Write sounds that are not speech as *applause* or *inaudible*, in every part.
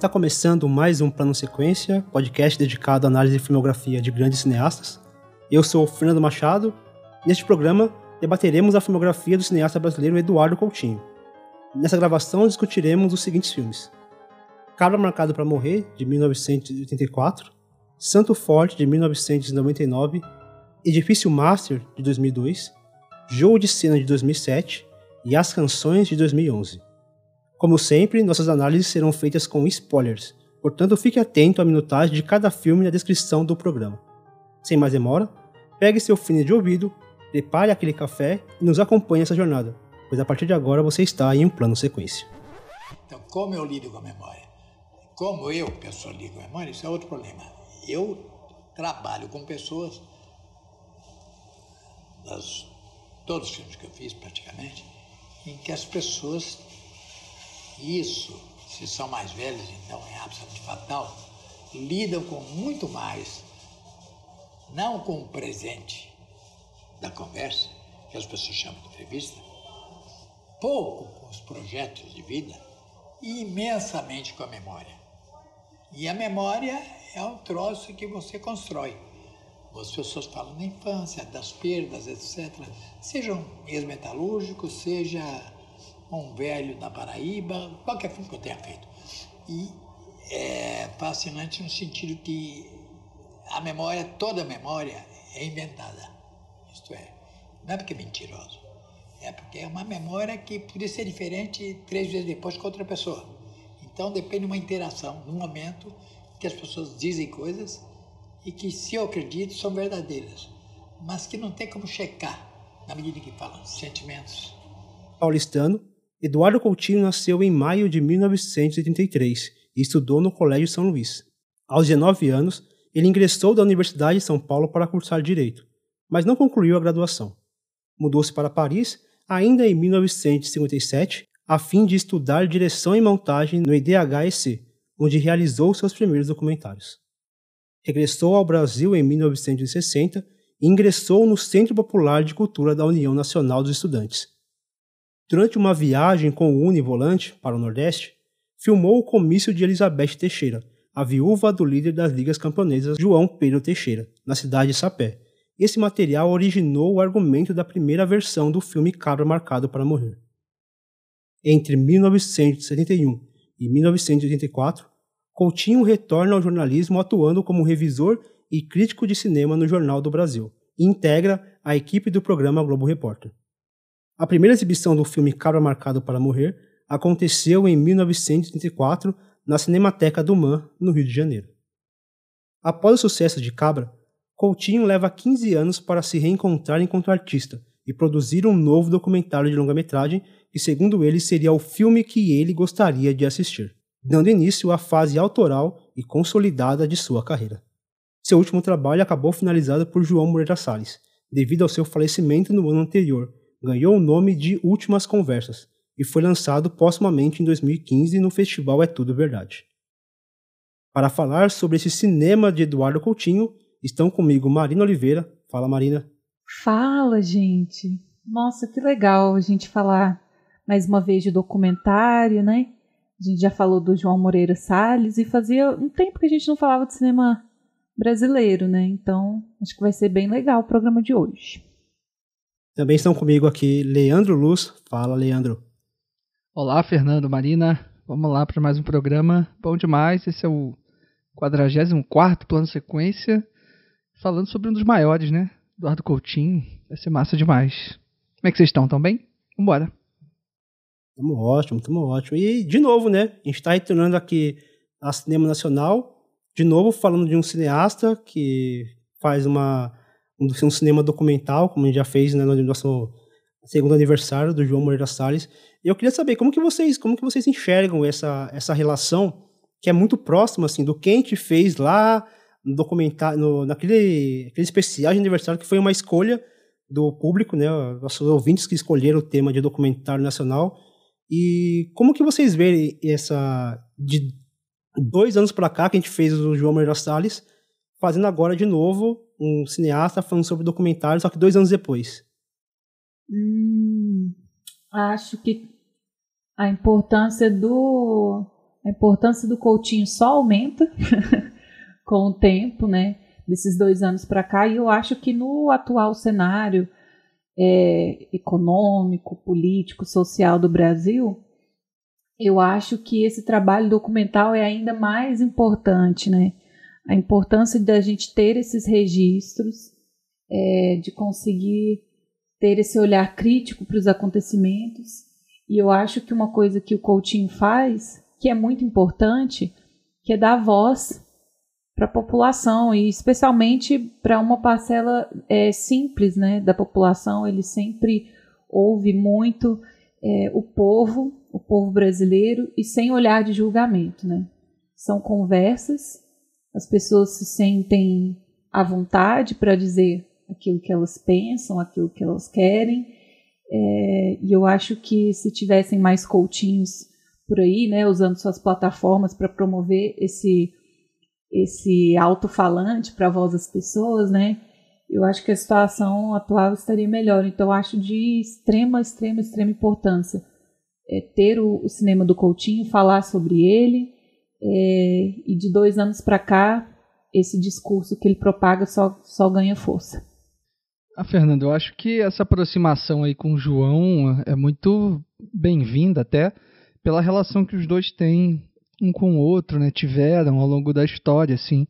Está começando mais um Plano Sequência, podcast dedicado à análise de filmografia de grandes cineastas. Eu sou o Fernando Machado. Neste programa, debateremos a filmografia do cineasta brasileiro Eduardo Coutinho. Nessa gravação, discutiremos os seguintes filmes: Cabra Marcado para Morrer, de 1984, Santo Forte, de 1999, Edifício Master, de 2002, Jogo de Cena, de 2007 e As Canções, de 2011. Como sempre, nossas análises serão feitas com spoilers, portanto fique atento à minutagem de cada filme na descrição do programa. Sem mais demora, pegue seu fone de ouvido, prepare aquele café e nos acompanhe nessa jornada, pois a partir de agora você está em um plano sequência. Então, como eu lido com a memória? Como eu, pessoa, lido com a memória, isso é outro problema. Eu trabalho com pessoas, das, todos os filmes que eu fiz praticamente, em que as pessoas isso, se são mais velhos, então é absolutamente fatal, lidam com muito mais, não com o presente da conversa, que as pessoas chamam de entrevista, pouco com os projetos de vida e imensamente com a memória. E a memória é um troço que você constrói. As pessoas falam da infância, das perdas, etc. Sejam ex-metalúrgicos, seja um velho da Paraíba, qualquer filme que eu tenha feito. E é fascinante no sentido que a memória, toda a memória é inventada. Isto é, não é porque é mentiroso, é porque é uma memória que podia ser diferente três vezes depois com outra pessoa. Então depende de uma interação, num momento que as pessoas dizem coisas e que, se eu acredito, são verdadeiras, mas que não tem como checar na medida que falam sentimentos. Paulistano, Eduardo Coutinho nasceu em maio de 1983 e estudou no Colégio São Luís. Aos 19 anos, ele ingressou da Universidade de São Paulo para cursar Direito, mas não concluiu a graduação. Mudou-se para Paris ainda em 1957 a fim de estudar direção e montagem no IDHEC, onde realizou seus primeiros documentários. Regressou ao Brasil em 1960 e ingressou no Centro Popular de Cultura da União Nacional dos Estudantes, durante uma viagem com o Univolante para o Nordeste, filmou o comício de Elizabeth Teixeira, a viúva do líder das ligas camponesas João Pedro Teixeira, na cidade de Sapé. Esse material originou o argumento da primeira versão do filme Cabra Marcado para Morrer. Entre 1971 e 1984, Coutinho retorna ao jornalismo atuando como revisor e crítico de cinema no Jornal do Brasil e integra a equipe do programa Globo Repórter. A primeira exibição do filme Cabra Marcado para Morrer aconteceu em 1934 na Cinemateca do Man, no Rio de Janeiro. Após o sucesso de Cabra, Coutinho leva 15 anos para se reencontrar enquanto artista e produzir um novo documentário de longa-metragem que, segundo ele, seria o filme que ele gostaria de assistir, dando início à fase autoral e consolidada de sua carreira. Seu último trabalho acabou finalizado por João Moreira Salles, devido ao seu falecimento no ano anterior, ganhou o nome de Últimas Conversas e foi lançado postumamente em 2015 no festival É Tudo Verdade. Para falar sobre esse cinema de Eduardo Coutinho, estão comigo Marina Oliveira. Fala, Marina. Fala, gente. Nossa, que legal a gente falar mais uma vez de documentário, né? A gente já falou do João Moreira Salles e fazia um tempo que a gente não falava de cinema brasileiro, né? Então, acho que vai ser bem legal o programa de hoje. Também estão comigo aqui Leandro Luz. Fala, Leandro. Olá, Fernando, Marina. Vamos lá para mais um programa. Bom demais. Esse é o 44 plano sequência. Falando sobre um dos maiores, né? Eduardo Coutinho. Vai ser massa demais. Como é que vocês estão? Tão bem? Vambora. Tamo ótimo, tamo ótimo. E, de novo, né? A gente está retornando aqui a Cinema Nacional. De novo, falando de um cineasta que faz uma um cinema documental, como a gente já fez né, no nosso segundo aniversário do João Moreira Salles. E eu queria saber como que vocês, como que vocês enxergam essa, essa relação que é muito próxima assim do que a gente fez lá no documentário, no, naquele aquele especial de aniversário que foi uma escolha do público, né, nossos ouvintes que escolheram o tema de documentário nacional. E como que vocês veem essa de dois anos para cá que a gente fez o João Moreira Salles, fazendo agora de novo um cineasta falando sobre documentário, só que dois anos depois. Hum, Acho que a importância do a importância do Coutinho só aumenta *laughs* com o tempo, né? Desses dois anos para cá, e eu acho que no atual cenário é, econômico, político, social do Brasil, eu acho que esse trabalho documental é ainda mais importante, né? A importância da gente ter esses registros, é, de conseguir ter esse olhar crítico para os acontecimentos. E eu acho que uma coisa que o Coutinho faz, que é muito importante, que é dar voz para a população e especialmente para uma parcela é, simples, né, da população. Ele sempre ouve muito é, o povo, o povo brasileiro, e sem olhar de julgamento. Né? São conversas, as pessoas se sentem à vontade para dizer aquilo que elas pensam, aquilo que elas querem. É, e eu acho que se tivessem mais coachinhos por aí, né, usando suas plataformas para promover esse esse alto-falante para a voz das pessoas, né, eu acho que a situação atual estaria melhor. Então, eu acho de extrema, extrema, extrema importância é, ter o, o, cinema do Coutinho, falar sobre ele, é, e de dois anos para cá, esse discurso que ele propaga só, só ganha força. Ah, Fernando, eu acho que essa aproximação aí com o João é muito bem-vinda até pela relação que os dois têm um com o outro, né? Tiveram ao longo da história, assim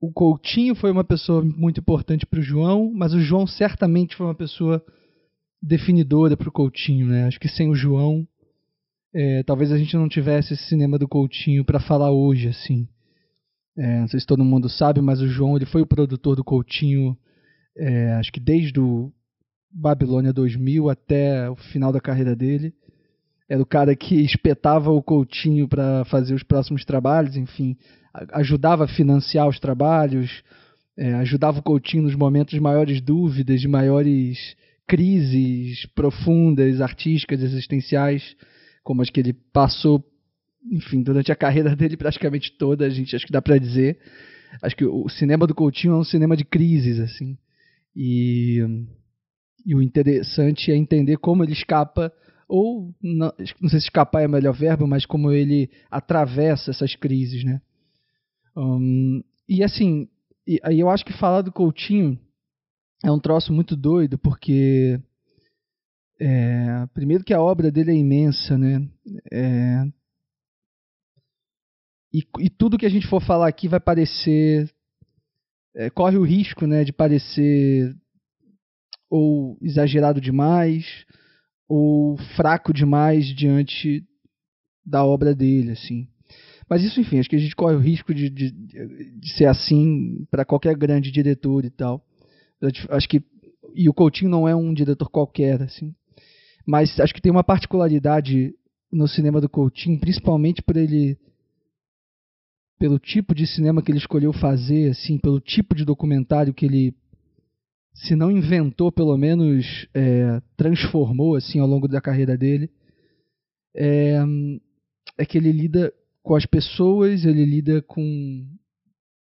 o Coutinho foi uma pessoa muito importante para o João, mas o João certamente foi uma pessoa definidora para o Coutinho, né? Acho que sem o João, é, talvez a gente não tivesse esse cinema do Coutinho para falar hoje, assim. É, não sei se todo mundo sabe, mas o João ele foi o produtor do Coutinho, é, acho que desde o Babilônia 2000 até o final da carreira dele. Era o cara que espetava o Coutinho para fazer os próximos trabalhos, enfim ajudava a financiar os trabalhos, é, ajudava o Coutinho nos momentos de maiores dúvidas, de maiores crises profundas, artísticas, existenciais, como as que ele passou, enfim, durante a carreira dele praticamente toda, a gente acho que dá para dizer. Acho que o cinema do Coutinho é um cinema de crises, assim. E, e o interessante é entender como ele escapa ou não, não sei se escapar é o melhor verbo, mas como ele atravessa essas crises, né? Um, e assim, aí eu acho que falar do Coutinho é um troço muito doido, porque é, primeiro que a obra dele é imensa, né? É, e, e, tudo que a gente for falar aqui vai parecer. É, corre o risco né, de parecer ou exagerado demais ou fraco demais diante da obra dele, assim. Mas isso, enfim, acho que a gente corre o risco de, de, de ser assim para qualquer grande diretor e tal. Acho que e o Coutinho não é um diretor qualquer, assim. Mas acho que tem uma particularidade no cinema do Coutinho, principalmente por ele pelo tipo de cinema que ele escolheu fazer, assim, pelo tipo de documentário que ele se não inventou, pelo menos é, transformou assim ao longo da carreira dele, é, é que ele lida com as pessoas, ele lida com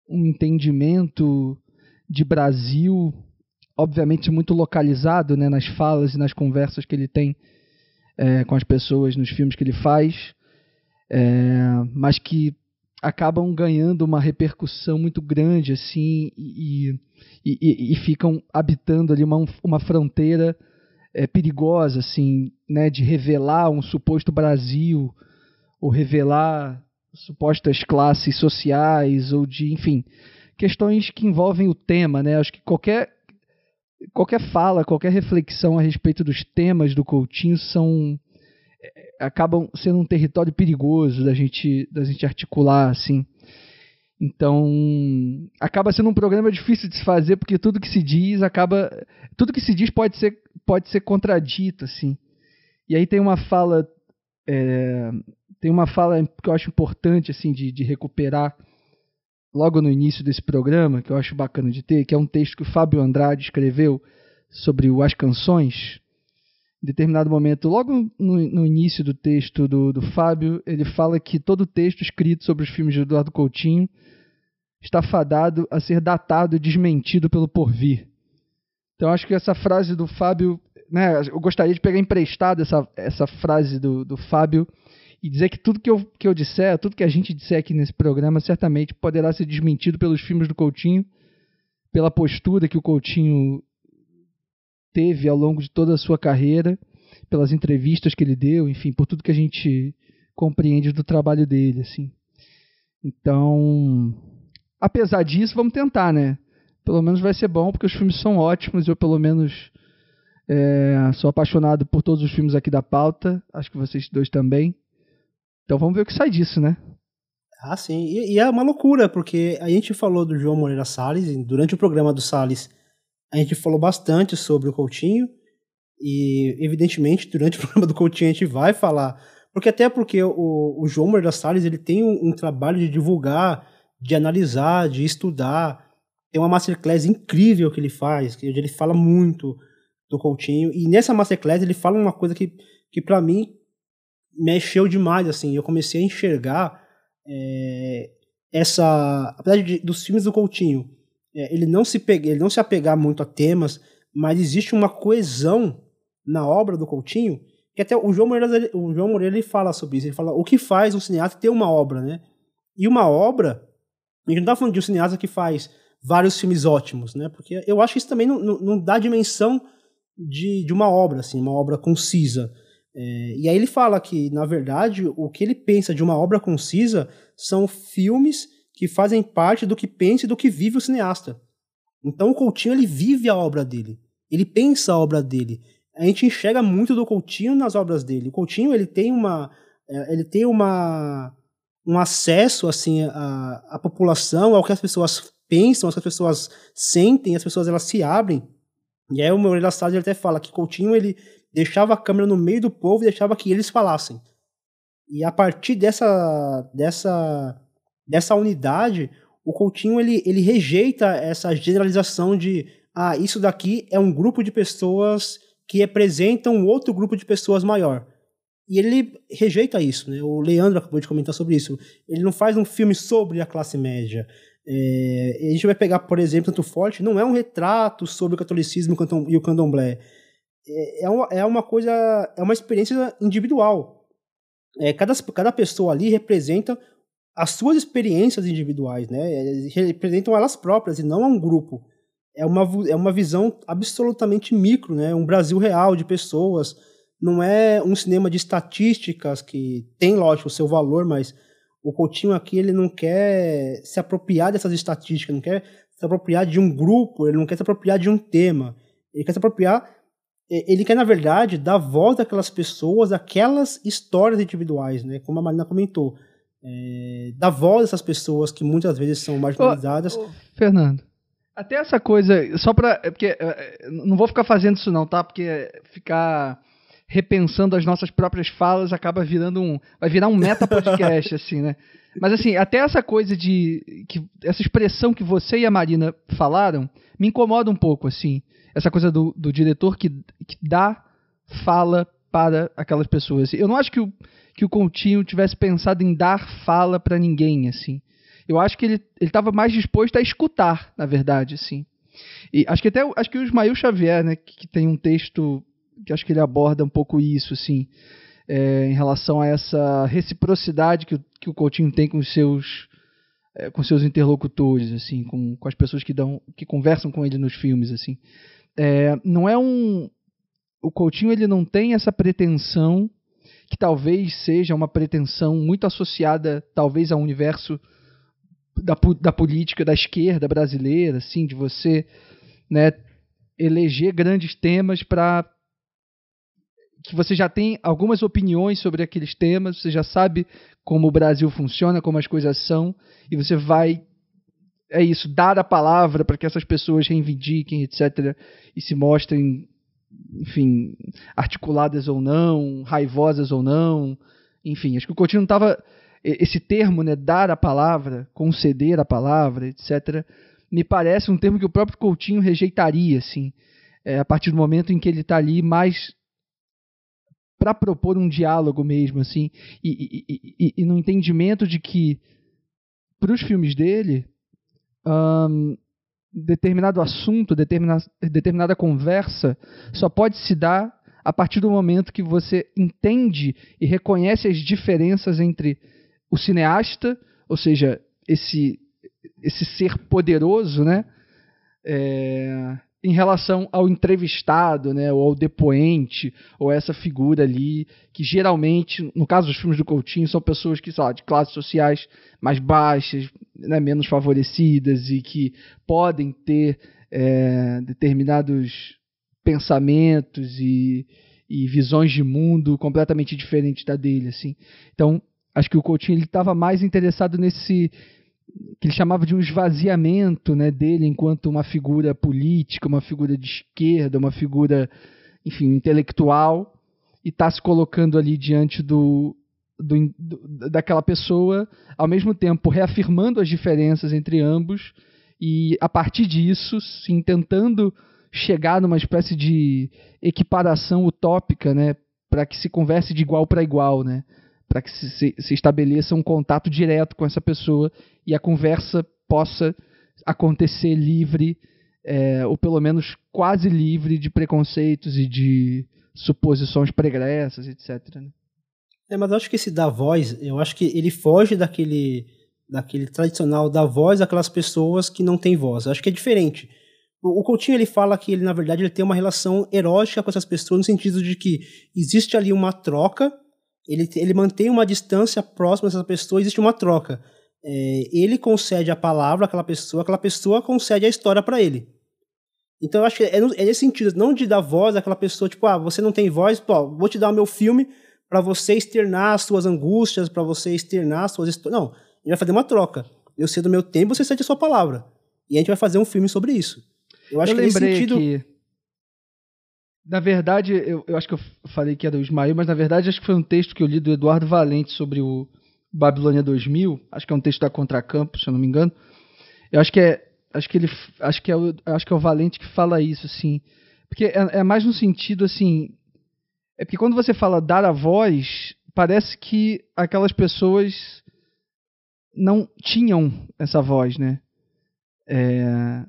um entendimento de Brasil, obviamente muito localizado né, nas falas e nas conversas que ele tem é, com as pessoas nos filmes que ele faz, é, mas que acabam ganhando uma repercussão muito grande assim e, e, e ficam habitando ali uma, uma fronteira é, perigosa assim, né, de revelar um suposto Brasil ou revelar supostas classes sociais ou de, enfim, questões que envolvem o tema, né? Acho que qualquer qualquer fala, qualquer reflexão a respeito dos temas do Coutinho são é, acabam sendo um território perigoso da gente da gente articular assim. Então, acaba sendo um programa difícil de se fazer porque tudo que se diz acaba tudo que se diz pode ser pode ser contradito assim. E aí tem uma fala é, tem uma fala que eu acho importante assim de, de recuperar logo no início desse programa, que eu acho bacana de ter, que é um texto que o Fábio Andrade escreveu sobre o As Canções. Em determinado momento, logo no, no início do texto do, do Fábio, ele fala que todo texto escrito sobre os filmes de Eduardo Coutinho está fadado a ser datado e desmentido pelo porvir. Então acho que essa frase do Fábio né, eu gostaria de pegar emprestado essa, essa frase do, do Fábio e dizer que tudo que eu, que eu disser, tudo que a gente disser aqui nesse programa, certamente poderá ser desmentido pelos filmes do Coutinho, pela postura que o Coutinho teve ao longo de toda a sua carreira, pelas entrevistas que ele deu, enfim, por tudo que a gente compreende do trabalho dele, assim. Então, apesar disso, vamos tentar, né? Pelo menos vai ser bom, porque os filmes são ótimos, eu pelo menos é, sou apaixonado por todos os filmes aqui da pauta, acho que vocês dois também. Então vamos ver o que sai disso, né? Ah, sim. E, e, é uma loucura, porque a gente falou do João Moreira Salles, e durante o programa do Salles, a gente falou bastante sobre o Coutinho, e evidentemente, durante o *laughs* programa do Coutinho, a gente vai falar. Porque até porque o, o João Moreira Salles ele tem um, um trabalho de divulgar, de analisar, de estudar. Tem uma masterclass incrível que ele faz, que ele fala muito do Coutinho. E nessa masterclass ele fala uma coisa que, que para mim mexeu demais, assim. Eu comecei a enxergar é, essa, apesar de, dos filmes do Coutinho, é, ele não se pega, ele não se apegar muito a temas, mas existe uma coesão na obra do Coutinho que até o João Moreira, o João Moreira ele fala sobre isso. Ele fala o que faz um cineasta ter uma obra, né? E uma obra, a gente não está falando de um cineasta que faz vários filmes ótimos, né? Porque eu acho que isso também não, não, não dá dimensão de, de uma obra, assim, uma obra concisa. É, e aí ele fala que, na verdade, o que ele pensa de uma obra concisa são filmes que fazem parte do que pensa e do que vive o cineasta. Então o Coutinho ele vive a obra dele, ele pensa a obra dele. A gente enxerga muito do Coutinho nas obras dele. O Coutinho ele tem uma, é, ele tem uma um acesso assim à, à população, ao que as pessoas pensam, ao que as pessoas sentem, as pessoas elas se abrem. E aí o Salles ele até fala que Coutinho ele deixava a câmera no meio do povo e deixava que eles falassem. E a partir dessa dessa dessa unidade, o Coutinho ele, ele rejeita essa generalização de ah, isso daqui é um grupo de pessoas que representam outro grupo de pessoas maior. E ele rejeita isso, né? O Leandro acabou de comentar sobre isso. Ele não faz um filme sobre a classe média. É, a gente vai pegar, por exemplo, Tanto Forte, não é um retrato sobre o catolicismo e o candomblé. É, é, uma, é uma coisa, é uma experiência individual. É, cada, cada pessoa ali representa as suas experiências individuais, né? representam elas próprias e não a um grupo. É uma, é uma visão absolutamente micro, né? Um Brasil real de pessoas. Não é um cinema de estatísticas que tem, lógico, o seu valor, mas o Coutinho aqui ele não quer se apropriar dessas estatísticas, não quer se apropriar de um grupo, ele não quer se apropriar de um tema. Ele quer se apropriar, ele quer, na verdade, dar voz àquelas pessoas, aquelas histórias individuais, né? Como a Marina comentou. É, dar voz a essas pessoas que muitas vezes são marginalizadas. Ô, ô, Fernando, até essa coisa, só pra. É porque, é, não vou ficar fazendo isso, não, tá? Porque ficar repensando as nossas próprias falas acaba virando um. Vai virar um meta podcast, *laughs* assim, né? Mas assim, até essa coisa de. que Essa expressão que você e a Marina falaram me incomoda um pouco, assim. Essa coisa do, do diretor que, que dá fala para aquelas pessoas. Eu não acho que o, que o Coutinho tivesse pensado em dar fala para ninguém, assim. Eu acho que ele estava mais disposto a escutar, na verdade, assim. E acho que até acho que o Ismael Xavier, né, que, que tem um texto que acho que ele aborda um pouco isso, assim, é, em relação a essa reciprocidade que, que o Coutinho tem com os seus é, com seus interlocutores, assim, com, com as pessoas que dão, que conversam com ele nos filmes, assim. É, não é um, o Coutinho ele não tem essa pretensão que talvez seja uma pretensão muito associada, talvez, ao universo da, da política da esquerda brasileira, assim, de você, né, eleger grandes temas para que você já tem algumas opiniões sobre aqueles temas, você já sabe como o Brasil funciona, como as coisas são, e você vai é isso, dar a palavra para que essas pessoas reivindiquem, etc, e se mostrem, enfim, articuladas ou não, raivosas ou não, enfim, acho que o Coutinho estava esse termo, né, dar a palavra, conceder a palavra, etc, me parece um termo que o próprio Coutinho rejeitaria, assim, é, a partir do momento em que ele está ali mais para propor um diálogo mesmo, assim, e, e, e, e no entendimento de que para os filmes dele um, determinado assunto, determina, determinada conversa, só pode se dar a partir do momento que você entende e reconhece as diferenças entre o cineasta, ou seja, esse, esse ser poderoso, né? É, em relação ao entrevistado, né, ou ao depoente, ou essa figura ali, que geralmente, no caso dos filmes do Coutinho, são pessoas que, sei lá, de classes sociais mais baixas, né, menos favorecidas e que podem ter é, determinados pensamentos e, e visões de mundo completamente diferentes da dele, assim. Então, acho que o Coutinho ele estava mais interessado nesse que ele chamava de um esvaziamento né, dele enquanto uma figura política, uma figura de esquerda, uma figura, enfim, intelectual, e está se colocando ali diante do, do, do, daquela pessoa, ao mesmo tempo reafirmando as diferenças entre ambos, e a partir disso, sim, tentando chegar numa espécie de equiparação utópica, né, para que se converse de igual para igual, né? Para que se, se, estabeleça um contato direto com essa pessoa e a conversa possa acontecer livre, é, ou pelo menos quase livre de preconceitos e de suposições pregressas, etc. Né? É, mas eu acho que esse da voz, eu acho que ele foge daquele, daquele tradicional da voz daquelas pessoas que não têm voz. Eu acho que é diferente. O, o Coutinho ele fala que ele na verdade ele tem uma relação erótica com essas pessoas no sentido de que existe ali uma troca ele, ele mantém uma distância próxima dessa pessoa, existe uma troca. É, ele concede a palavra àquela pessoa, aquela pessoa concede a história para ele. Então eu acho que é, é, nesse sentido, não de dar voz àquela pessoa, tipo, ah, você não tem voz, pô, vou te dar o meu filme para você externar as suas angústias, para você externar as suas histórias. Não, ele vai fazer uma troca. Eu sei do meu tempo, você cede a sua palavra. E a gente vai fazer um filme sobre isso. Eu acho eu que nesse sentido. Que na verdade, eu, eu, acho que eu falei que era o Ismael, mas na verdade acho que foi um texto que eu li do Eduardo Valente sobre o Babilônia 2000. Acho que é um texto da Contracampo, se eu não me engano. Eu acho que é, acho que ele, acho que é o, acho que é o Valente que fala isso, assim, porque é, é mais no sentido assim, é porque quando você fala dar a voz, parece que aquelas pessoas não tinham essa voz, né? É,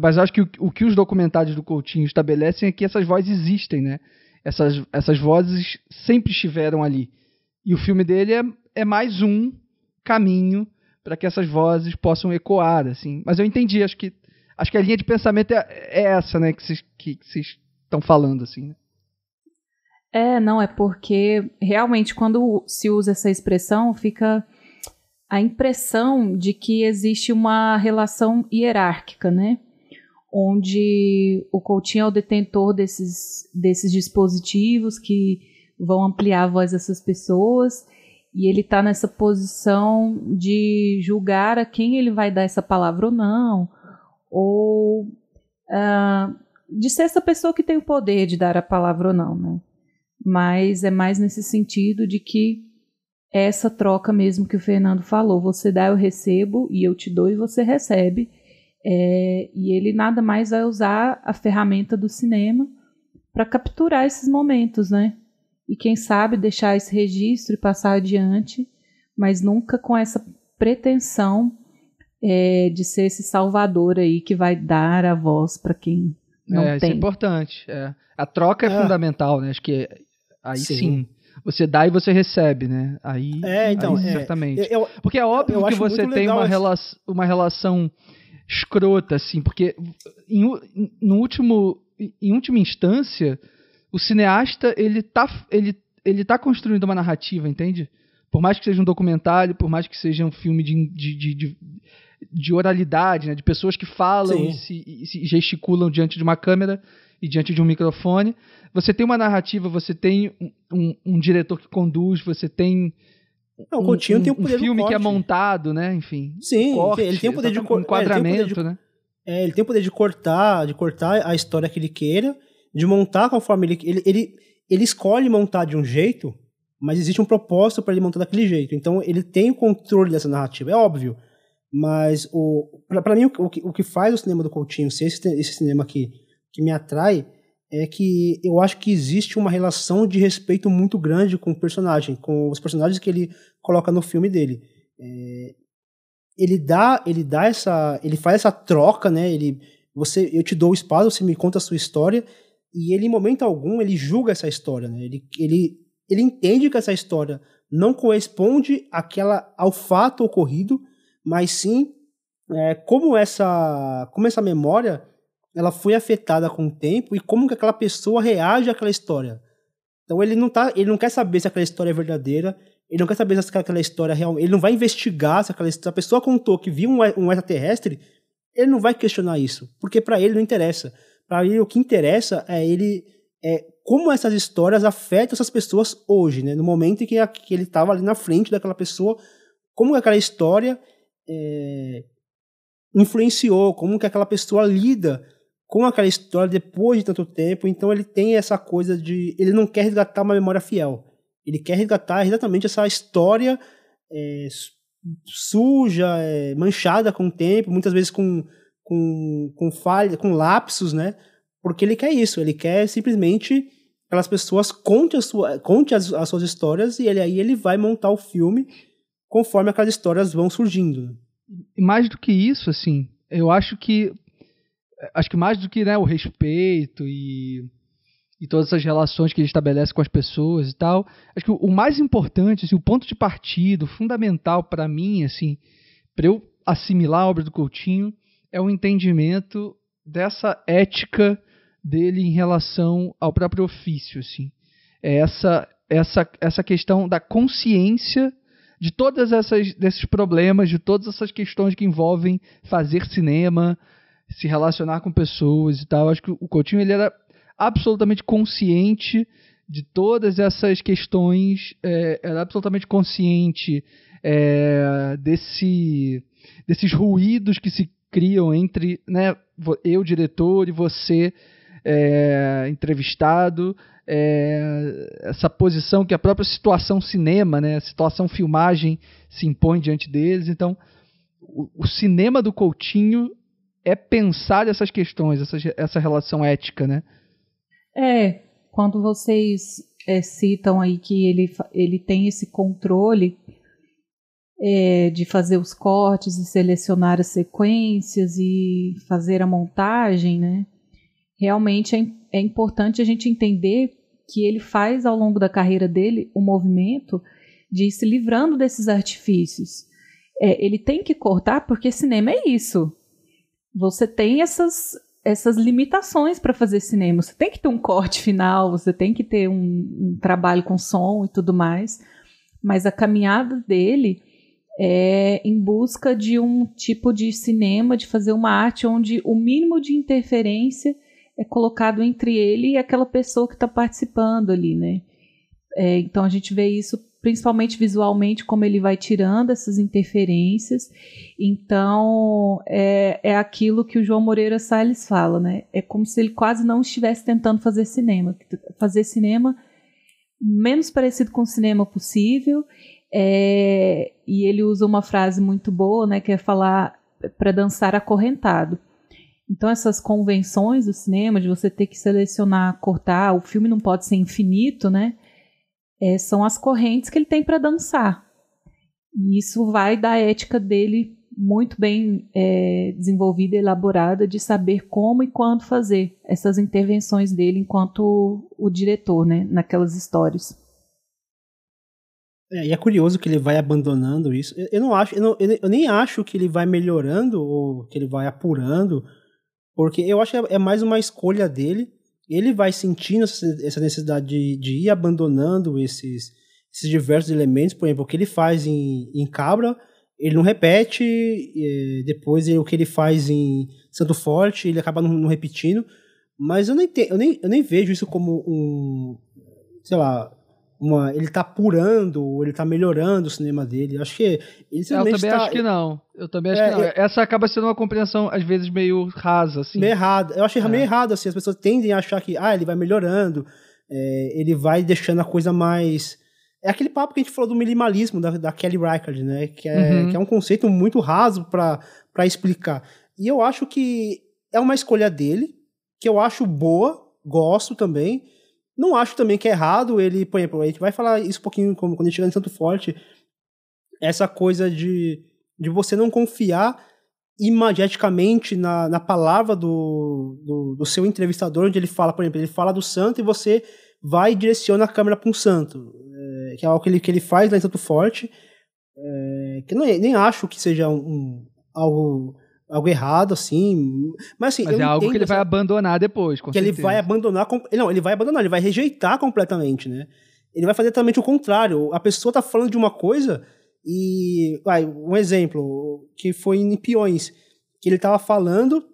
mas acho que o, o, que os documentários do Coutinho estabelecem é que essas vozes existem, né? Essas, essas vozes sempre estiveram ali. E o filme dele é, é mais um caminho para que essas vozes possam ecoar, assim. Mas eu entendi, acho que acho que a linha de pensamento é, é essa, né, que vocês que, estão falando, assim. Né? É, não, é porque realmente quando se usa essa expressão fica a impressão de que existe uma relação hierárquica, né? Onde o Coutinho é o detentor desses, desses dispositivos que vão ampliar a voz dessas pessoas e ele está nessa posição de julgar a quem ele vai dar essa palavra ou não, ou uh, de ser essa pessoa que tem o poder de dar a palavra ou não, né? Mas é mais nesse sentido de que essa troca mesmo que o Fernando falou. Você dá, eu recebo, e eu te dou e você recebe. É, e ele nada mais vai usar a ferramenta do cinema para capturar esses momentos, né? E quem sabe deixar esse registro e passar adiante, mas nunca com essa pretensão é, de ser esse salvador aí que vai dar a voz para quem não é, tem. Isso é importante. É. A troca é, é, fundamental, né? Acho que aí sim. sim você dá e você recebe, né? Aí, é, então, aí, é, certamente. Eu, Porque é óbvio que você tem uma, rela uma relação escrota, assim, porque em, no último, em última instância, o cineasta, ele tá, ele, ele tá construindo uma narrativa, entende? Por mais que seja um documentário, por mais que seja um filme de, de, de, de, de oralidade, né? de pessoas que falam e se, e se gesticulam diante de uma câmera e diante de um microfone, você tem uma narrativa, você tem um, um, um diretor que conduz, você tem não, o Coutinho um, tem o poder um filme que é montado, né? Enfim. Sim, corte, ele tem o poder de enquadramento, né? É, ele tem o poder de cortar, de cortar a história que ele queira, de montar conforme ele ele ele, ele escolhe montar de um jeito, mas existe um propósito para ele montar daquele jeito. Então ele tem o controle dessa narrativa, é óbvio. Mas o para mim o, que, o que faz o cinema do Coutinho ser esse, esse cinema que que me atrai é que eu acho que existe uma relação de respeito muito grande com o personagem, com os personagens que ele coloca no filme dele. É, ele dá, ele dá essa, ele faz essa troca, né? Ele, você, eu te dou o espaço, você me conta a sua história e ele em momento algum ele julga essa história, né? Ele, ele, ele entende que essa história não corresponde àquela, ao fato ocorrido, mas sim é, como essa, como essa memória ela foi afetada com o tempo e como que aquela pessoa reage àquela história. Então ele não tá, ele não quer saber se aquela história é verdadeira, ele não quer saber se aquela história é real, ele não vai investigar se aquela se a pessoa contou que viu um, um extraterrestre, ele não vai questionar isso, porque para ele não interessa. Para ele o que interessa é ele é como essas histórias afetam essas pessoas hoje, né? No momento em que, que ele estava ali na frente daquela pessoa, como aquela história é, influenciou, como que aquela pessoa lida com aquela história depois de tanto tempo. Então ele tem essa coisa de. Ele não quer resgatar uma memória fiel. Ele quer resgatar exatamente essa história é, suja, é, manchada com o tempo, muitas vezes com, com, com falha, com lapsos, né? Porque ele quer isso, ele quer simplesmente que aquelas pessoas conte, a sua, conte as, as suas histórias e ele, aí ele vai montar o filme conforme aquelas histórias vão surgindo. E mais do que isso, assim, eu acho que acho que mais do que né, o respeito e, e todas essas relações que ele estabelece com as pessoas e tal, acho que o, o mais importante, assim, o ponto de partida, fundamental para mim, assim, para eu assimilar a obra do Coutinho, é o entendimento dessa ética dele em relação ao próprio ofício, assim. É essa essa essa questão da consciência de todas essas desses problemas, de todas essas questões que envolvem fazer cinema, se relacionar com pessoas e tal. Acho que o Coutinho ele era absolutamente consciente de todas essas questões, é, era absolutamente consciente é, desse, desses ruídos que se criam entre né, eu, diretor, e você, é, entrevistado, é, essa posição que a própria situação cinema, né, a situação filmagem se impõe diante deles. Então, o, o cinema do Coutinho é pensar essas questões, essa, essa relação ética, né? É, quando vocês é, citam aí que ele, ele tem esse controle é, de fazer os cortes e selecionar as sequências e fazer a montagem, né? Realmente é, é importante a gente entender que ele faz ao longo da carreira dele o movimento de ir se livrando desses artifícios. É, ele tem que cortar porque cinema é isso você tem essas, essas limitações para fazer cinema. Você tem que ter um corte final, você tem que ter um, um, trabalho com som e tudo mais. Mas a caminhada dele é em busca de um tipo de cinema, de fazer uma arte onde o mínimo de interferência é colocado entre ele e aquela pessoa que está participando ali, né? É, então a gente vê isso principalmente visualmente, como ele vai tirando essas interferências. Então, é, é aquilo que o João Moreira Salles fala, né? É como se ele quase não estivesse tentando fazer cinema. Fazer cinema menos parecido com o cinema possível. É, e ele usa uma frase muito boa, né? Que é falar para dançar acorrentado. Então, essas convenções do cinema, de você ter que selecionar, cortar, o filme não pode ser infinito, né? É, são as correntes que ele tem para dançar. E isso vai da ética dele muito bem é, desenvolvida e elaborada de saber como e quando fazer essas intervenções dele enquanto o, diretor, né, naquelas histórias. É, e é curioso que ele vai abandonando isso. Eu, eu não acho, eu, não, eu, nem acho que ele vai melhorando ou que ele vai apurando, porque eu acho que é, é mais uma escolha dele ele vai sentindo essa necessidade de, de ir abandonando esses, esses diversos elementos, por exemplo, o que ele faz em, em Cabra, ele não repete, depois ele, o que ele faz em Santo Forte, ele acaba não, não repetindo, mas eu nem, te, eu, nem, eu nem vejo isso como um, sei lá, uma, ele tá apurando, ele tá melhorando o cinema dele. Acho que ele Eu também tá, acho que não. Eu também acho é, que não. É, Essa acaba sendo uma compreensão, às vezes, meio rasa, assim. Meio errado. Eu acho é. meio errado, assim. As pessoas tendem a achar que, ah, ele vai melhorando, é, ele vai deixando a coisa mais. É aquele papo que a gente falou do minimalismo da, da Kelly Reichardt, né? Que é, uhum. que é um conceito muito raso para explicar. E eu acho que é uma escolha dele, que eu acho boa, gosto também não acho também que é errado ele, por exemplo, a gente vai falar isso um pouquinho como quando a gente chega em Santo Forte, essa coisa de de você não confiar imageticamente na, na palavra do, do, do, seu entrevistador, onde ele fala, por exemplo, ele fala do santo e você vai e direciona a câmera para um santo, é, que é algo que ele, que ele faz lá em Santo Forte, é, que eu não, nem acho que seja um, um, algo, algo errado, assim, mas assim... Mas é algo que ele essa, vai abandonar depois, Que certeza. ele vai abandonar, não, ele vai abandonar, ele vai rejeitar completamente, né? Ele vai fazer totalmente o contrário, a pessoa tá falando de uma coisa e, vai, um exemplo, que foi em Peões, que ele tava falando,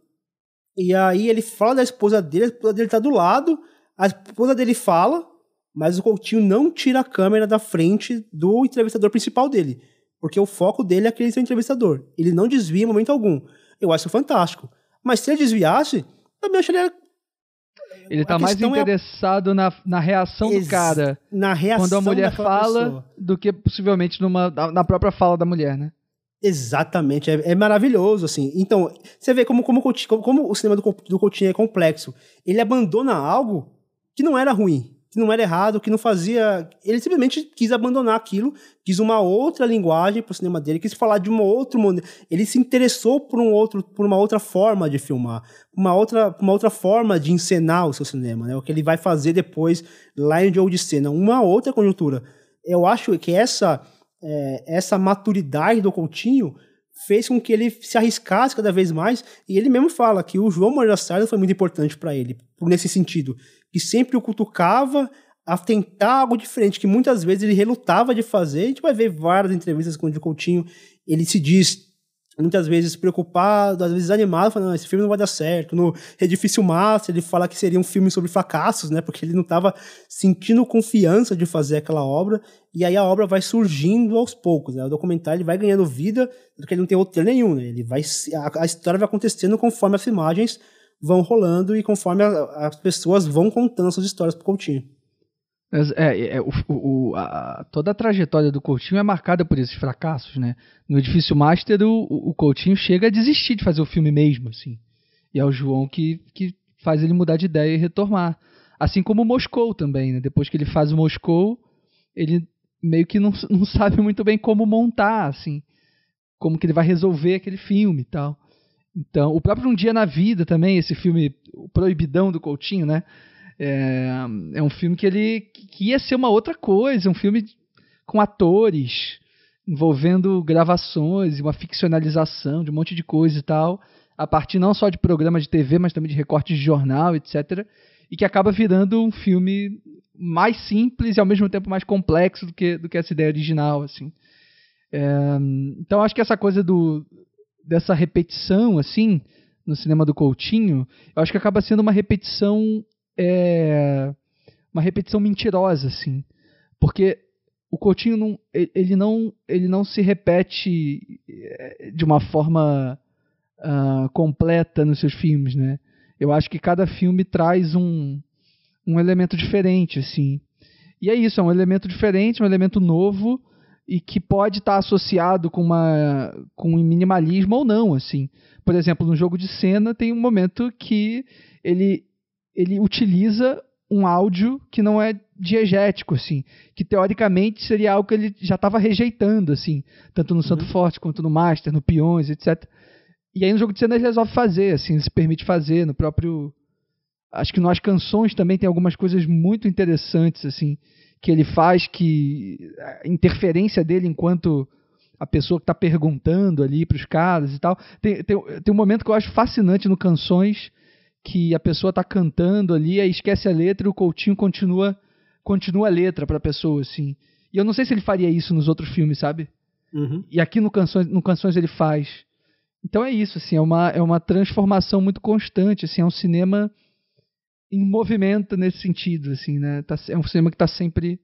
e aí ele fala da esposa dele, a esposa dele tá do lado, a esposa dele fala, mas o Coutinho não tira a câmera da frente do entrevistador principal dele, porque o foco dele é aquele seu entrevistador. Ele não desvia em momento algum. Eu acho fantástico. Mas se ele desviasse, também acharia ele tá mais é interessado é... na, na reação Ex... do cara. Na reação Quando a mulher fala, pessoa. do que possivelmente numa, na própria fala da mulher, né? Exatamente, é, é, maravilhoso, assim. Então, você vê como, como, como, como o cinema do, do Coutinho é complexo. Ele abandona algo que não era ruim que não era errado, que não fazia. Ele simplesmente quis abandonar aquilo, quis uma outra linguagem para o cinema dele, quis falar de um outro modelo. Ele se interessou por um outro, por uma outra forma de filmar, uma outra, uma outra forma de encenar o seu cinema, né? O que ele vai fazer depois lá em jogo de cena, uma outra conjuntura. Eu acho que essa é, essa maturidade do Coutinho fez com que ele se arriscasse cada vez mais, e ele mesmo fala que o João Moreira Salles foi muito importante para ele, nesse sentido, que sempre o cutucava a tentar algo diferente, que muitas vezes ele relutava de fazer. A gente vai ver várias entrevistas com o Coutinho, ele se diz muitas vezes preocupado, às vezes animado, falando, esse filme não vai dar certo. No Edifício Master, ele fala que seria um filme sobre fracassos, né? Porque ele não estava sentindo confiança de fazer aquela obra, e aí a obra vai surgindo aos poucos, né? O documentário ele vai ganhando vida, porque ele não tem roteiro nenhum, né? Ele vai, a, a história vai acontecendo conforme as imagens vão rolando e conforme a, as pessoas vão contando suas histórias pro Coutinho. É, é o, o, a, toda a trajetória do Coutinho é marcada por esses fracassos, né? No Edifício Master, o, o Coutinho chega a desistir de fazer o filme mesmo, assim. E é o João que, que faz ele mudar de ideia e retornar. Assim como o Moscou também, né? Depois que ele faz o Moscou, ele meio que não, *laughs* não sabe muito bem como montar, assim. Como que ele vai resolver aquele filme e tal. Então, o próprio Um Dia na Vida também, esse filme o Proibidão do Coutinho, né? É, é um filme que ele que ia ser uma outra coisa, um filme com atores, envolvendo gravações, uma ficcionalização de um monte de coisa e tal, a partir não só de programas de TV, mas também de recortes de jornal, etc. E que acaba virando um filme mais simples e ao mesmo tempo mais complexo do que, do que essa ideia original, assim. É, então acho que essa coisa do, dessa repetição, assim, no cinema do Coutinho, eu acho que acaba sendo uma repetição. É, uma repetição mentirosa, assim. Porque o Coutinho não, ele não, ele não se repete é, de uma forma uh, completa nos seus filmes, né? Eu acho que cada filme traz um, um elemento diferente, assim. E é isso, é um elemento diferente, um elemento novo, e que pode estar tá associado com uma com um minimalismo ou não, assim. Por exemplo, no jogo de cena tem um momento que ele ele utiliza um áudio que não é diegético, assim, que teoricamente seria algo que ele já estava rejeitando, assim, tanto no Santo uhum. Forte quanto no Master, no Peões, etc. E aí no jogo de cena ele resolve fazer, assim, se permite fazer no próprio acho que nas canções também tem algumas coisas muito interessantes, assim, que ele faz, que a interferência dele enquanto a pessoa que está perguntando ali para os caras e tal. Tem, tem, tem um momento que eu acho fascinante no Canções, que a pessoa está cantando ali, aí esquece a letra e o Coutinho continua continua a letra para a pessoa, assim. E eu não sei se ele faria isso nos outros filmes, sabe? Uhum. E aqui no Canções, no Canções ele faz. Então é isso, assim, é uma, é uma transformação muito constante, assim, é um cinema em movimento nesse sentido, assim, né? Tá, é um cinema que está sempre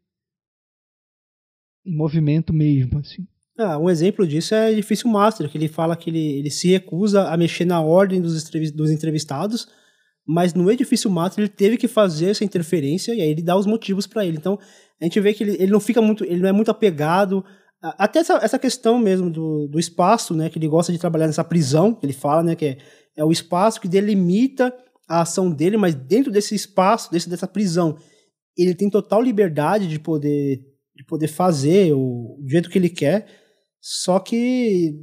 em movimento mesmo, assim. Ah, um exemplo disso é Edifício Master, que ele fala que ele, ele se recusa a mexer na ordem dos, dos entrevistados, mas no Edifício Master ele teve que fazer essa interferência e aí ele dá os motivos para ele. Então, a gente vê que ele, ele não fica muito, ele não é muito apegado até essa, essa questão mesmo do, do espaço, né, que ele gosta de trabalhar nessa prisão, que ele fala, né, que é, é o espaço que delimita a ação dele, mas dentro desse espaço, desse, dessa prisão, ele tem total liberdade de poder, de poder fazer o, do jeito que ele quer. Só que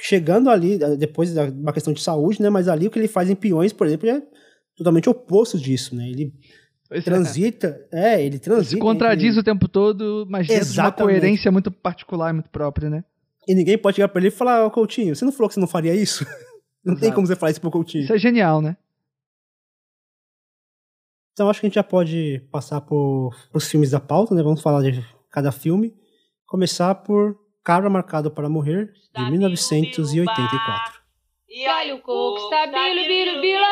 chegando ali, depois da uma questão de saúde, né? Mas ali o que ele faz em peões, por exemplo, é totalmente oposto disso, né? Ele pois é. transita, é. é. ele transita. Se contradiz o tempo todo, mas dentro de uma coerência muito particular, muito própria, né? E ninguém pode chegar pra ele e falar, ô oh, Coutinho, você não falou que você não faria isso? *laughs* não Exato. tem como você falar isso pro Coutinho. Isso é genial, né? Então acho que a gente já pode passar por, os filmes da pauta, né? Vamos falar de cada filme. Começar por Cabra Marcado para Morrer, de 1984. E olha o coco, stabilo, bilo, bilo,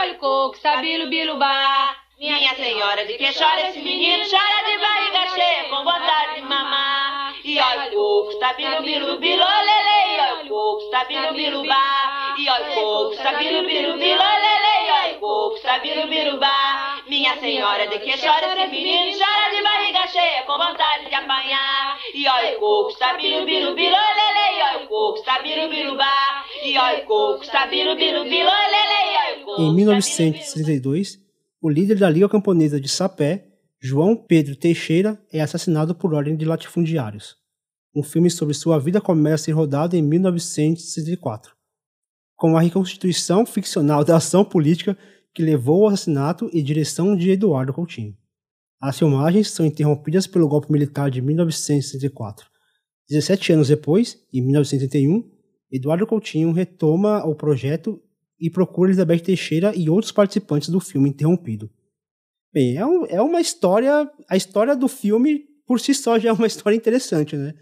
olha o coco, stabilo, bilo, bar. Minha senhora, de que chora esse menino? Chora de barriga cheia, com vontade de mamar. E olha o coco, stabilo, bilo, bilo, olha o coco, stabilo, bilo, bar. E coco, coco. Minha senhora, de que chora esse menino? Chora de barriga cheia, com vontade de apanhar. E olha o coco, coco. E olha o coco, coco. Em 1962, o líder da Liga Camponesa de Sapé, João Pedro Teixeira, é assassinado por ordem de latifundiários. Um filme sobre sua vida começa a ser rodado em 1964, com a reconstituição ficcional da ação política que levou ao assassinato e direção de Eduardo Coutinho. As filmagens são interrompidas pelo golpe militar de 1964. 17 anos depois, em 1981, Eduardo Coutinho retoma o projeto e procura Elizabeth Teixeira e outros participantes do filme interrompido. Bem, é, um, é uma história. A história do filme, por si só, já é uma história interessante, né?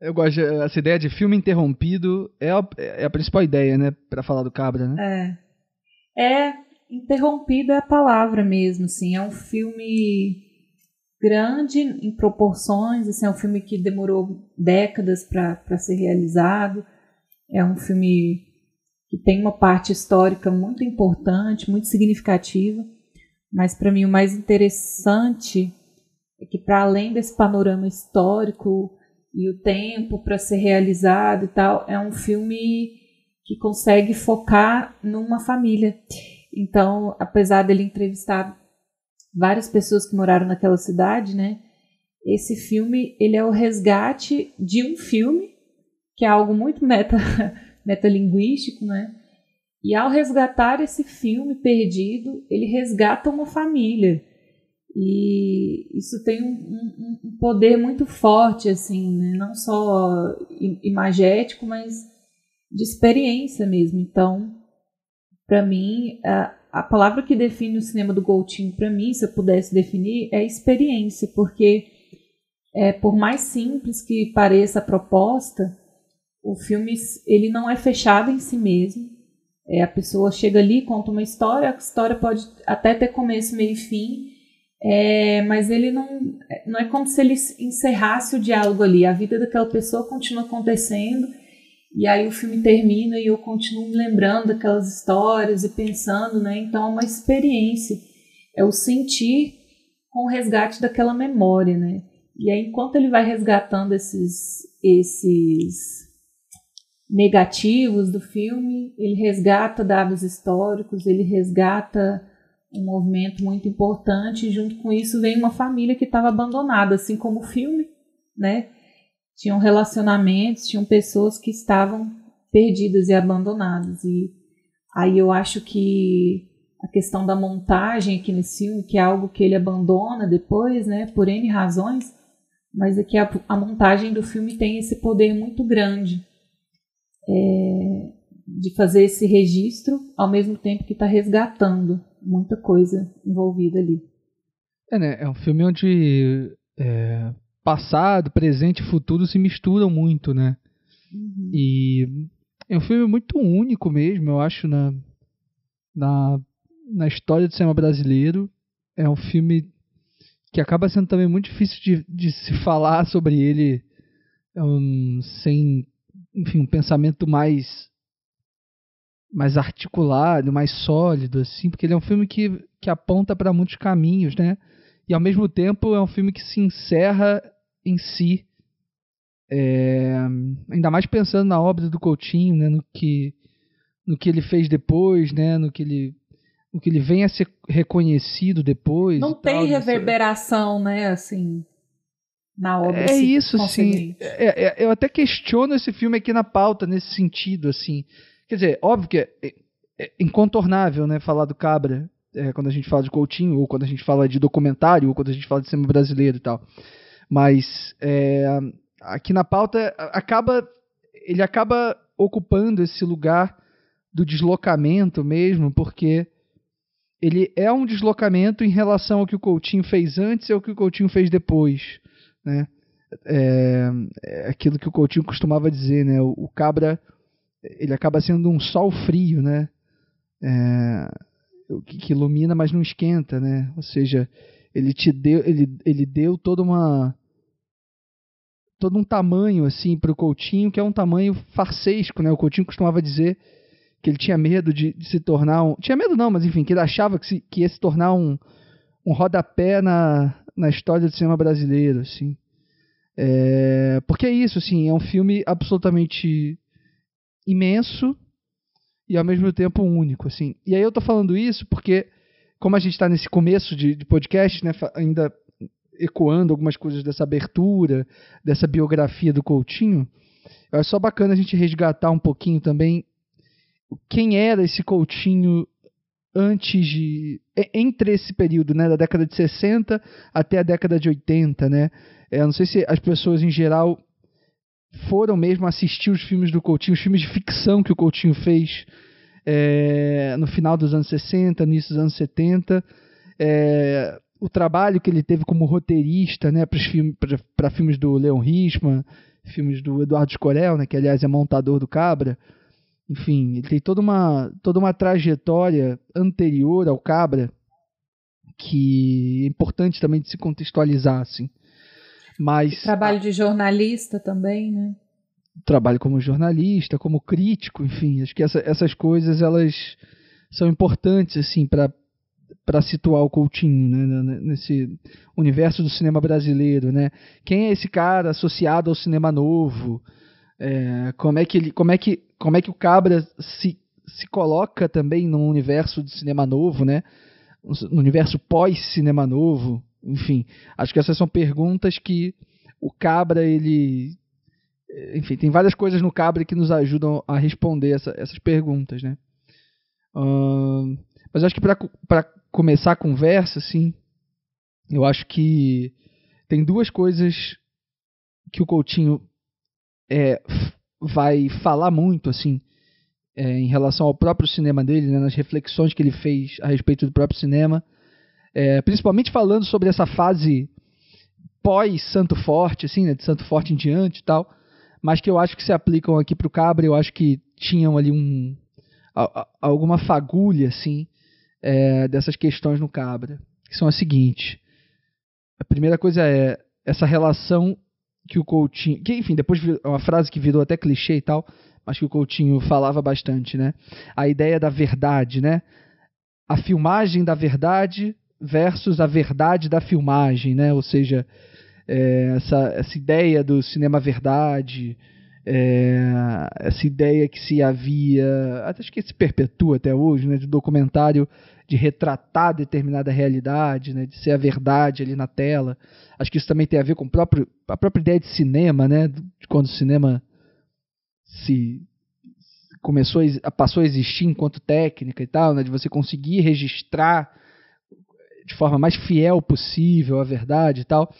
Eu gosto essa ideia de filme interrompido é a, é a principal ideia, né, para falar do Cabra, né? É. É interrompido é a palavra mesmo, assim, é um filme grande em proporções, assim, é um filme que demorou décadas para ser realizado, é um filme que tem uma parte histórica muito importante, muito significativa, mas para mim o mais interessante é que para além desse panorama histórico e o tempo para ser realizado e tal, é um filme que consegue focar numa família. Então, apesar dele entrevistar várias pessoas que moraram naquela cidade, né? Esse filme, ele é o resgate de um filme, que é algo muito meta *laughs* metalinguístico, né? E ao resgatar esse filme perdido, ele resgata uma família. E isso tem um, um, um poder muito forte, assim, né? não só imagético, mas de experiência mesmo. Então, para mim, a, a palavra que define o cinema do Goutinho, para mim, se eu pudesse definir, é experiência, porque é, por mais simples que pareça a proposta, o filme ele não é fechado em si mesmo. É, a pessoa chega ali, conta uma história, a história pode até ter começo, meio e fim, é, mas ele não, não é como se ele encerrasse o diálogo ali. A vida daquela pessoa continua acontecendo e aí o filme termina e eu continuo me lembrando daquelas histórias e pensando, né? Então é uma experiência, é o sentir com o resgate daquela memória, né? E aí enquanto ele vai resgatando esses esses negativos do filme, ele resgata dados históricos, ele resgata um movimento muito importante, e junto com isso vem uma família que estava abandonada, assim como o filme, né? Tinham relacionamentos, tinham pessoas que estavam perdidas e abandonadas. E aí eu acho que a questão da montagem aqui nesse filme, que é algo que ele abandona depois, né, por N razões, mas é a, a montagem do filme tem esse poder muito grande é, de fazer esse registro ao mesmo tempo que está resgatando muita coisa envolvida ali. É, né? É um filme onde é, passado, presente e futuro se misturam muito, né? Uhum. E é um filme muito único mesmo, eu acho, na, na, na história do cinema brasileiro. É um filme que acaba sendo também muito difícil de, de se falar sobre ele um, sem enfim, um pensamento mais mais articulado, mais sólido, assim, porque ele é um filme que, que aponta para muitos caminhos, né? E ao mesmo tempo é um filme que se encerra em si. É, ainda mais pensando na obra do Coutinho, né? No que, no que ele fez depois, né? No que ele, no que ele vem a ser reconhecido depois. Não tem tal, reverberação, né? Assim. na obra. É isso, sim. É, é, eu até questiono esse filme aqui na pauta, nesse sentido, assim. Quer dizer, óbvio que é, é- é incontornável, né, falar do Cabra, é, quando a gente fala de Coutinho, ou quando a gente fala de documentário, ou quando a gente fala de cinema brasileiro e tal. Mas é, aqui na pauta acaba ele acaba ocupando esse lugar do deslocamento mesmo, porque ele é um deslocamento em relação ao que o Coutinho fez antes e ao que o Coutinho fez depois, né? É, é aquilo que o Coutinho costumava dizer, né? O, o Cabra ele acaba sendo um sol frio, né? É, que ilumina, mas não esquenta, né? Ou seja, ele te deu, ele, ele deu toda uma todo um tamanho assim para o Coutinho que é um tamanho farsesco, né? O Coutinho costumava dizer que ele tinha medo de, de se tornar um, tinha medo não, mas enfim, que ele achava que, se, que ia se tornar um, um rodapé na, na história do cinema brasileiro, assim. É, porque é isso, assim, é um filme absolutamente imenso e ao mesmo tempo único, assim. E aí eu tô falando isso porque, como a gente está nesse começo de, de podcast, né, ainda ecoando algumas coisas dessa abertura, dessa biografia do Coutinho, acho só bacana a gente resgatar um pouquinho também quem era esse Coutinho antes de. entre esse período, né, da década de 60 até a década de 80, né? É, não sei se as pessoas em geral foram mesmo assistir os filmes do Coutinho, os filmes de ficção que o Coutinho fez é, no final dos anos 60, início dos anos 70. É, o trabalho que ele teve como roteirista né, para filmes do Leon Richman, filmes do Eduardo Escorel, né, que aliás é montador do Cabra. Enfim, ele tem toda uma, toda uma trajetória anterior ao Cabra que é importante também de se contextualizar. Assim. Mas Trabalho de jornalista também, né? trabalho como jornalista, como crítico, enfim, acho que essa- essas coisas elas são importantes assim para para situar o Coutinho né, nesse universo do cinema brasileiro, né? Quem é esse cara associado ao cinema novo? É, como é que ele, como é que como é que o Cabra se se coloca também no universo do cinema novo, né? No universo pós-cinema novo, enfim, acho que essas são perguntas que o Cabra ele enfim, tem várias coisas no Cabra que nos ajudam a responder essa- essas perguntas, né? Mas acho que para começar a conversa, assim, eu acho que tem duas coisas que o Coutinho é, vai falar muito, assim, é, em relação ao próprio cinema dele, né, nas reflexões que ele fez a respeito do próprio cinema, é, principalmente falando sobre essa fase pós Santo Forte, assim, né, de Santo Forte em diante e tal, mas que eu acho que se aplicam aqui para o Cabra, eu acho que tinham ali um a- a- alguma fagulha assim é, dessas questões no Cabra, que são as seguintes. A primeira coisa é essa relação que o Coutinho, que enfim, depois é uma frase que virou até clichê e tal, mas que o Coutinho falava bastante, né? A ideia da verdade, né? A filmagem da verdade versus a verdade da filmagem, né? Ou seja, é, essa, essa ideia do cinema verdade, é, essa ideia que se havia, acho que se perpetua até hoje, né, de documentário de retratar determinada realidade, né, de ser a verdade ali na tela. Acho que isso também tem a ver com próprio, a própria ideia de cinema, né, de quando o cinema se começou a, passou a existir enquanto técnica e tal, né, de você conseguir registrar de forma mais fiel possível a verdade e tal.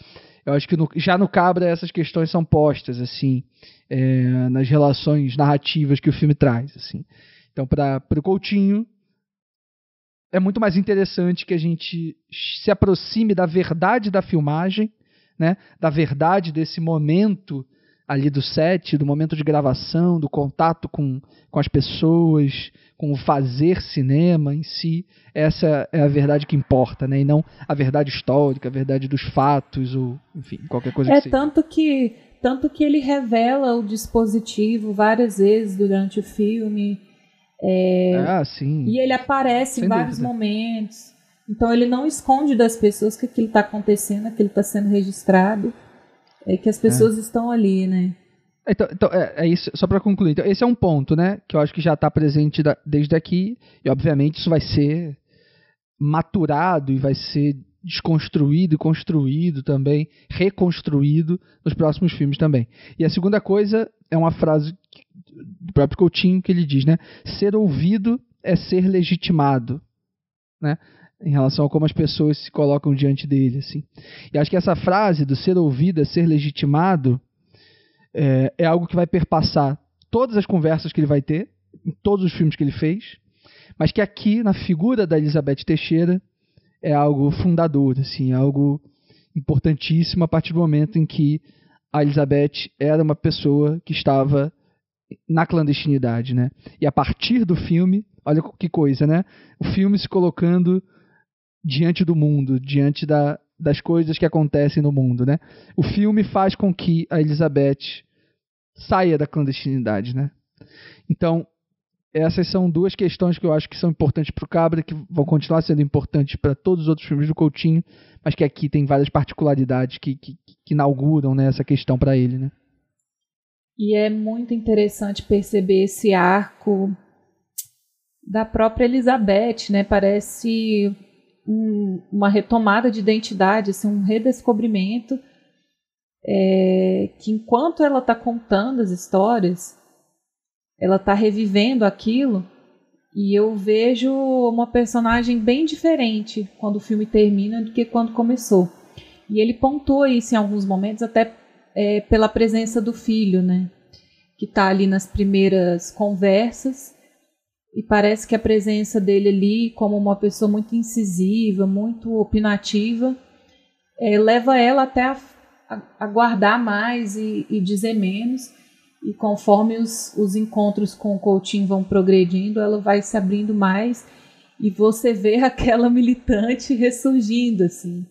Eu acho que no- já no Cabra essas questões são postas assim é, nas relações narrativas que o filme traz. assim. Então, para o Coutinho, é muito mais interessante que a gente se aproxime da verdade da filmagem, né, da verdade desse momento ali do set, do momento de gravação, do contato com, com as pessoas, com o fazer cinema em si. Essa é a verdade que importa, né, e não a verdade histórica, a verdade dos fatos, ou enfim, qualquer coisa É que seja. tanto que tanto que ele revela o dispositivo várias vezes durante o filme Ah, sim. e ele aparece Sem em vários dúvida. momentos. Então ele não esconde das pessoas que aquilo está acontecendo, aquilo está sendo registrado, é que as pessoas estão ali, né? Então, então, é, é isso, só para concluir. Então, esse é um ponto, né? Que eu acho que já está presente da- desde aqui. E, obviamente, isso vai ser maturado e vai ser desconstruído e construído também, reconstruído nos próximos filmes também. E a segunda coisa é uma frase do próprio Coutinho que ele diz, né? Ser ouvido é ser legitimado, né? Em relação a como as pessoas se colocam diante dele, assim. E acho que essa frase do ser ouvido é ser legitimado é, é algo que vai perpassar todas as conversas que ele vai ter, em todos os filmes que ele fez, mas que aqui, na figura da Elizabeth Teixeira, é algo fundador, assim, algo importantíssimo a partir do momento em que a Elizabeth era uma pessoa que estava na clandestinidade, né? E a partir do filme, olha que coisa, né? O filme se colocando diante do mundo, diante da, das coisas que acontecem no mundo, né? O filme faz com que a Elizabeth saia da clandestinidade, né? Então, essas são duas questões que eu acho que são importantes para o Cabra, que vão continuar sendo importantes para todos os outros filmes do Coutinho, mas que aqui tem várias particularidades que, que, que inauguram né, essa questão para ele, né? E é muito interessante perceber esse arco da própria Elizabeth, né? Parece um, uma retomada de identidade, assim, um redescobrimento. É, que enquanto ela está contando as histórias, ela está revivendo aquilo e eu vejo uma personagem bem diferente quando o filme termina do que quando começou. E ele pontua isso em alguns momentos, até é, pela presença do filho, né? Que está ali nas primeiras conversas. E parece que a presença dele ali, como uma pessoa muito incisiva, muito opinativa, é, leva ela até a, a, a guardar mais e, e dizer menos. E conforme os, os encontros com o Coutinho vão progredindo, ela vai se abrindo mais e você vê *laughs* aquela militante ressurgindo assim.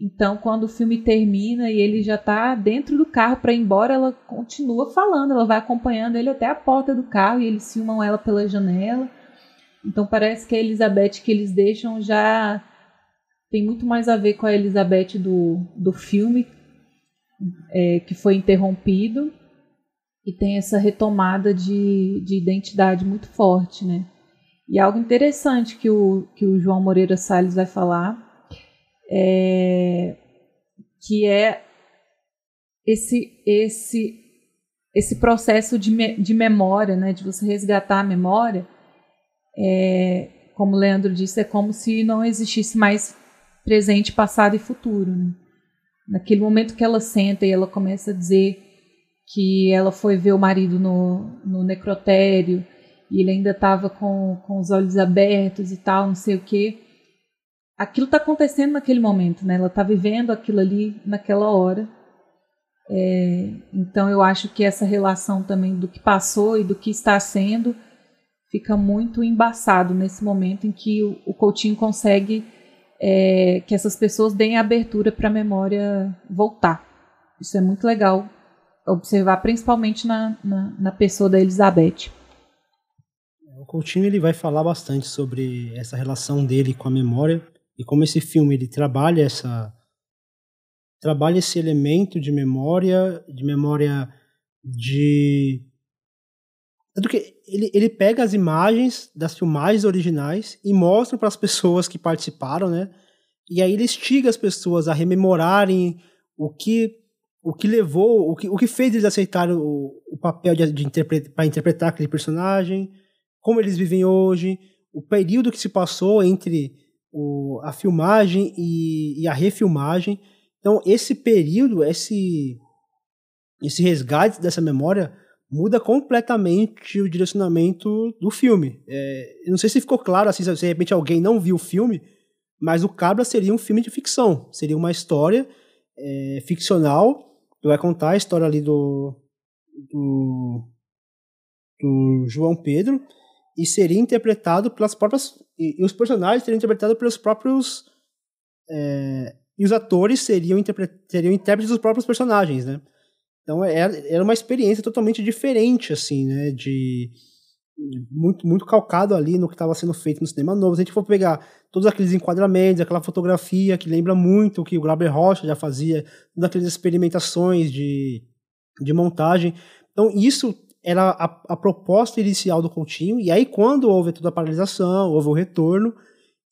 Então, quando o filme termina e ele já está dentro do carro para ir embora, ela continua falando, ela vai acompanhando ele até a porta do carro e eles filmam ela pela janela. Então, parece que a Elizabeth que eles deixam já tem muito mais a ver com a Elizabeth do, do filme, é, que foi interrompido, e tem essa retomada de, de identidade muito forte, né? E algo interessante que o, que o João Moreira Salles vai falar é, que é esse esse esse processo de, me, de memória, né, de você resgatar a memória, é, como o Leandro disse, é como se não existisse mais presente, passado e futuro. Né? Naquele momento que ela senta e ela começa a dizer que ela foi ver o marido no, no necrotério e ele ainda estava com, com os olhos abertos e tal, não sei o quê aquilo está acontecendo naquele momento, né? Ela está vivendo aquilo ali naquela hora. É, então eu acho que essa relação também do que passou e do que está sendo fica muito embaçado nesse momento em que o, o Coutinho consegue é, que essas pessoas deem abertura para a memória voltar. Isso é muito legal observar, principalmente na, na, na pessoa da Elizabeth. O Coutinho ele vai falar bastante sobre essa relação dele com a memória e como esse filme ele trabalha essa trabalha esse elemento de memória, de memória de tanto que ele, ele pega as imagens das filmagens originais e mostra para as pessoas que participaram, né? E aí ele instiga as pessoas a rememorarem o que o que levou, o que, o que fez eles aceitarem o, o papel de, de interpretar para interpretar aquele personagem, como eles vivem hoje, o período que se passou entre o, a filmagem e, e, a refilmagem. Então, esse período, esse, esse resgate dessa memória muda completamente o direcionamento do filme. É, não sei se ficou claro, assim, se de repente alguém não viu o filme, mas o Cabra seria um filme de ficção. Seria uma história é, ficcional que vai contar a história ali do, do, do João Pedro e seria interpretado pelas próprias. E, e os personagens seriam interpretados pelos próprios. É, e os atores seriam, seriam intérpretes dos próprios personagens, né? Então era, é, era uma experiência totalmente diferente, assim, né? De, muito, muito calcado ali no que estava sendo feito no cinema novo. Se a gente for pegar todos aqueles enquadramentos, aquela fotografia que lembra muito o que o Glauber Rocha já fazia, todas aquelas experimentações de, de montagem. Então isso era a, a, proposta inicial do Coutinho, e aí quando houve toda a paralisação, houve o retorno,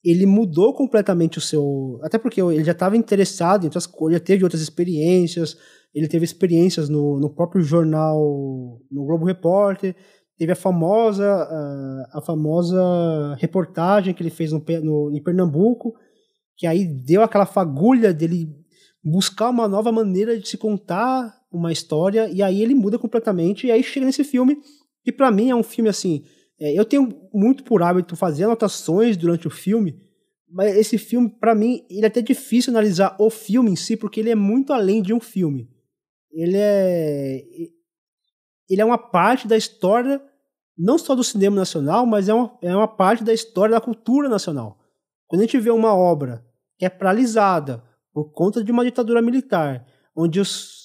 ele mudou completamente o seu. Até porque ele já estava interessado em outras coisas, teve outras experiências, ele teve experiências no, no próprio jornal, no Globo Repórter, teve a famosa, a, a famosa reportagem que ele fez no, no, em Pernambuco, que aí deu aquela fagulha dele buscar uma nova maneira de se contar uma história, e aí ele muda completamente, e aí chega nesse filme, que para mim é um filme assim é, eu tenho muito por hábito fazer anotações durante o filme, mas esse filme, para mim, ele é até difícil analisar o filme em si, porque ele é muito além de um filme. Ele é. Ele é uma parte da história, não só do cinema nacional, mas é uma, é uma parte da história da cultura nacional. Quando a gente vê uma obra que é paralisada por conta de uma ditadura militar, onde os,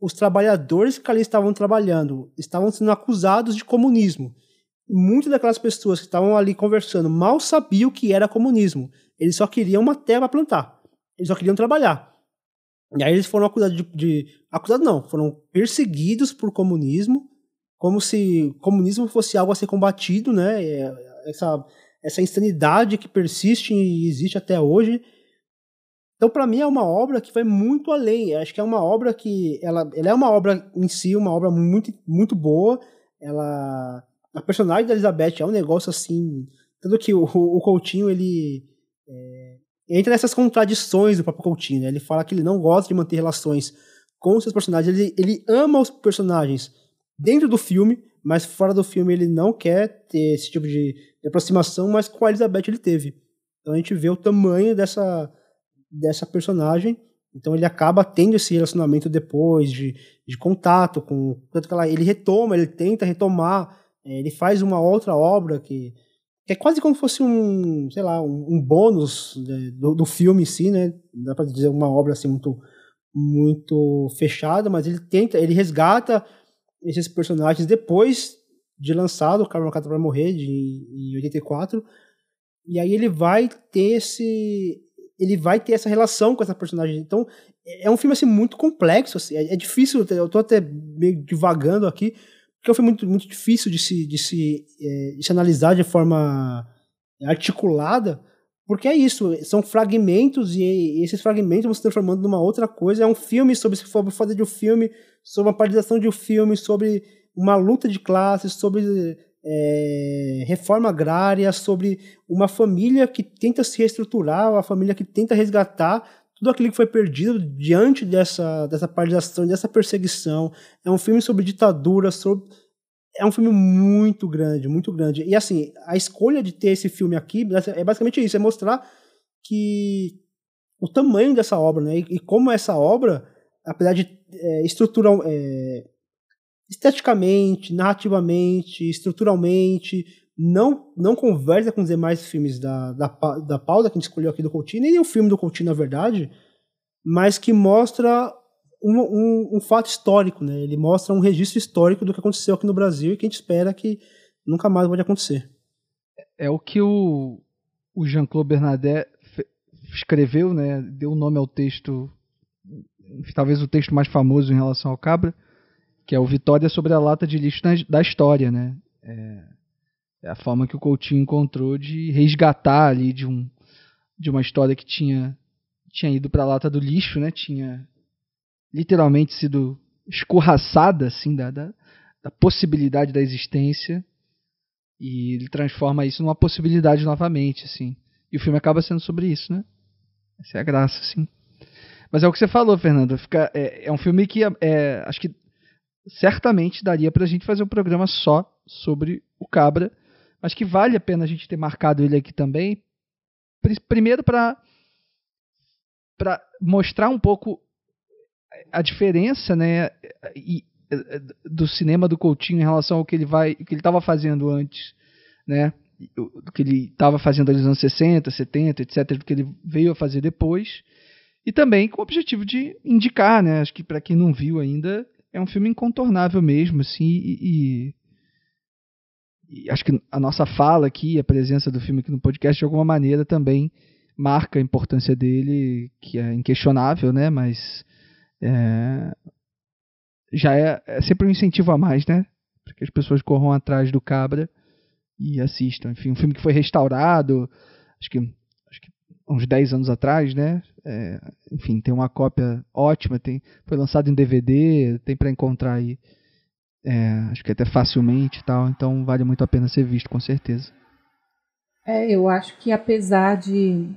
os trabalhadores que ali estavam trabalhando estavam sendo acusados de comunismo, muitas daquelas pessoas que estavam ali conversando mal sabiam o que era comunismo. Eles só queriam uma terra para plantar. Eles só queriam trabalhar. E aí eles foram acusados de, de. Acusados não, foram perseguidos por comunismo, como se comunismo fosse algo a ser combatido, né? É, essa, essa insanidade que persiste e existe até hoje. Então, para mim, é uma obra que vai muito além. Acho que é uma obra que. Ela, ela é uma obra em si, uma obra muito, muito boa. Ela a personagem da Elizabeth é um negócio assim. Tanto que o, o Coutinho, ele. É, entra nessas contradições do próprio Coutinho, né? Ele fala que ele não gosta de manter relações com os seus personagens. Ele, ele ama os personagens dentro do filme, mas fora do filme ele não quer ter esse tipo de aproximação, mas com a Elizabeth ele teve. Então a gente vê o tamanho dessa, dessa personagem. Então ele acaba tendo esse relacionamento depois de, de contato com. Tanto que ela, ele retoma, ele tenta retomar é, ele faz uma outra obra que, que, é quase como se fosse um, sei lá, um, um bônus né, do, do, filme em si, né? Dá para dizer uma obra assim muito muito fechada, mas ele tenta, ele resgata esses personagens depois de lançado o Carlos Marcado para morrer de em 84. E aí ele vai ter esse ele vai ter essa relação com essa personagem. Então, é, é um filme assim muito complexo, assim, é, é difícil, eu tô até meio divagando aqui, porque foi muito, muito difícil de se, de, se, é, de se analisar de forma articulada, porque é isso, são fragmentos e esses fragmentos vão se transformando numa outra coisa. É um filme sobre o fazer de um filme, sobre uma paralisação de um filme, sobre uma luta de classes, sobre é, reforma agrária, sobre uma família que tenta se reestruturar, uma família que tenta resgatar tudo aquilo que foi perdido diante dessa, dessa paralisação, dessa perseguição. É um filme sobre ditadura, sobre... é um filme muito grande, muito grande. E assim, a escolha de ter esse filme aqui é basicamente isso, é mostrar que o tamanho dessa obra, né? E, e como essa obra, apesar de é, estrutural, é, esteticamente, narrativamente, estruturalmente, não, não conversa com os demais filmes da, da, da pauta que a gente escolheu aqui do Coutinho, nem o filme do Coutinho, na verdade, mas que mostra um, um, um, fato histórico, né? Ele mostra um registro histórico do que aconteceu aqui no Brasil e que a gente espera que nunca mais pode acontecer. É o que o, o Jean-Claude Bernadette escreveu, né? Deu nome ao texto, talvez o texto mais famoso em relação ao Cabra, que é o Vitória sobre a lata de lixo da história, né? É é a forma que o Coutinho encontrou de resgatar ali de, um, de uma história que tinha, tinha ido para a lata do lixo, né? Tinha literalmente sido escorraçada assim da, da, da possibilidade da existência e ele transforma isso numa possibilidade novamente, assim. E o filme acaba sendo sobre isso, né? Essa é a graça, assim. Mas é o que você falou, Fernando. Fica, é, é um filme que é, acho que certamente daria pra gente fazer um programa só sobre o Cabra mas que vale a pena a gente ter marcado ele aqui também. Primeiro para para mostrar um pouco a diferença, né, e, do cinema do Coutinho em relação ao que ele vai, que ele estava fazendo antes, né, do que ele estava fazendo nos anos 60, 70, etc, do que ele veio a fazer depois. E também com o objetivo de indicar, né, acho que para quem não viu ainda, é um filme incontornável mesmo, assim, e, e e acho que a nossa fala aqui, a presença do filme aqui no podcast, de alguma maneira também marca a importância dele, que é inquestionável, né? Mas é, já é, é, sempre um incentivo a mais, né? Para que as pessoas corram atrás do Cabra e assistam. Enfim, um filme que foi restaurado, acho que uns 10 anos atrás, né? É, enfim, tem uma cópia ótima, tem, foi lançado em DVD, tem para encontrar aí, é, acho que até facilmente tal, então vale muito a pena ser visto, com certeza. É, eu acho que apesar de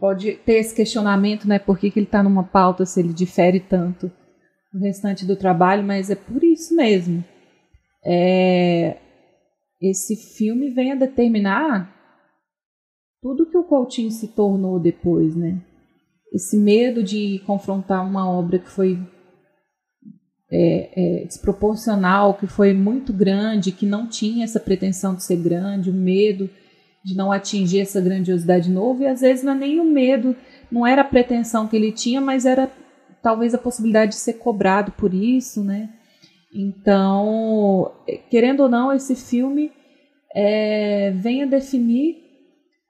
pode ter esse questionamento, né, por que, que ele está numa pauta se ele difere tanto do restante do trabalho, mas é por isso mesmo. É, esse filme vem a determinar tudo que o Coutinho se tornou depois, né? Esse medo de confrontar uma obra que foi é, é, desproporcional, que foi muito grande, que não tinha essa pretensão de ser grande, o medo de não atingir essa grandiosidade nova, e às vezes não é nem o medo, não era a pretensão que ele tinha, mas era talvez a possibilidade de ser cobrado por isso, né? Então, querendo ou não, esse filme é, vem a definir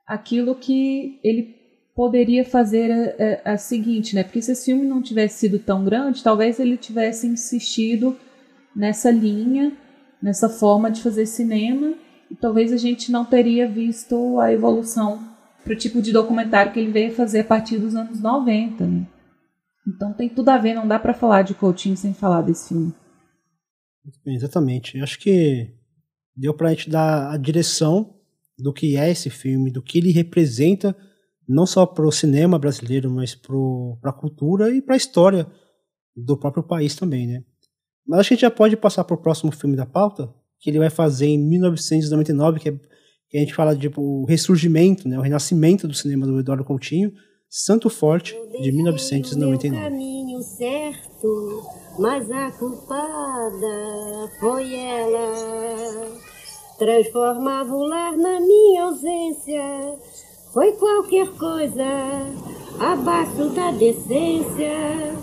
aquilo que ele poderia fazer a, é, a, a, seguinte, né? Porque se esse filme não tivesse sido tão grande, talvez ele tivesse insistido nessa linha, nessa forma de fazer cinema, e talvez a gente não teria visto a evolução para o tipo de documentário que ele veio fazer a partir dos anos 90, né? Então tem tudo a ver, não dá para falar de Coutinho sem falar desse filme. Exatamente. Eu acho que deu pra gente dar a direção do que é esse filme, do que ele representa, não só para o cinema brasileiro, mas para a cultura e para a história do próprio país também, né? Mas acho que a gente já pode passar para o próximo filme da pauta, que ele vai fazer em 1999, que, é, que a gente fala de tipo, o ressurgimento, né, o renascimento do cinema do Eduardo Coutinho, Santo Forte, de 1999. caminho certo, mas a culpada foi ela transformava o lar na minha ausência. Foi qualquer coisa abaixo da decência.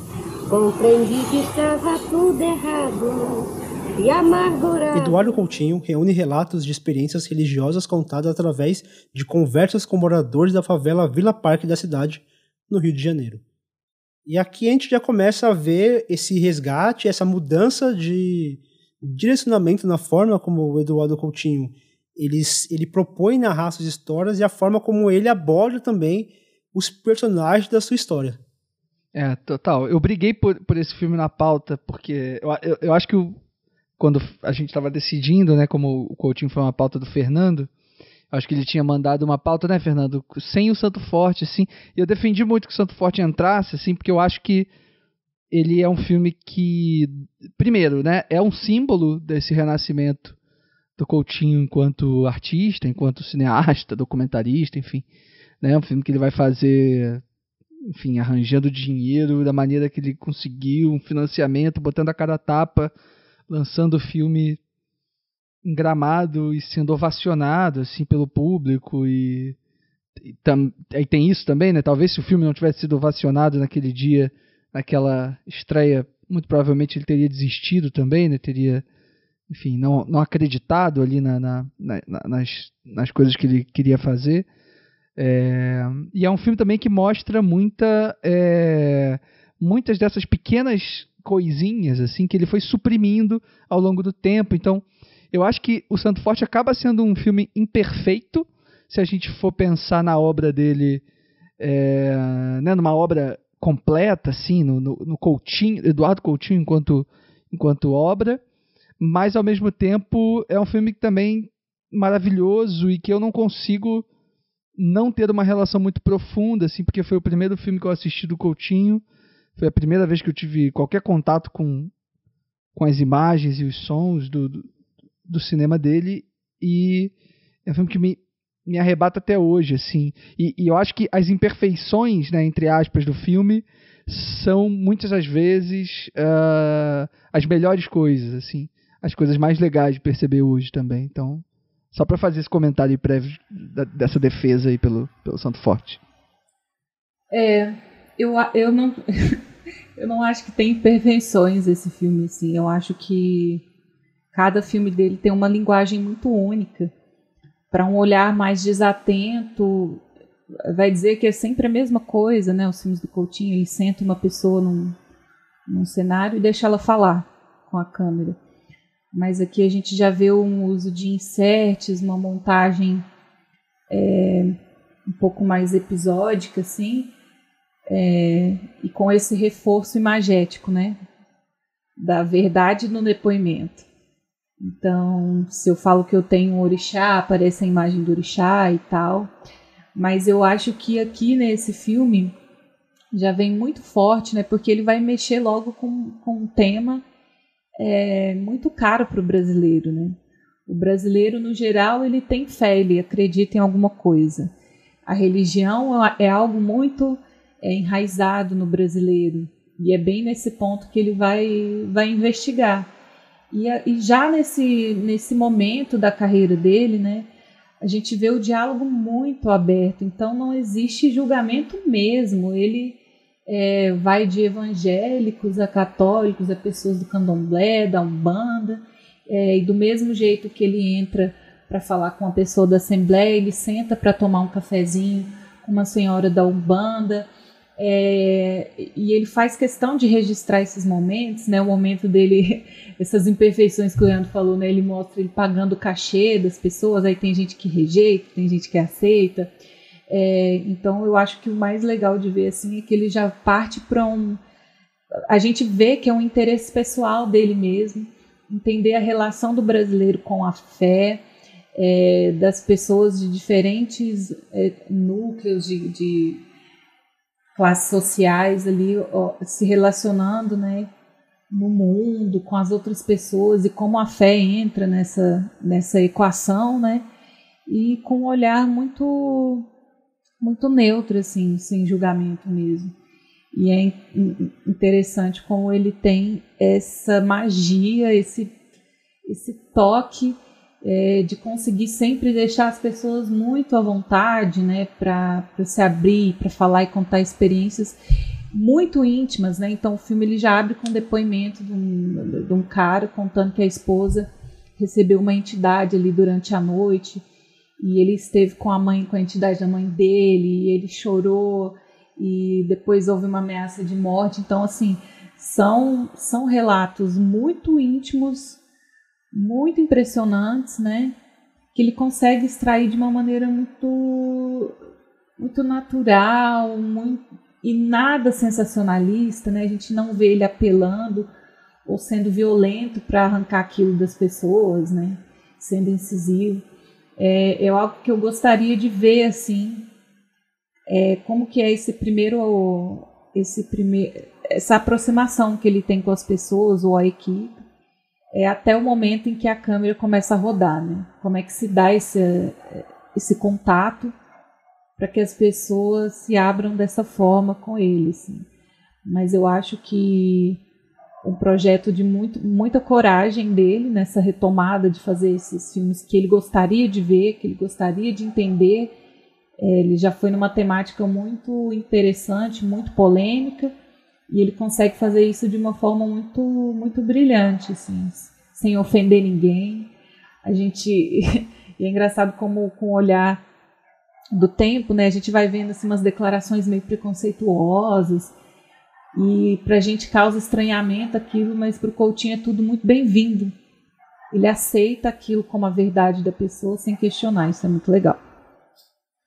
Compreendi que estava tudo errado. E amargurado. Eduardo Coutinho reúne relatos de experiências religiosas contadas através de conversas com moradores da favela Vila Parque da cidade, no Rio de Janeiro. E aqui a gente já começa a ver esse resgate, essa mudança de, direcionamento na forma como o Eduardo Coutinho ele, ele propõe narrar suas histórias e a forma como ele aborda também os personagens da sua história. É, total. Eu briguei por, por esse filme na pauta, porque eu, eu, eu acho que o, quando a gente estava decidindo, né, como o Coutinho foi uma pauta do Fernando, acho que ele tinha mandado uma pauta, né, Fernando, sem o Santo Forte, assim. E eu defendi muito que o Santo Forte entrasse, assim, porque eu acho que ele é um filme que, primeiro, né, é um símbolo desse renascimento do Coutinho enquanto artista, enquanto cineasta, documentarista, enfim. Né, um filme que ele vai fazer, enfim, arranjando dinheiro da maneira que ele conseguiu, um financiamento, botando a cara a tapa, lançando o filme em gramado e sendo ovacionado assim pelo público e, e tam, aí tem isso também, né? Talvez se o filme não tivesse sido ovacionado naquele dia, naquela estreia, muito provavelmente ele teria desistido também, né? Teria, enfim, não, não acreditado ali na, na, na, nas, nas coisas que ele queria fazer. É, e é um filme também que mostra muita, é, muitas dessas pequenas coisinhas assim que ele foi suprimindo ao longo do tempo. Então, eu acho que o Santo Forte acaba sendo um filme imperfeito se a gente for pensar na obra dele, é, né, numa obra completa, assim, no, no, no Coutinho, Eduardo Coutinho enquanto, enquanto obra, mas ao mesmo tempo é um filme que também maravilhoso e que eu não consigo não ter uma relação muito profunda, assim, porque foi o primeiro filme que eu assisti do Coutinho, foi a primeira vez que eu tive qualquer contato com, com as imagens e os sons do, do, do cinema dele e é um filme que me, me arrebata até hoje, assim. E, e, eu acho que as imperfeições, né, entre aspas, do filme são muitas das vezes uh, as melhores coisas, assim, as coisas mais legais de perceber hoje também. Então, só para fazer esse comentário prévio da, dessa defesa aí pelo, pelo Santo Forte. É, eu, eu não *laughs* eu não acho que tem imperfeições esse filme, assim. Eu acho que cada filme dele tem uma linguagem muito única para um olhar mais desatento, vai dizer que é sempre a mesma coisa, né? Os filmes do Coutinho, ele senta uma pessoa num, num cenário e deixa ela falar com a câmera. Mas aqui a gente já vê um uso de inserts, uma montagem é, um pouco mais episódica, assim, é, e com esse reforço imagético, né? Da verdade no depoimento. Então, se eu falo que eu tenho um orixá, aparece a imagem do orixá e tal. Mas eu acho que aqui nesse filme já vem muito forte, né? Porque ele vai mexer logo com, com um tema é, muito caro para o brasileiro, né? O brasileiro, no geral, ele tem fé, ele acredita em alguma coisa. A religião é algo muito é, enraizado no brasileiro. E é bem nesse ponto que ele vai, vai investigar. E, e já nesse, nesse momento da carreira dele, né, a gente vê o diálogo muito aberto. Então não existe julgamento mesmo. Ele é, vai de evangélicos a católicos, a pessoas do candomblé, da umbanda. É, e do mesmo jeito que ele entra para falar com a pessoa da Assembleia, ele senta para tomar um cafezinho com uma senhora da Umbanda. É, e ele faz questão de registrar esses momentos, né? O momento dele, *laughs* essas imperfeições que o Leandro falou, né? Ele mostra ele pagando o cachê das pessoas, aí tem gente que rejeita, tem gente que aceita. É, então eu acho que o mais legal de ver assim é que ele já parte para um. A gente vê que é um interesse pessoal dele mesmo, entender a relação do brasileiro com a fé, é, das pessoas de diferentes é, núcleos de, de, classes sociais ali ó, se relacionando, né, no mundo com as outras pessoas e como a fé entra nessa nessa equação, né, e com um olhar muito muito neutro assim, sem julgamento mesmo. E é interessante como ele tem essa magia, esse esse toque é, de conseguir sempre deixar as pessoas muito à vontade, né, para se abrir, para falar e contar experiências muito íntimas, né? Então o filme ele já abre com um depoimento de um, de um cara contando que a esposa recebeu uma entidade ali durante a noite e ele esteve com a mãe, com a entidade da mãe dele, e ele chorou e depois houve uma ameaça de morte. Então assim são são relatos muito íntimos muito impressionantes, né? Que ele consegue extrair de uma maneira muito, muito natural, muito, e nada sensacionalista, né? A gente não vê ele apelando ou sendo violento para arrancar aquilo das pessoas, né? Sendo incisivo. É, é algo que eu gostaria de ver assim, é, como que é esse primeiro, esse primeiro, essa aproximação que ele tem com as pessoas ou a equipe é até o momento em que a câmera começa a rodar, né? Como é que se dá esse, esse contato para que as pessoas se abram dessa forma com ele, assim. Mas eu acho que um projeto de muito, muita coragem dele nessa retomada de fazer esses filmes que ele gostaria de ver, que ele gostaria de entender. É, ele já foi numa temática muito interessante, muito polêmica, e ele consegue fazer isso de uma forma muito, muito brilhante, assim, sem ofender ninguém. A gente. *laughs* e é engraçado como, com o olhar do tempo, né, a gente vai vendo assim, umas declarações meio preconceituosas. E para a gente causa estranhamento aquilo, mas para o Coutinho é tudo muito bem-vindo. Ele aceita aquilo como a verdade da pessoa sem questionar. Isso é muito legal.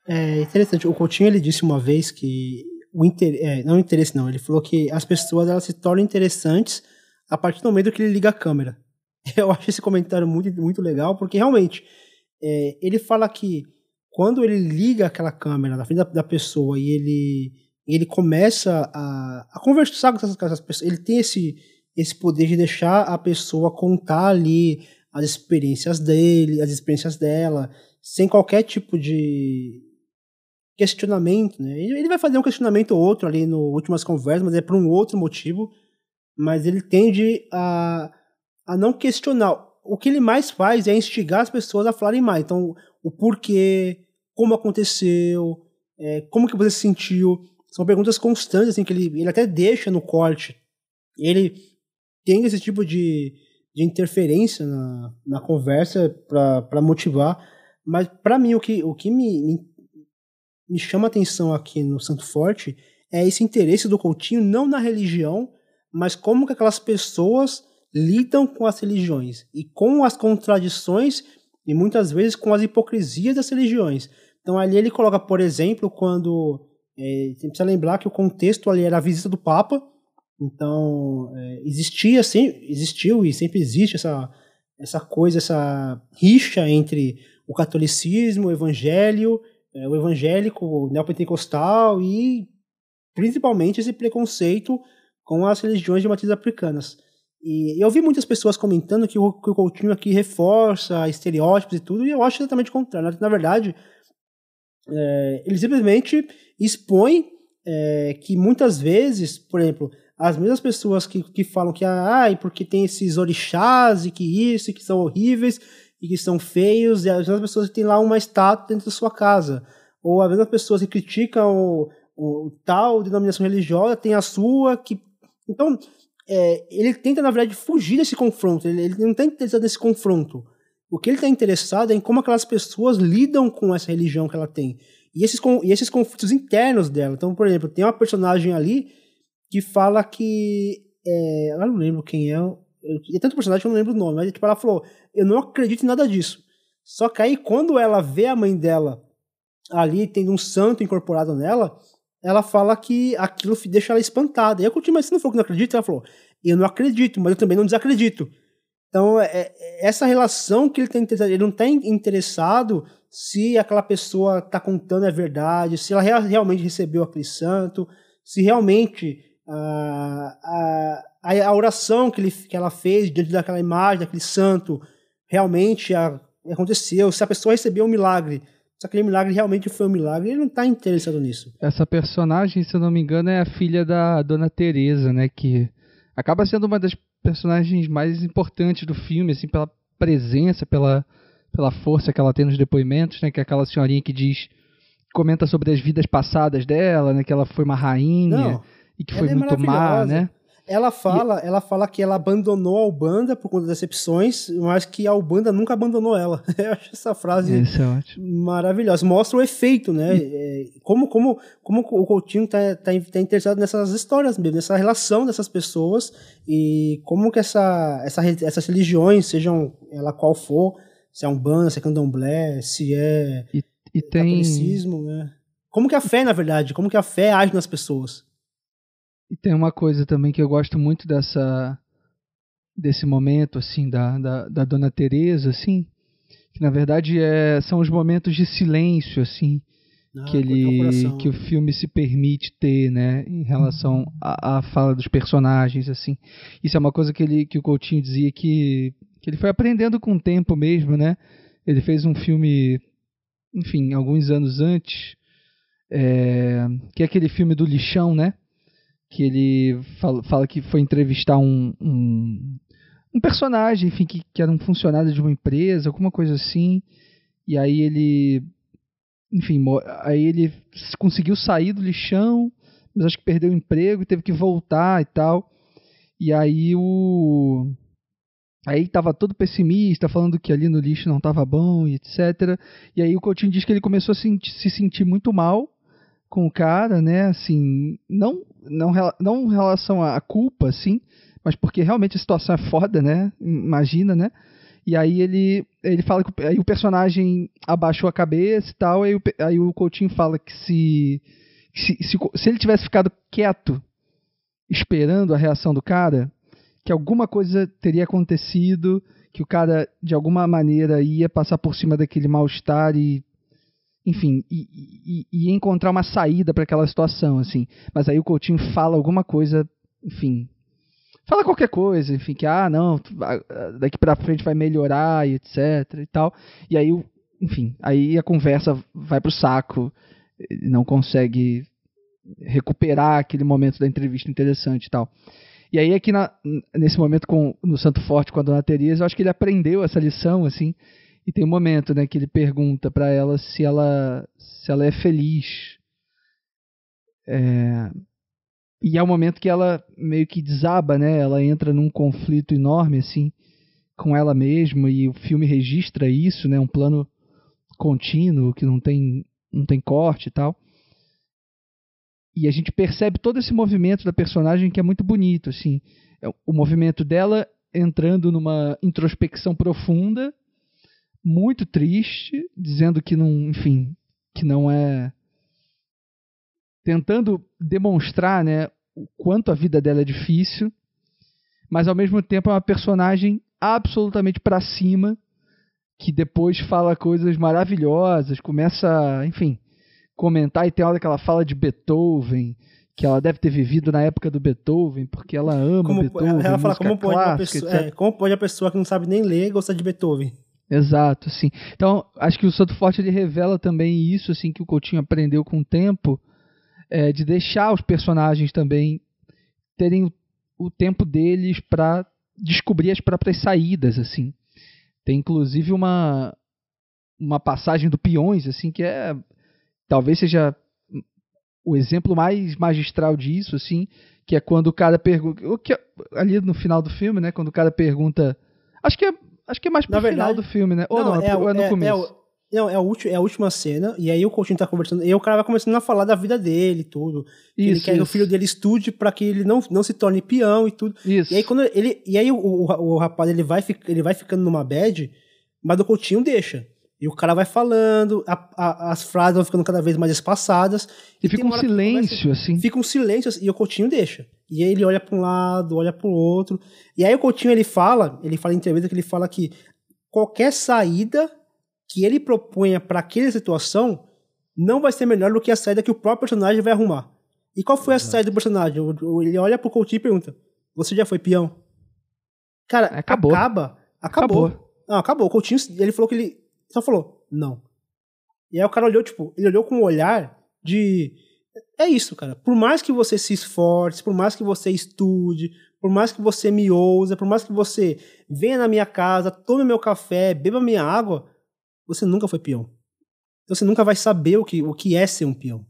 É interessante. O Coutinho ele disse uma vez que o. É, não o interesse não, ele falou que as pessoas elas se tornam interessantes a partir do momento que ele liga a câmera. *laughs* Eu acho esse comentário muito, muito legal, porque realmente é, ele fala que quando ele liga aquela câmera na frente da, da pessoa e ele, ele começa a, a conversar com essas, com essas, pessoas, ele tem esse, esse poder de deixar a pessoa contar ali as experiências dele, as experiências dela, sem qualquer tipo de, questionamento, né? Ele vai fazer um questionamento ou outro ali no últimas conversas, mas é por um outro motivo. Mas ele tende a, a não questionar. O que ele mais faz é instigar as pessoas a falarem mais. Então, o porquê, como aconteceu, é, como que você se sentiu. São perguntas constantes, assim, que ele, ele até deixa no corte. Ele tem esse tipo de, de interferência na, na conversa para motivar. Mas, para mim, o que, o que me, me me chama atenção aqui no Santo Forte é esse interesse do Coutinho não na religião, mas como que aquelas pessoas lidam com as religiões e com as contradições e muitas vezes com as hipocrisias das religiões. Então ali ele coloca, por exemplo, quando é, você precisa lembrar que o contexto ali era a visita do Papa, então é, existia, sim, existiu e sempre existe essa essa coisa, essa rixa entre o catolicismo, o evangelho, é, o evangélico, o neopentecostal e principalmente esse preconceito com as religiões de matriz africanas. E eu vi muitas pessoas comentando que o, que o Coutinho aqui reforça estereótipos e tudo, e eu acho exatamente o contrário. Na verdade, é, ele simplesmente expõe é, que muitas vezes, por exemplo, as mesmas pessoas que, que falam que ah, porque tem esses orixás e que isso, e que são horríveis e que são feios, e as mesmas pessoas que têm lá uma estátua dentro da sua casa. Ou as mesmas pessoas que criticam o, o tal denominação religiosa tem a sua que. Então, é, ele tenta, na verdade, fugir desse confronto. Ele, ele não está interessado nesse confronto. O que ele está interessado é em como aquelas pessoas lidam com essa religião que ela tem. E esses, e esses conflitos internos dela. Então, por exemplo, tem uma personagem ali que fala que. É, eu não lembro quem é. Tem tanto personagem que eu não lembro o nome, mas tipo, ela falou: Eu não acredito em nada disso. Só que aí, quando ela vê a mãe dela ali tendo um santo incorporado nela, ela fala que aquilo deixa ela espantada. E eu continuo, mas se não for que não acredita, ela falou: Eu não acredito, mas eu também não desacredito. Então, é, é essa relação que ele tem ele não está interessado se aquela pessoa está contando a verdade, se ela realmente recebeu aquele santo, se realmente a, a, a oração que, ele, que ela fez diante daquela imagem, daquele santo, realmente a, aconteceu, se a pessoa recebeu um milagre, se aquele milagre realmente foi um milagre, ele não está interessado nisso. Essa personagem, se eu não me engano, é a filha da Dona Teresa, né, que acaba sendo uma das personagens mais importantes do filme, assim, pela presença, pela, pela força que ela tem nos depoimentos, né, que é aquela senhorinha que diz comenta sobre as vidas passadas dela, né, que ela foi uma rainha. Não e que foi é muito má, né? Ela fala, e... ela fala que ela abandonou a Ubanda por conta das decepções, mas que a Ubanda nunca abandonou ela. *laughs* Eu acho essa frase é maravilhosa. Mostra o efeito, né? E... É, como, como, como o Coutinho tá, tá, tá, interessado nessas histórias mesmo, nessa relação dessas pessoas e como que essa, essa, essas religiões, sejam ela qual for, se é Umbanda, se é Candomblé, se é e, e tem... catolicismo, né? Como que a fé, na verdade, como que a fé age nas pessoas. E tem uma coisa também que eu gosto muito dessa desse momento assim da, da, da Dona Teresa assim, que na verdade é, são os momentos de silêncio assim ah, que ele que o filme se permite ter, né, em relação à, à fala dos personagens assim. Isso é uma coisa que ele que o Coutinho dizia que que ele foi aprendendo com o tempo mesmo, né? Ele fez um filme, enfim, alguns anos antes, é, que é aquele filme do lixão, né? Que ele fala, fala que foi entrevistar um, um, um personagem, enfim, que, que era um funcionário de uma empresa, alguma coisa assim, e aí ele, enfim, aí ele conseguiu sair do lixão, mas acho que perdeu o emprego e teve que voltar e tal, e aí o Aí estava todo pessimista, falando que ali no lixo não estava bom e etc. E aí o Coutinho diz que ele começou a se sentir muito mal com o cara, né? Assim, não não não em relação à culpa, assim, mas porque realmente a situação é foda, né? Imagina, né? E aí ele ele fala que aí o personagem abaixou a cabeça e tal, aí o, aí o Coutinho fala que se se, se se ele tivesse ficado quieto esperando a reação do cara, que alguma coisa teria acontecido, que o cara de alguma maneira ia passar por cima daquele mal-estar e enfim, e, e, e encontrar uma saída para aquela situação, assim. Mas aí o Coutinho fala alguma coisa, enfim, fala qualquer coisa, enfim, que ah, não, daqui para frente vai melhorar e etc e tal. E aí, enfim, aí a conversa vai pro saco, não consegue recuperar aquele momento da entrevista interessante e tal. E aí aqui na, nesse momento com no Santo Forte com a Dona Teresa, eu acho que ele aprendeu essa lição assim e tem um momento, né, que ele pergunta para ela se ela se ela é feliz. É... E é o momento que ela meio que desaba, né? Ela entra num conflito enorme assim com ela mesma e o filme registra isso, né? Um plano contínuo que não tem não tem corte e tal. E a gente percebe todo esse movimento da personagem que é muito bonito, assim. É o movimento dela entrando numa introspecção profunda muito triste, dizendo que não, enfim, que não é tentando demonstrar, né, o quanto a vida dela é difícil, mas ao mesmo tempo é uma personagem absolutamente para cima, que depois fala coisas maravilhosas, começa, enfim, comentar e tem hora que ela fala de Beethoven, que ela deve ter vivido na época do Beethoven, porque ela ama Como, Beethoven, ela fala como pode, clássica, pessoa, etc. é, como pode a pessoa que não sabe nem ler gostar de Beethoven? Exato, sim. Então, acho que o Santo Forte ele revela também isso, assim, que o Coutinho aprendeu com o tempo, é, de deixar os personagens também terem o, o tempo deles para descobrir as próprias saídas, assim. Tem inclusive uma uma passagem do Peões, assim, que é talvez seja o exemplo mais magistral disso, assim, que é quando o cara pergunta, o que é- ali no final do filme, né, quando o cara pergunta, acho que é acho que é mais pro Na final verdade- do filme, né? Ou não, é, o- ou é no é- começo. é o- não, é, o ulti- é a última cena, e aí o Coutinho tá conversando, e aí o cara vai começando a falar da vida dele e tudo. que ele Isso, quer que o isso. filho dele estude pra que ele não, não se torne peão e tudo. Isso. E aí quando ele. E aí o, o, o rapaz ele vai, ele vai ficando numa bad, mas o Coutinho deixa. E o cara vai falando, a- a- as frases vão ficando cada vez mais espaçadas. e fica tem um silêncio, começa- assim. Fica um silêncio assim, e o Coutinho deixa. E aí ele olha para um lado, olha para o outro. E aí o Coutinho ele fala, ele fala em entrevista que ele fala que qualquer saída que ele proponha para aquela situação não vai ser melhor do que a saída que o próprio personagem vai arrumar. E qual foi a saída do personagem? Ele olha pro Coutinho e pergunta: Você já foi peão? Cara, Acabou. acaba. Acabou. Acabou. Não, acabou. O Coutinho, ele falou que ele só falou: Não. E aí o cara olhou, tipo, ele olhou com um olhar de. É isso, cara. Por mais que você se esforce, por mais que você estude, por mais que você me ouça, por mais que você venha na minha casa, tome meu café, beba minha água, você nunca foi peão. Então você nunca vai saber o que, o que é ser um peão.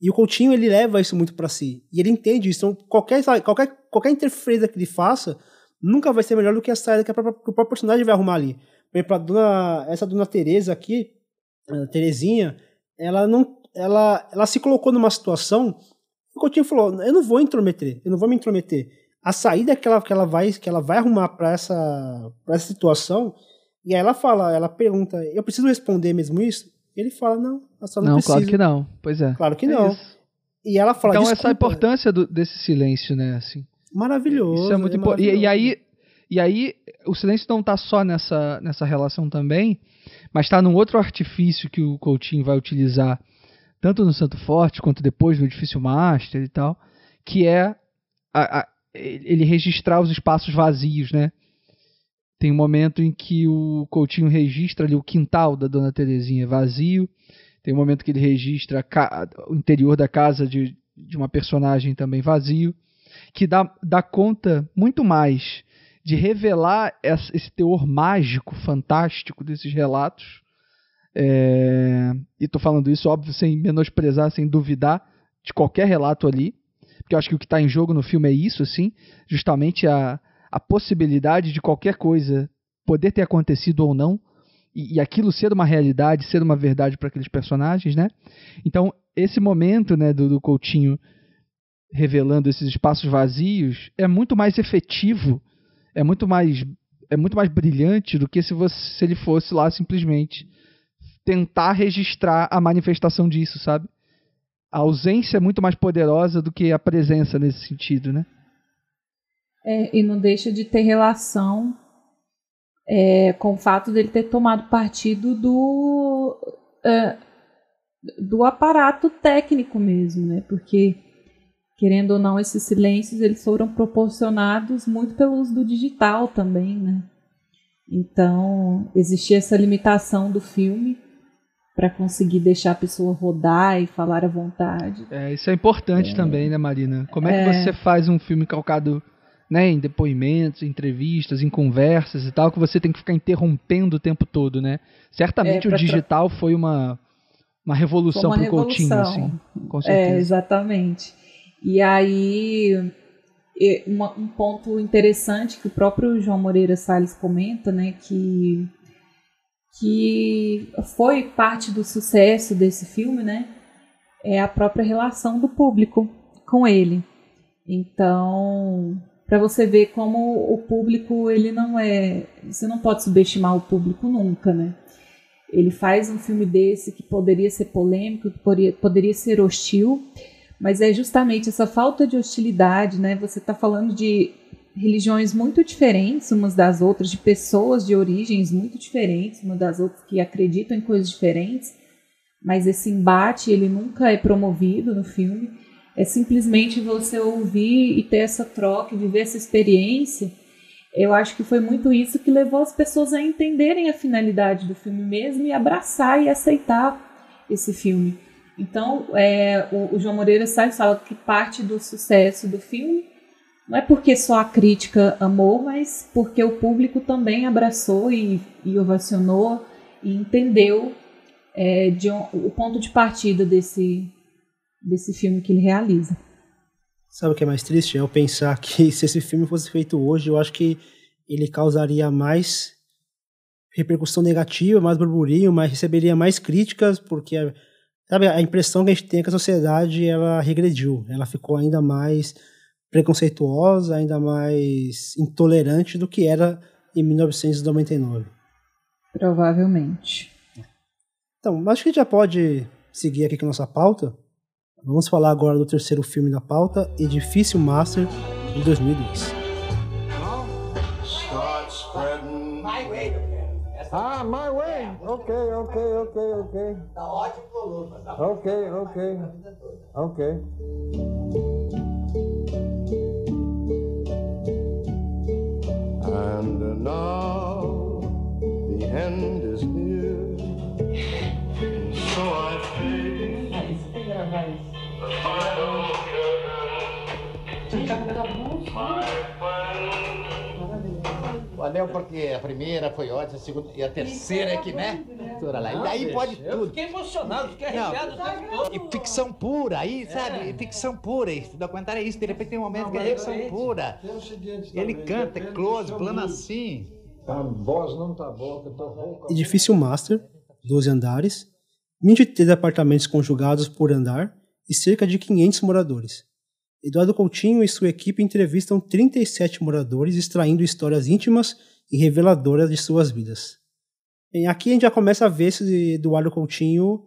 E o Coutinho, ele leva isso muito pra si. E ele entende isso. Então, qualquer, qualquer, qualquer interferência que ele faça, nunca vai ser melhor do que a saída que, a própria- que o próprio personagem vai arrumar ali. Por exemplo, a dona, essa dona Teresa aqui, a Terezinha, ela não. Ela, ela se colocou numa situação. O Coutinho falou: eu não vou intrometer, eu não vou me intrometer. A saída que ela, que ela, vai, que ela vai arrumar para essa, pra essa situação. E aí ela fala, ela pergunta: eu preciso responder mesmo isso? Ele fala: não, a senhora não, Não, precisa. claro que não. Pois é. Claro que É não. isso. E ela fala: Então essa é importância do- desse silêncio, né, assim. Maravilhoso. Isso é muito é importante. E, e aí, e aí, o silêncio não está só nessa, nessa relação também, mas está num outro artifício que o Coutinho vai utilizar, tanto no Santo Forte quanto depois no Edifício Master e tal, que é a- a- ele registrar os espaços vazios, né? Tem um momento em que o Coutinho registra ali o quintal da Dona Terezinha vazio, tem um momento que ele registra o interior da casa de, de uma personagem também vazio que dá, dá conta muito mais de revelar esse teor mágico, fantástico desses relatos. É, e estou falando isso, óbvio, sem menosprezar, sem duvidar de qualquer relato ali, porque eu acho que o que está em jogo no filme é isso, assim, justamente a, a possibilidade de qualquer coisa poder ter acontecido ou não, e, e aquilo ser uma realidade, ser uma verdade para aqueles personagens, né? Então, esse momento né, do, do Coutinho revelando esses espaços vazios é muito mais efetivo, é muito mais é muito mais brilhante do que se, você, se ele fosse lá simplesmente tentar registrar a manifestação disso, sabe? A ausência é muito mais poderosa do que a presença nesse sentido, né? É, e não deixa de ter relação é, com o fato dele ter tomado partido do, é, do aparato técnico mesmo, né? Porque, querendo ou não, esses silêncios eles foram proporcionados muito pelo uso do digital também, né? Então, existia essa limitação do filme para conseguir deixar a pessoa rodar e falar à vontade. É, isso é importante também, né, Marina? Como é que É. você faz um filme calcado né, em depoimentos, em entrevistas, em conversas e tal, que você tem que ficar interrompendo o tempo todo, né? Certamente É, o digital foi uma, uma revolução uma pro Coutinho, assim, com É, certeza. exatamente. E aí, um ponto interessante que o próprio João Moreira Salles comenta, né, que, que foi parte do sucesso desse filme, né, é a própria relação do público com ele. Então, para você ver como o público, ele não é, você não pode subestimar o público nunca, né? ele faz um filme desse que poderia ser polêmico, que poderia, poderia ser hostil, mas é justamente essa falta de hostilidade, né? Você está falando de religiões muito diferentes umas das outras, de pessoas de origens muito diferentes umas das outras que acreditam em coisas diferentes, mas esse embate ele nunca é promovido no filme. É simplesmente você ouvir e ter essa troca, viver essa experiência. Eu acho que foi muito isso que levou as pessoas a entenderem a finalidade do filme mesmo e abraçar e aceitar esse filme. Então, é, o, o João Moreira Salles fala que parte do sucesso do filme não é porque só a crítica amou, mas porque o público também abraçou e, e ovacionou e entendeu é, de um, o ponto de partida desse, desse filme que ele realiza. Sabe o que é mais triste? É eu pensar que *laughs* se esse filme fosse feito hoje, eu acho que ele causaria mais repercussão negativa, mais burburinho, mas receberia mais críticas, porque sabe, a impressão que a gente tem é que a sociedade ela regrediu, ela ficou ainda mais preconceituosa, ainda mais intolerante do que era em 1999. Provavelmente. Então, acho que já pode seguir aqui com a nossa pauta. Vamos falar agora do terceiro filme da pauta, Edifício Master, de 2002. Ah, my way. Ok, ok, ok, ok. Tá ótimo, Ok, ok. Ok. And now the end is near. So I face the final curtain. Valeu porque a primeira foi ótima, a segunda e a terceira é que, né? Doutora lá. E daí pode Eu tudo. fiquei emocionado, fiquei arrepiado o tempo todo. E ficção pura, aí, sabe? Ficção pura. Esse documentário é isso. De repente tem um momento que é ficção pura. Ele também, canta, é close, plano assim. A voz não tá boa, que eu tô rouca. Edifício Master, 12 andares, 23 apartamentos conjugados por andar e cerca de 500 moradores. Eduardo Coutinho e sua equipe entrevistam 37 moradores, extraindo histórias íntimas e reveladoras de suas vidas. Bem, aqui a gente já começa a ver esse Eduardo Coutinho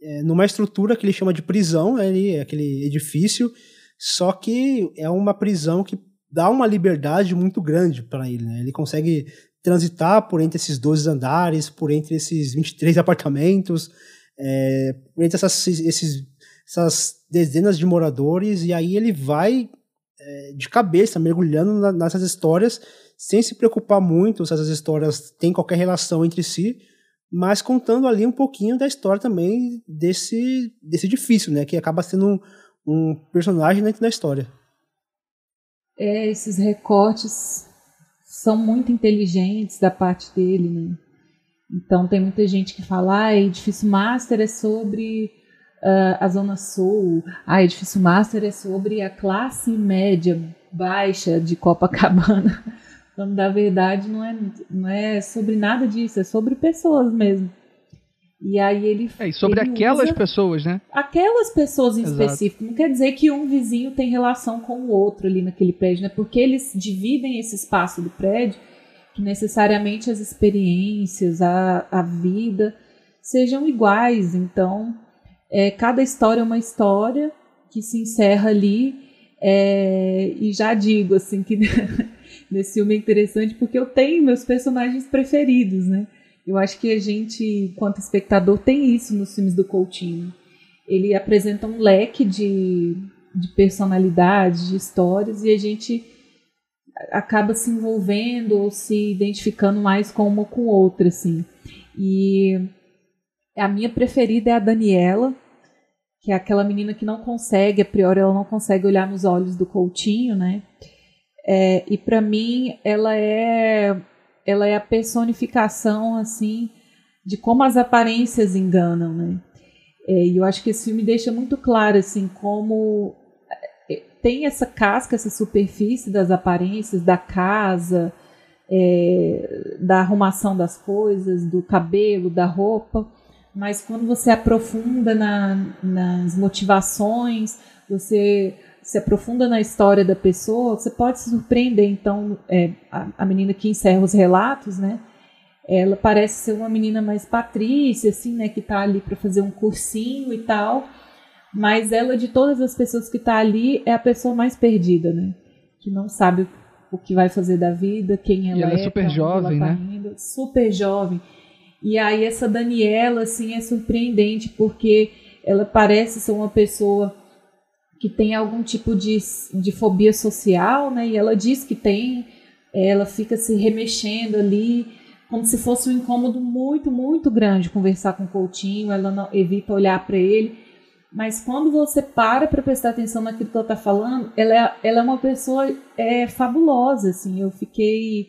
é, numa estrutura que ele chama de prisão, né, é aquele edifício, só que é uma prisão que dá uma liberdade muito grande para ele. Né? Ele consegue transitar por entre esses 12 andares, por entre esses 23 apartamentos, é, por entre essas, esses, essas dezenas de moradores, e aí ele vai é, de cabeça, mergulhando na, nessas histórias, sem se preocupar muito se essas histórias têm qualquer relação entre si, mas contando ali um pouquinho da história também desse, desse edifício, né, que acaba sendo um, um personagem dentro da história. É, esses recortes são muito inteligentes da parte dele, né? Então tem muita gente que fala, ah, Edifício Master é sobre uh, a Zona Sul, ah, Edifício Master é sobre a classe média baixa de Copacabana. *laughs* Quando na verdade não é, não é sobre nada disso, é sobre pessoas mesmo. E aí ele. É, e sobre ele aquelas pessoas, né? aquelas pessoas em Exato. específico. Não quer dizer que um vizinho tem relação com o outro ali naquele prédio, né? Porque eles dividem esse espaço do prédio que necessariamente as experiências, a, a vida sejam iguais. Então, é, cada história é uma história que se encerra ali. é, e já digo assim que *laughs* nesse filme é interessante porque eu tenho meus personagens preferidos, né? Eu acho que a gente, enquanto espectador, tem isso nos filmes do Coutinho. Ele apresenta um leque de, de personalidades, de histórias, e a gente acaba se envolvendo ou se identificando mais com uma com outra, assim. E a minha preferida é a Daniela, que é aquela menina que não consegue, a priori ela não consegue olhar nos olhos do Coutinho, né? É, e para mim ela é ela é a personificação assim de como as aparências enganam, né? É, e eu acho que esse filme deixa muito claro assim como é, tem essa casca, essa superfície das aparências da casa, é, da arrumação das coisas, do cabelo, da roupa, mas quando você aprofunda na, nas motivações, você se aprofunda na história da pessoa, você pode se surpreender. Então, é, a, a menina que encerra os relatos, né? Ela parece ser uma menina mais patrícia, assim, né, que tá ali para fazer um cursinho e tal. Mas ela, de todas as pessoas que tá ali, é a pessoa mais perdida, né? Que não sabe o que vai fazer da vida, quem ela, e ela é. é super jovem, tá né? Indo, super jovem. E aí essa Daniela, assim, é surpreendente porque ela parece ser uma pessoa que tem algum tipo de, de fobia social, né? E ela diz que tem, ela fica se remexendo ali, como se fosse um incômodo muito, muito grande conversar com o Coutinho, ela não evita olhar para ele. Mas quando você para para prestar atenção naquilo que ela está falando, ela é, ela é uma pessoa é, fabulosa, assim. Eu fiquei,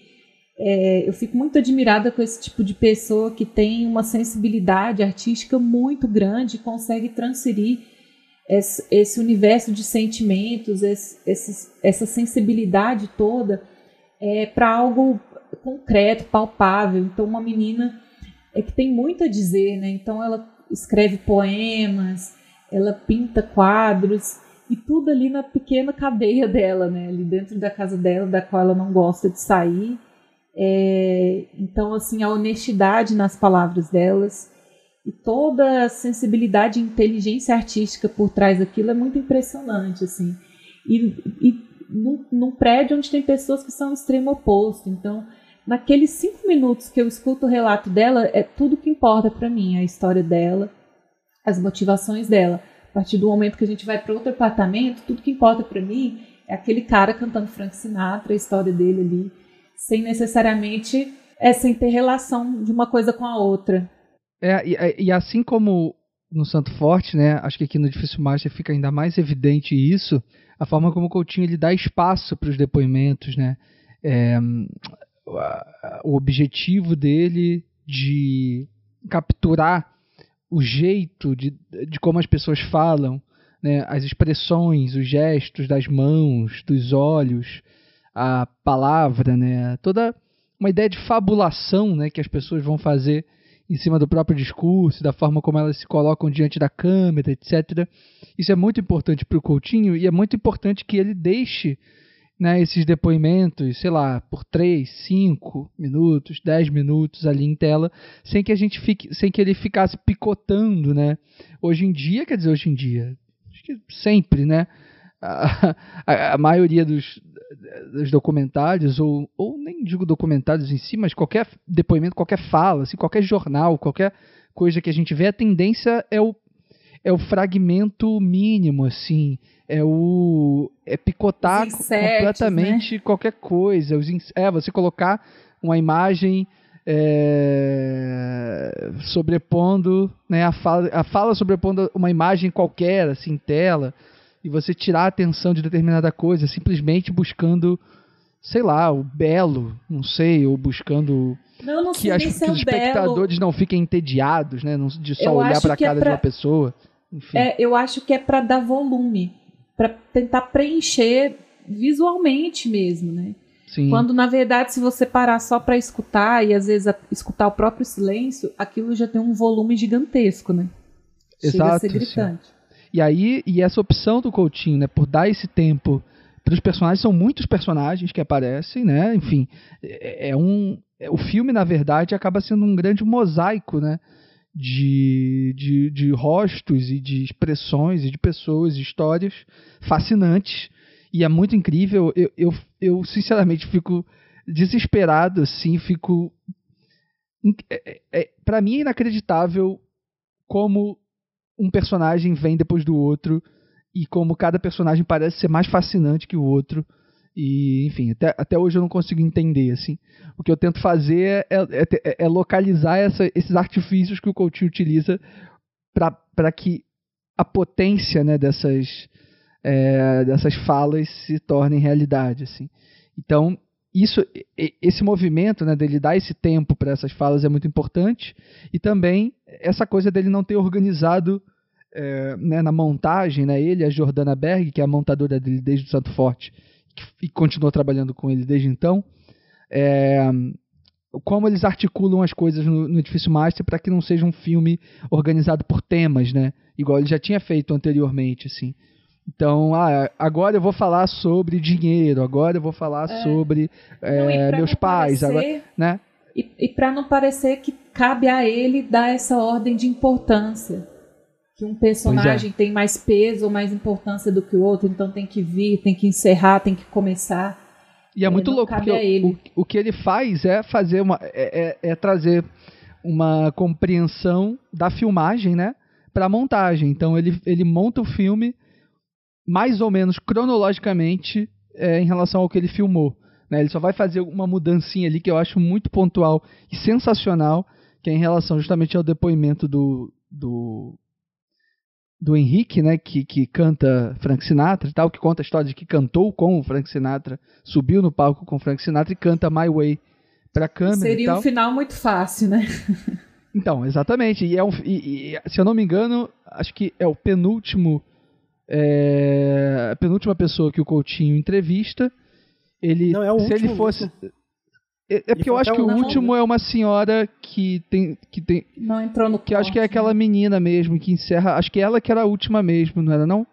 é, eu fico muito admirada com esse tipo de pessoa que tem uma sensibilidade artística muito grande, consegue transferir esse, esse universo de sentimentos, esse, esse, essa sensibilidade toda é, para algo concreto, palpável. Então, uma menina é que tem muito a dizer, né? Então, ela escreve poemas, ela pinta quadros e tudo ali na pequena cadeia dela, né? Ali dentro da casa dela, da qual ela não gosta de sair. É, então, assim, a honestidade nas palavras delas e toda a sensibilidade e inteligência artística por trás daquilo é muito impressionante, assim. E, e num, num prédio onde tem pessoas que são o extremo oposto. Então, naqueles cinco minutos que eu escuto o relato dela, é tudo que importa para mim, a história dela, as motivações dela. A partir do momento que a gente vai para outro apartamento, tudo que importa para mim é aquele cara cantando Frank Sinatra, a história dele ali, sem necessariamente é sem ter relação de uma coisa com a outra. É, e, e, assim como no Santo Forte, né, acho que aqui no Difícil Master fica ainda mais evidente isso, a forma como o Coutinho ele dá espaço para os depoimentos, né, é, o objetivo dele de capturar o jeito de, de como as pessoas falam, né, as expressões, os gestos das mãos, dos olhos, a palavra, né, toda uma ideia de fabulação né, que as pessoas vão fazer em cima do próprio discurso, da forma como elas se colocam diante da câmera, etc. Isso é muito importante para o Coutinho e é muito importante que ele deixe né, esses depoimentos, sei lá, por 3, 5 minutos, 10 minutos ali em tela, sem que a gente fique, sem que ele ficasse picotando, né? Hoje em dia, quer dizer, hoje em dia, acho que sempre, né? A, a, a maioria dos, dos documentários, ou, ou nem digo documentários em si, mas qualquer depoimento, qualquer fala, assim, qualquer jornal, qualquer coisa que a gente vê, a tendência é o, é o fragmento mínimo, assim, é o é picotar insetos, completamente né? qualquer coisa, os, é você colocar uma imagem é, sobrepondo, né, a fala, a fala sobrepondo uma imagem qualquer, assim, em tela, e você tirar a atenção de determinada coisa, simplesmente buscando, sei lá, o belo, não sei, ou buscando Não, não que, sei as, nem que é os o belo. espectadores não fiquem entediados, né, de só Eu olhar acho para a é cara pra- de uma pessoa. Enfim. É, eu acho que é para dar volume, para tentar preencher visualmente mesmo, né? Sim. Quando na verdade, se você parar só para escutar e às vezes a- escutar o próprio silêncio, aquilo já tem um volume gigantesco, né? Chega a ser Exato, sim. E aí, e essa opção do Coutinho, né, por dar esse tempo para os personagens, são muitos personagens que aparecem, né? Enfim, é, é um é- o filme na verdade acaba sendo um grande mosaico, né? De, de, de rostos e de expressões e de pessoas, histórias fascinantes e é muito incrível. Eu, eu, eu sinceramente fico desesperado, assim, fico é, é, para mim é inacreditável como um personagem vem depois do outro e como cada personagem parece ser mais fascinante que o outro. E, enfim, até, até hoje eu não consigo entender, assim. O que eu tento fazer é, é, é- é localizar essa- esses artifícios que o Coutinho utiliza para que a potência né, dessas, é, dessas falas se tornem realidade, assim. Então, isso, esse movimento né, dele dar esse tempo para essas falas é muito importante e também essa coisa dele não ter organizado é, né, na montagem, né, ele a Jordana Berg, que é a montadora dele desde o Santo Forte que- e continuou trabalhando com ele desde então, é, como eles articulam as coisas no, no Edifício Master para que não seja um filme organizado por temas, né, igual ele já tinha feito anteriormente, assim. Então, ah, agora eu vou falar sobre dinheiro, agora eu vou falar sobre Não, e é, pra meus não pais, parecer- agora, né? E, e para não parecer que cabe a ele dar essa ordem de importância. Que um personagem é. tem mais peso ou mais importância do que o outro, então tem que vir, tem que encerrar, tem que começar. E é muito não louco, porque o, o que ele faz é fazer uma. é, é- é trazer uma compreensão da filmagem, né? Pra montagem. Então ele, ele monta o filme mais ou menos cronologicamente é, em relação ao que ele filmou. né? Ele só vai fazer uma mudancinha ali que eu acho muito pontual e sensacional, que é em relação justamente ao depoimento do, do, do Henrique, né, que, que canta Frank Sinatra e tal, que conta a história de que cantou com o Frank Sinatra, subiu no palco com o Frank Sinatra e canta My Way pra câmera e Seria um final muito fácil, né? Então, exatamente. E, é um, e- e, se eu não me engano, acho que é o penúltimo. É, a penúltima pessoa que o Coutinho entrevista. Ele, Não, é o se ele último fosse. mesmo. É, é porque eu acho que o último, último é uma senhora que tem. Que, tem, Não entrou no que eu acho que é aquela né? menina mesmo que encerra. Acho que ela que era a última mesmo, não era não?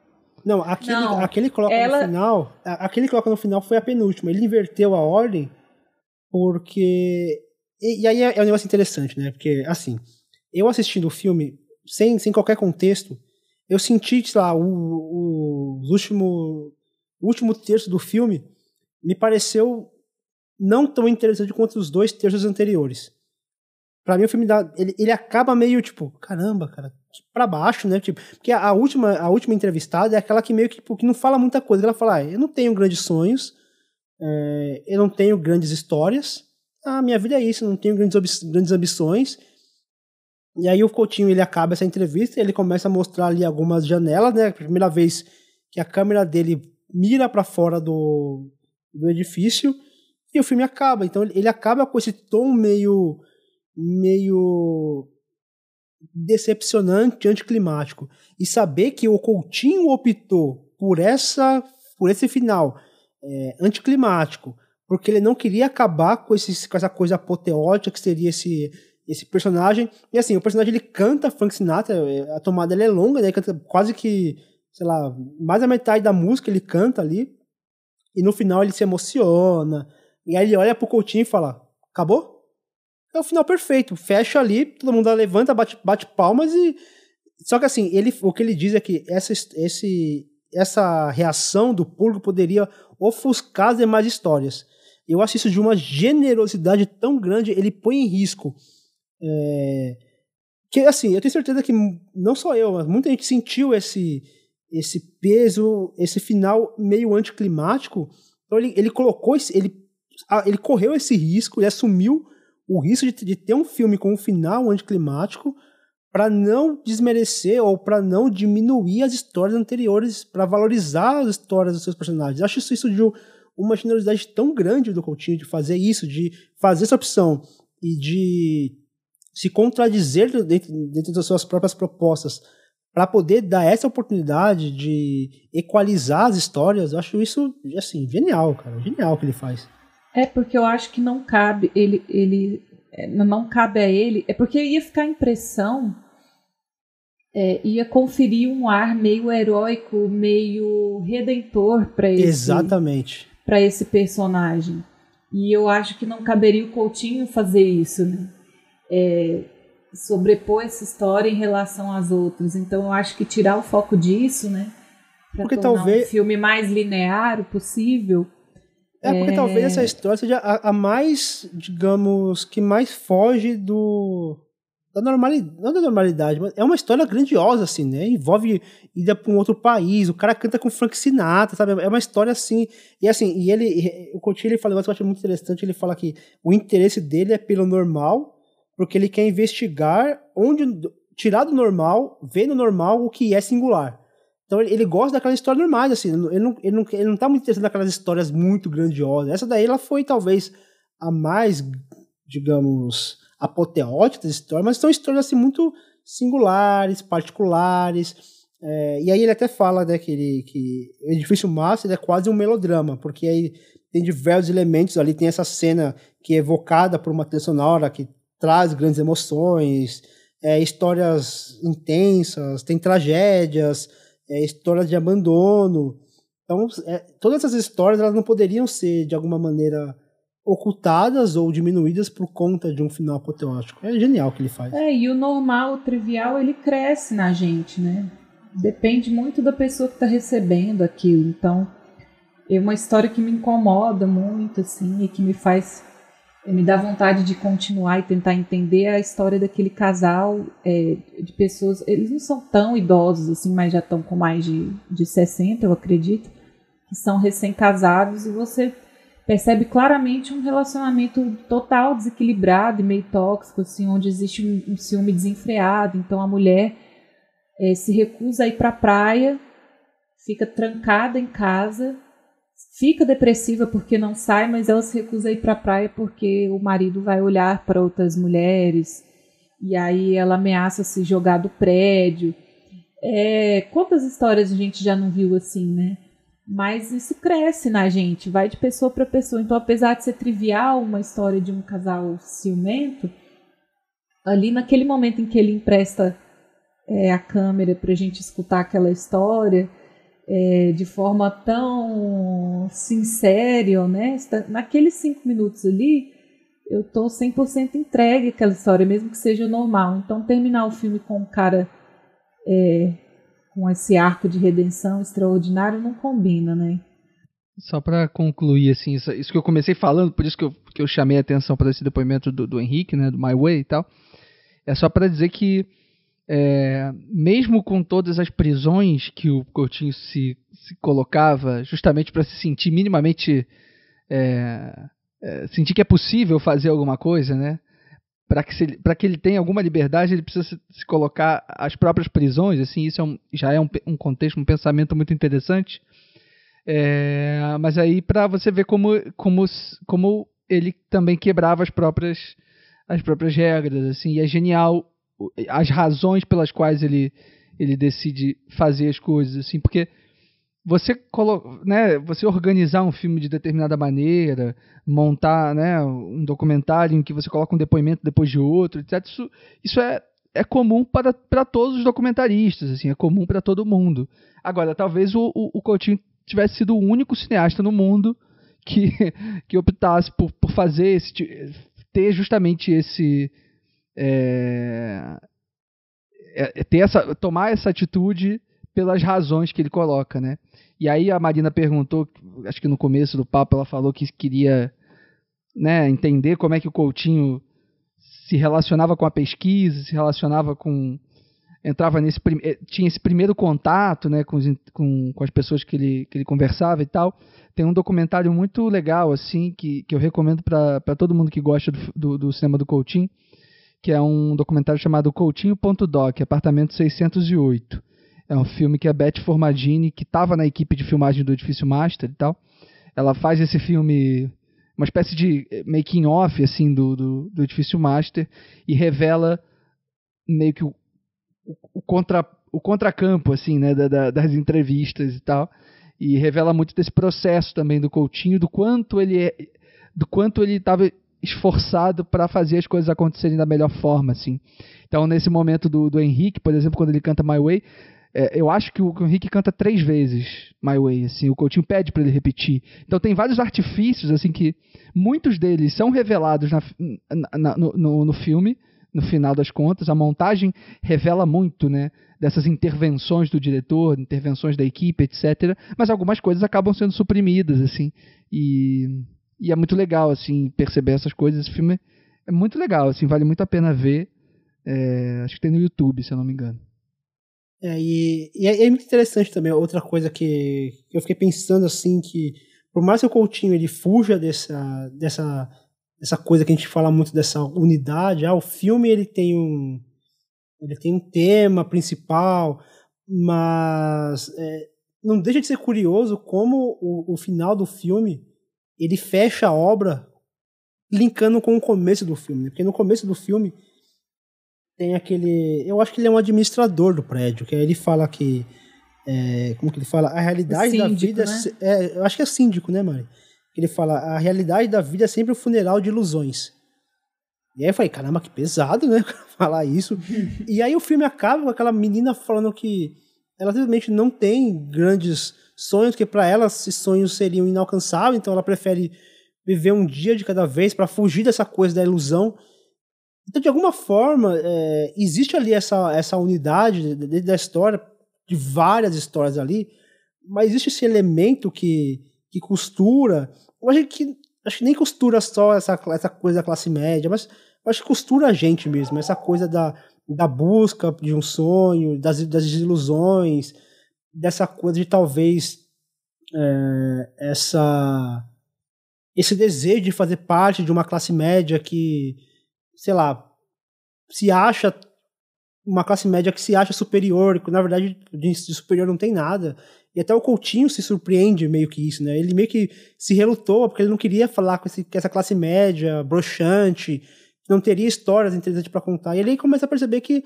Não, aquele, Não, aquele que coloca ela- no final. Aquele que coloca no final foi a penúltima. Ele inverteu a ordem porque. E, e aí é, é um negócio interessante, né? Porque, assim, eu assistindo o filme, sem, sem qualquer contexto, eu senti, sei lá, o, o, último, o último terço do filme me pareceu não tão interessante quanto os dois terços anteriores. Pra mim, o filme dá, ele, ele acaba meio tipo, caramba, cara, pra baixo, né? Tipo, porque a, a última, a última entrevistada é aquela que meio que, tipo, que não fala muita coisa. Ela fala, ah, eu não tenho grandes sonhos, é, eu não tenho grandes histórias, a minha vida é isso, eu não tenho grandes, grandes ambições. E aí o Coutinho, ele acaba essa entrevista ele começa a mostrar ali algumas janelas, né? Primeira vez que a câmera dele mira pra fora do, do edifício e o filme acaba. Então ele acaba com esse tom meio meio decepcionante, anticlimático. E saber que o Coutinho optou por essa por esse final é, anticlimático, porque ele não queria acabar com, esse, com essa coisa apoteótica que seria esse esse personagem. E assim, o personagem ele canta Frank Sinatra, é, a tomada é longa, né? Ele canta quase que, sei lá, mais da metade da música ele canta ali. E no final ele se emociona. E aí ele olha pro Coutinho e fala: Acabou? É o final perfeito. Fecha ali, todo mundo levanta, bate, bate palmas e. Só que assim, ele, o que ele diz é que essa, esse, essa reação do público poderia ofuscar as demais histórias. Eu acho isso de uma generosidade tão grande, ele põe em risco. É, que assim, eu tenho certeza que não só eu, mas muita gente sentiu esse, esse peso, esse final meio anticlimático. Então ele, ele colocou esse, ele, ele correu esse risco, ele assumiu o risco de, de ter um filme com um final anticlimático para não desmerecer ou para não diminuir as histórias anteriores, para valorizar as histórias dos seus personagens. Acho isso, isso de um- uma generosidade tão grande do Coutinho de fazer isso, de fazer essa opção e de se contradizer dentro, dentro das suas próprias propostas para poder dar essa oportunidade de equalizar as histórias. Eu acho isso assim genial, cara, genial o que ele faz. É porque eu acho que não cabe ele, ele é, não cabe a ele. É porque ia ficar a impressão, é, ia conferir um ar meio heróico, meio redentor para esse Exatamente. para esse personagem. E eu acho que não caberia o Coutinho fazer isso, né? É, sobrepor essa história em relação às outras. Então eu acho que tirar o foco disso, né? Pra Porque talvez- um filme mais linear o possível. É porque É. talvez essa história seja a, a mais, digamos, que mais foge do da normalidade, não da normalidade, mas é uma história grandiosa assim, né? Envolve ida para um outro país, o cara canta com Frank Sinatra, sabe? É uma história assim. E assim, e ele o Coutinho ele fala um negócio que eu acho muito interessante, ele fala que o interesse dele é pelo normal, porque ele quer investigar onde tirar do normal, ver no normal o que é singular. Então ele, ele gosta daquelas histórias normais, assim, ele não, ele, não, ele não tá muito interessado naquelas histórias muito grandiosas. Essa daí ela foi talvez a mais, digamos, apoteótica das histórias, mas são histórias assim muito singulares, particulares. É, e aí ele até fala né, que, ele, que o Edifício Master é quase um melodrama, porque aí tem diversos elementos ali, tem essa cena que é evocada por uma trilha sonora que traz grandes emoções, é, histórias intensas, tem tragédias, é, histórias de abandono. Então, é, todas essas histórias elas não poderiam ser, de alguma maneira, ocultadas ou diminuídas por conta de um final apoteótico. É genial o que ele faz. É, e o normal, o trivial, ele cresce na gente, né? Depende muito da pessoa que está recebendo aquilo. Então, é uma história que me incomoda muito, assim, e que me faz. Me dá vontade de continuar e tentar entender a história daquele casal é, de pessoas. Eles não são tão idosos, assim, mas já estão com mais de, de 60, eu acredito, que são recém-casados, e você percebe claramente um relacionamento total desequilibrado e meio tóxico, assim, onde existe um, um ciúme desenfreado. Então a mulher é, se recusa a ir para a praia, fica trancada em casa, fica depressiva porque não sai, mas ela se recusa a ir para a praia porque o marido vai olhar para outras mulheres e aí ela ameaça se jogar do prédio. É, quantas histórias a gente já não viu assim, né? Mas isso cresce na gente, vai de pessoa para pessoa. Então, apesar de ser trivial uma história de um casal ciumento, ali naquele momento em que ele empresta é, a câmera para a gente escutar aquela história é, de forma tão sincera e honesta, naqueles cinco minutos ali, eu tô 100% entregue àquela história, mesmo que seja normal. Então, terminar o filme com um cara é, com esse arco de redenção extraordinário não combina, né? Só para concluir, assim, isso, isso, que eu comecei falando, por isso que eu, que eu chamei a atenção para esse depoimento do, do Henrique, né, do My Way e tal, é só para dizer que, é, mesmo com todas as prisões que o Coutinho se, se colocava, justamente para se sentir minimamente. É, é, sentir que é possível fazer alguma coisa, né? para que, que ele tenha alguma liberdade, ele precisa se, se colocar as próprias prisões, assim, isso é um, já é um, um, contexto, um pensamento muito interessante. É, mas aí para você ver como, como, como ele também quebrava as próprias, as próprias regras, assim, e é genial as razões pelas quais ele, ele decide fazer as coisas, assim, porque você né, você organizar um filme de determinada maneira, montar né, um documentário em que você coloca um depoimento depois de outro, etc. Isso, isso é, é comum para, para todos os documentaristas, assim, é comum para todo mundo. Agora, talvez o, o, o Coutinho tivesse sido o único cineasta no mundo que, *laughs* que optasse por, por fazer esse, ter justamente esse é, é, ter essa, tomar essa atitude pelas razões que ele coloca, né? E aí a Marina perguntou, acho que no começo do papo ela falou que queria né, entender como é que o Coutinho se relacionava com a pesquisa, se relacionava com entrava nesse eh, tinha esse primeiro contato né com, com, com as pessoas que ele, que ele conversava e tal tem um documentário muito legal assim que, que eu recomendo para todo mundo que gosta do, do, do, cinema do Coutinho que é um documentário chamado Coutinho.doc apartamento 608 é um filme que a Beth Formadini, que estava na equipe de filmagem do Edifício Master e tal, ela faz esse filme, uma espécie de making off assim do, do, do Edifício Master e revela meio que o, o, o contra o contracampo assim, né, da, da, das entrevistas e tal, e revela muito desse processo também do Coutinho, do quanto ele é, do quanto ele estava esforçado para fazer as coisas acontecerem da melhor forma, assim. Então, nesse momento do, do Henrique, por exemplo, quando ele canta My Way, é, eu acho que o, que o Henrique canta três vezes My Way, assim, o Coutinho pede para ele repetir. Então tem vários artifícios, assim, que muitos deles são revelados na, na, no, no, no, filme, no final das contas. A montagem revela muito, né, dessas intervenções do diretor, intervenções da equipe, etc. Mas algumas coisas acabam sendo suprimidas, assim, e, e é muito legal, assim, perceber essas coisas. Esse filme é muito legal, assim, vale muito a pena ver. É, acho que tem no YouTube, se eu não me engano. É, e, e é, é, muito interessante também, outra coisa que eu fiquei pensando assim, que por mais que o Coutinho ele fuja dessa, dessa, dessa coisa que a gente fala muito dessa unidade, ah, o filme ele tem um, ele tem um tema principal, mas é, não deixa de ser curioso como o, o final do filme ele fecha a obra linkando com o começo do filme, né? porque no começo do filme tem aquele. Eu acho que ele é um administrador do prédio, que aí ele fala que. É, como que ele fala? A realidade síndico, da vida. Né? É, eu acho que é síndico, né, Mari? Ele fala: a realidade da vida é sempre o um funeral de ilusões. E aí eu falei: caramba, que pesado, né? *laughs* falar isso. e aí o filme acaba com aquela menina falando que ela simplesmente não tem grandes sonhos, que para ela esses sonhos seriam inalcançáveis, então ela prefere viver um dia de cada vez para fugir dessa coisa da ilusão. Então, de alguma forma, é, existe ali essa, essa unidade dentro da história, de várias histórias ali, mas existe esse elemento que, que costura. Eu acho que, acho que nem costura só essa, essa coisa da classe média, mas acho que costura a gente mesmo, essa coisa da, da busca de um sonho, das, das ilusões, dessa coisa de talvez é, essa esse desejo de fazer parte de uma classe média que, sei lá, se acha uma classe média que se acha superior, que na verdade de superior não tem nada. E até o Coutinho se surpreende meio que isso, né? Ele meio que se relutou porque ele não queria falar com, esse, com essa classe média, broxante, não teria histórias interessantes para contar. E ele começa a perceber que,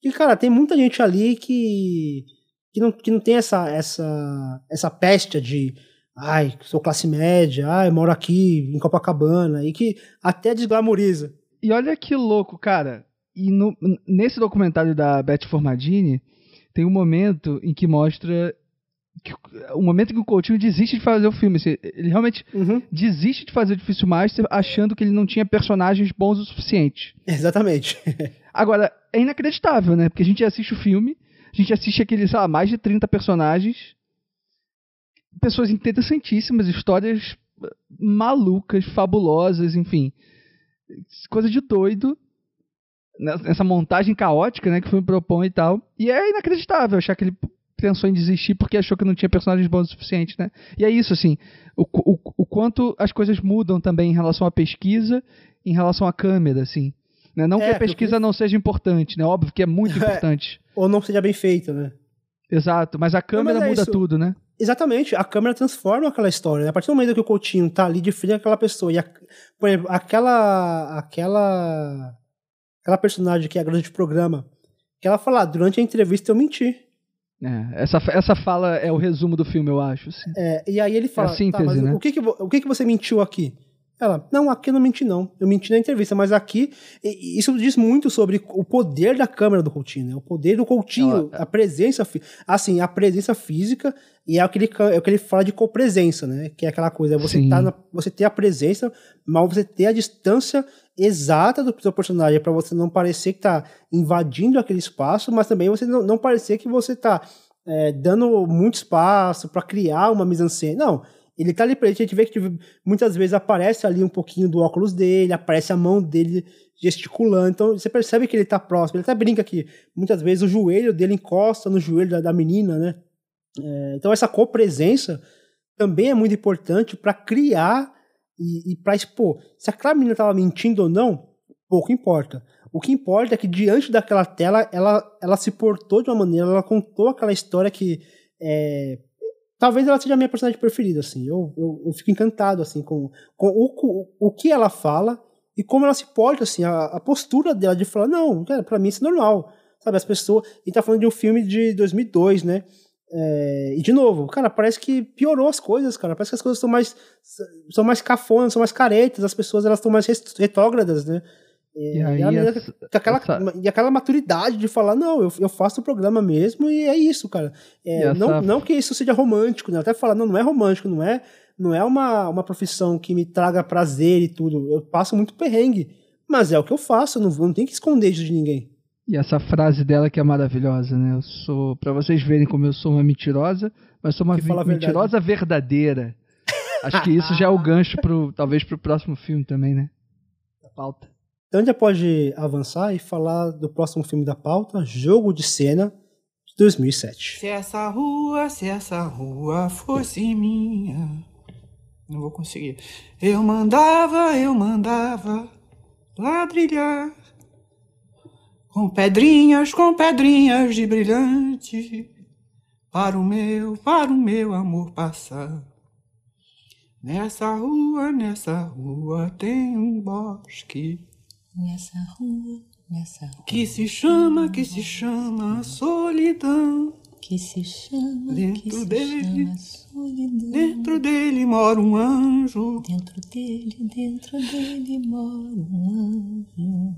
que, cara, tem muita gente ali que, que, não, que não tem essa, essa, essa peste de ai, sou classe média, ai, moro aqui em Copacabana, e que até desglamoriza. E olha que louco, cara. E no, nesse documentário da Beth Formadini, tem um momento em que mostra que, o momento em que o Coutinho desiste de fazer o filme. Ele realmente uhum. desiste de fazer o Difícil Master achando que ele não tinha personagens bons o suficiente. *laughs* Exatamente. Agora, é inacreditável, né? Porque a gente assiste o filme, a gente assiste aqueles, sei lá, mais de 30 personagens, pessoas interessantíssimas, histórias malucas, fabulosas, enfim. Coisa de doido. Nessa montagem caótica, né, que o filme propõe e tal. E é inacreditável achar que ele pensou em desistir porque achou que não tinha personagens bons o suficiente, né? E é isso, assim, o, o, o quanto as coisas mudam também em relação à pesquisa, em relação à câmera, assim. Né? Não é, que a pesquisa não seja importante, né? Óbvio que é muito *laughs* importante. Ou não seja bem feita, né? Exato, mas a câmera mas é muda isso. tudo, né? Exatamente, a câmera transforma aquela história. Né? A partir do momento que o Coutinho tá ali de frente àquela pessoa, e a, por exemplo, aquela, aquela, aquela personagem que é a grande programa, que ela fala, ah, durante a entrevista eu menti. É, essa, essa fala é o resumo do filme, eu acho. Assim. É, e aí ele fala, é a síntese, tá, né? o, que que, o que que você mentiu aqui? Ela, não, aqui eu não menti não, eu menti na entrevista, mas aqui, isso diz muito sobre o poder da câmera do Coutinho, né? o poder do Coutinho, Ela... a presença, assim, a presença física e é o que ele, é o que ele fala de copresença, né? Que é aquela coisa, você, tá na, você ter a presença, mas você ter a distância exata do seu personagem para você não parecer que tá invadindo aquele espaço, mas também você não, não parecer que você tá é, dando muito espaço para criar uma mise-en-scène. Não, ele tá ali pra gente, a gente vê que tipo, muitas vezes aparece ali um pouquinho do óculos dele, aparece a mão dele gesticulando, então você percebe que ele tá próximo, ele até brinca aqui, muitas vezes o joelho dele encosta no joelho da, da menina, né? É, então essa copresença também é muito importante para criar e, e para expor. Se aquela menina estava mentindo ou não, pouco importa. O que importa é que diante daquela tela ela, ela se portou de uma maneira, ela contou aquela história que é, talvez ela seja a minha personagem preferida, assim. Eu, eu, eu fico encantado, assim, com, com o, o, que ela fala e como ela se porta, assim, a, a postura dela de falar, não, para mim isso é normal, sabe? As pessoas... Gente tá falando de um filme de 2002, né? É, e de novo, cara, parece que piorou as coisas, cara. Parece que as coisas estão mais são mais cafonas, são mais caretas, as pessoas elas estão mais retrógradas, né? E, e, aí, essa, aquela, essa... e aquela maturidade de falar, não, eu, eu faço o programa mesmo e é isso, cara. É, essa... não, não que isso seja romântico, né? Até falar, não, não é romântico, não é, não é uma, uma profissão que me traga prazer e tudo. Eu passo muito perrengue, mas é o que eu faço, eu não, não tenho que esconder isso de ninguém. E essa frase dela que é maravilhosa, né? Eu sou, para vocês verem como eu sou uma mentirosa, mas sou uma mentirosa verdadeira. Acho que isso já é o *laughs* gancho pro, talvez pro próximo filme também, né? Da pauta. Então a gente pode avançar e falar do próximo filme da pauta, Jogo de Cena, de 2007. Se essa rua, se essa rua fosse minha, não vou conseguir. Eu mandava, eu mandava ladrilhar com pedrinhas, com pedrinhas de brilhante, para o meu, para o meu amor passar. Nessa rua, nessa rua tem um bosque Nessa rua, nessa rua. Que se chama, que se chama solidão. Que se chama, dentro que se dele, chama solidão. Dentro dele mora um anjo. Dentro dele, dentro dele mora um anjo.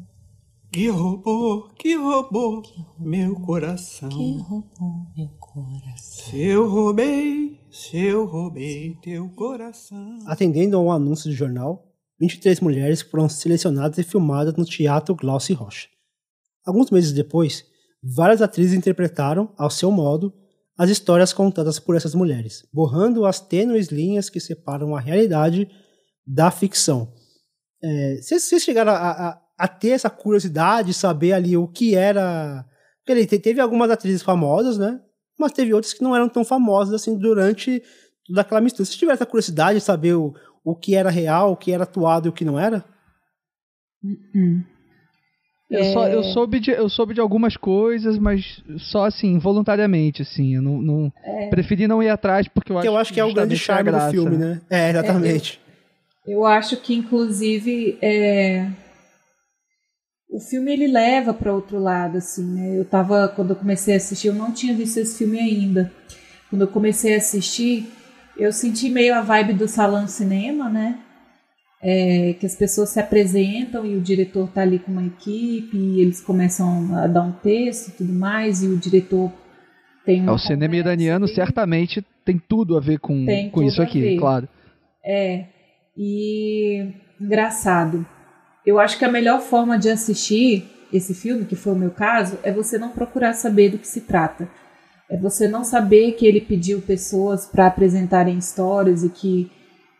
Que roubou, que roubou meu coração. Que roubou meu coração. Se eu roubei, se eu roubei teu coração. Atendendo a um anúncio de jornal, 23 mulheres foram selecionadas e filmadas no Teatro Glauci Rocha. Alguns meses depois, várias atrizes interpretaram, ao seu modo, as histórias contadas por essas mulheres, borrando as tênues linhas que separam a realidade da ficção. É, vocês, chegaram a, a- a ter essa curiosidade, saber ali o que era. Porque ele te- teve algumas atrizes famosas, né? Mas teve outras que não eram tão famosas assim durante toda aquela mistura. Vocês tiveram essa curiosidade de saber o, o que era real, o que era atuado e o que não era? Hum. Eu, só, eu, É. soube de, eu soube de algumas coisas, mas só assim, voluntariamente, assim. Eu não, não- É. preferi não ir atrás, porque eu Que acho eu acho que é o grande charme do filme, né? É, exatamente. Eu acho que, inclusive, é, o filme ele leva para outro lado, assim, né? Eu tava, quando eu comecei a assistir, eu não tinha visto esse filme ainda. Quando eu comecei a assistir, eu senti meio a vibe do salão cinema, né? É, que as pessoas se apresentam e o diretor tá ali com uma equipe e eles começam a dar um texto e tudo mais e o diretor tem É, uma o cinema iraniano certamente tem tudo a ver com, Tem com isso aqui, claro. É, e engraçado. Eu acho que a melhor forma de assistir esse filme, que foi o meu caso, é você não procurar saber do que se trata. É você não saber que ele pediu pessoas para apresentarem histórias e que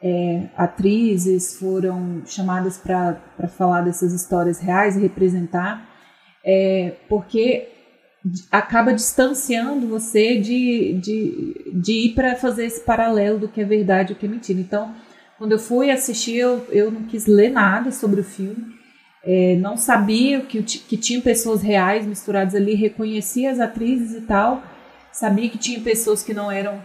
é, atrizes foram chamadas para falar dessas histórias reais e representar, é, porque acaba distanciando você de, de, de ir para fazer esse paralelo do que é verdade e o que é mentira. Então, quando eu fui assistir, eu, eu não quis ler nada sobre o filme, é, não sabia que, que tinha pessoas reais misturadas ali, reconhecia as atrizes e tal, sabia que tinha pessoas que não eram,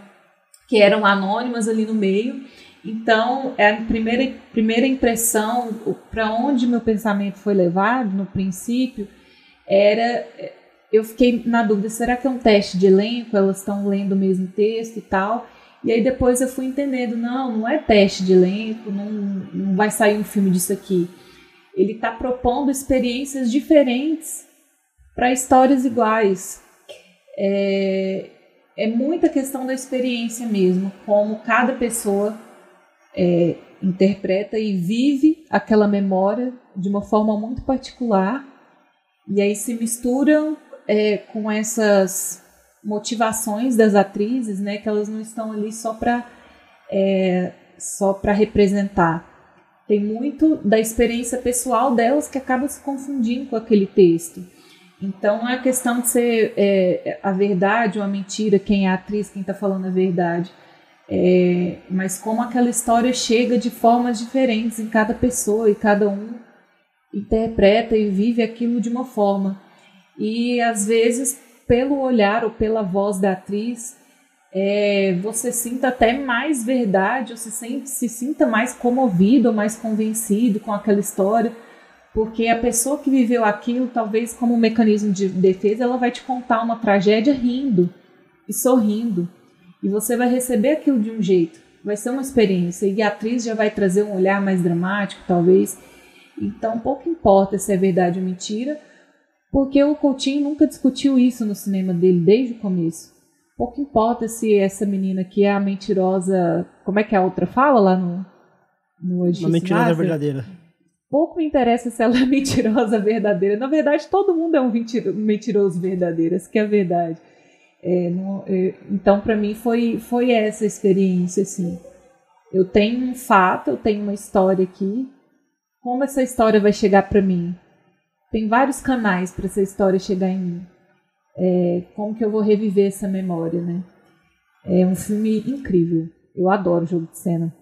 que eram anônimas ali no meio. Então, é a primeira, primeira impressão, para onde meu pensamento foi levado no princípio, era eu fiquei na dúvida, será que é um teste de elenco? Elas estão lendo o mesmo texto e tal? E aí depois eu fui entendendo, não, não é teste de elenco, não, não vai sair um filme disso aqui. Ele está propondo experiências diferentes para histórias iguais. É, é muita questão da experiência mesmo, como cada pessoa é, interpreta e vive aquela memória de uma forma muito particular. E aí se misturam é, com essas motivações das atrizes, né, que elas não estão ali só para é, só para representar. Tem muito da experiência pessoal delas que acaba se confundindo com aquele texto. Então é questão de ser é, a verdade ou a mentira, quem é a atriz, quem está falando a verdade. É, mas como aquela história chega de formas diferentes em cada pessoa e cada um interpreta e vive aquilo de uma forma. E às vezes, pelo olhar ou pela voz da atriz, é, você sinta até mais verdade, ou se, sente, se sinta mais comovido ou mais convencido com aquela história, porque a pessoa que viveu aquilo, talvez como um mecanismo de defesa, ela vai te contar uma tragédia rindo e sorrindo. E você vai receber aquilo de um jeito. Vai ser uma experiência. E a atriz já vai trazer um olhar mais dramático, talvez. Então, pouco importa se é verdade ou mentira, porque o Coutinho nunca discutiu isso no cinema dele desde o começo. Pouco importa se essa menina que é a mentirosa. Como é que a outra fala lá no. no Uma mentirosa verdadeira. Pouco me interessa se ela é *laughs* mentirosa verdadeira. Na verdade, todo mundo é um mentiroso verdadeiro, essa que é a verdade. É, não, é, então, para mim, foi, foi essa experiência, assim. Eu tenho um fato, eu tenho uma história aqui. Como essa história vai chegar para mim? Tem vários canais para essa história chegar em mim. É, como que eu vou reviver essa memória, né? É um filme incrível. Eu adoro jogo de cena.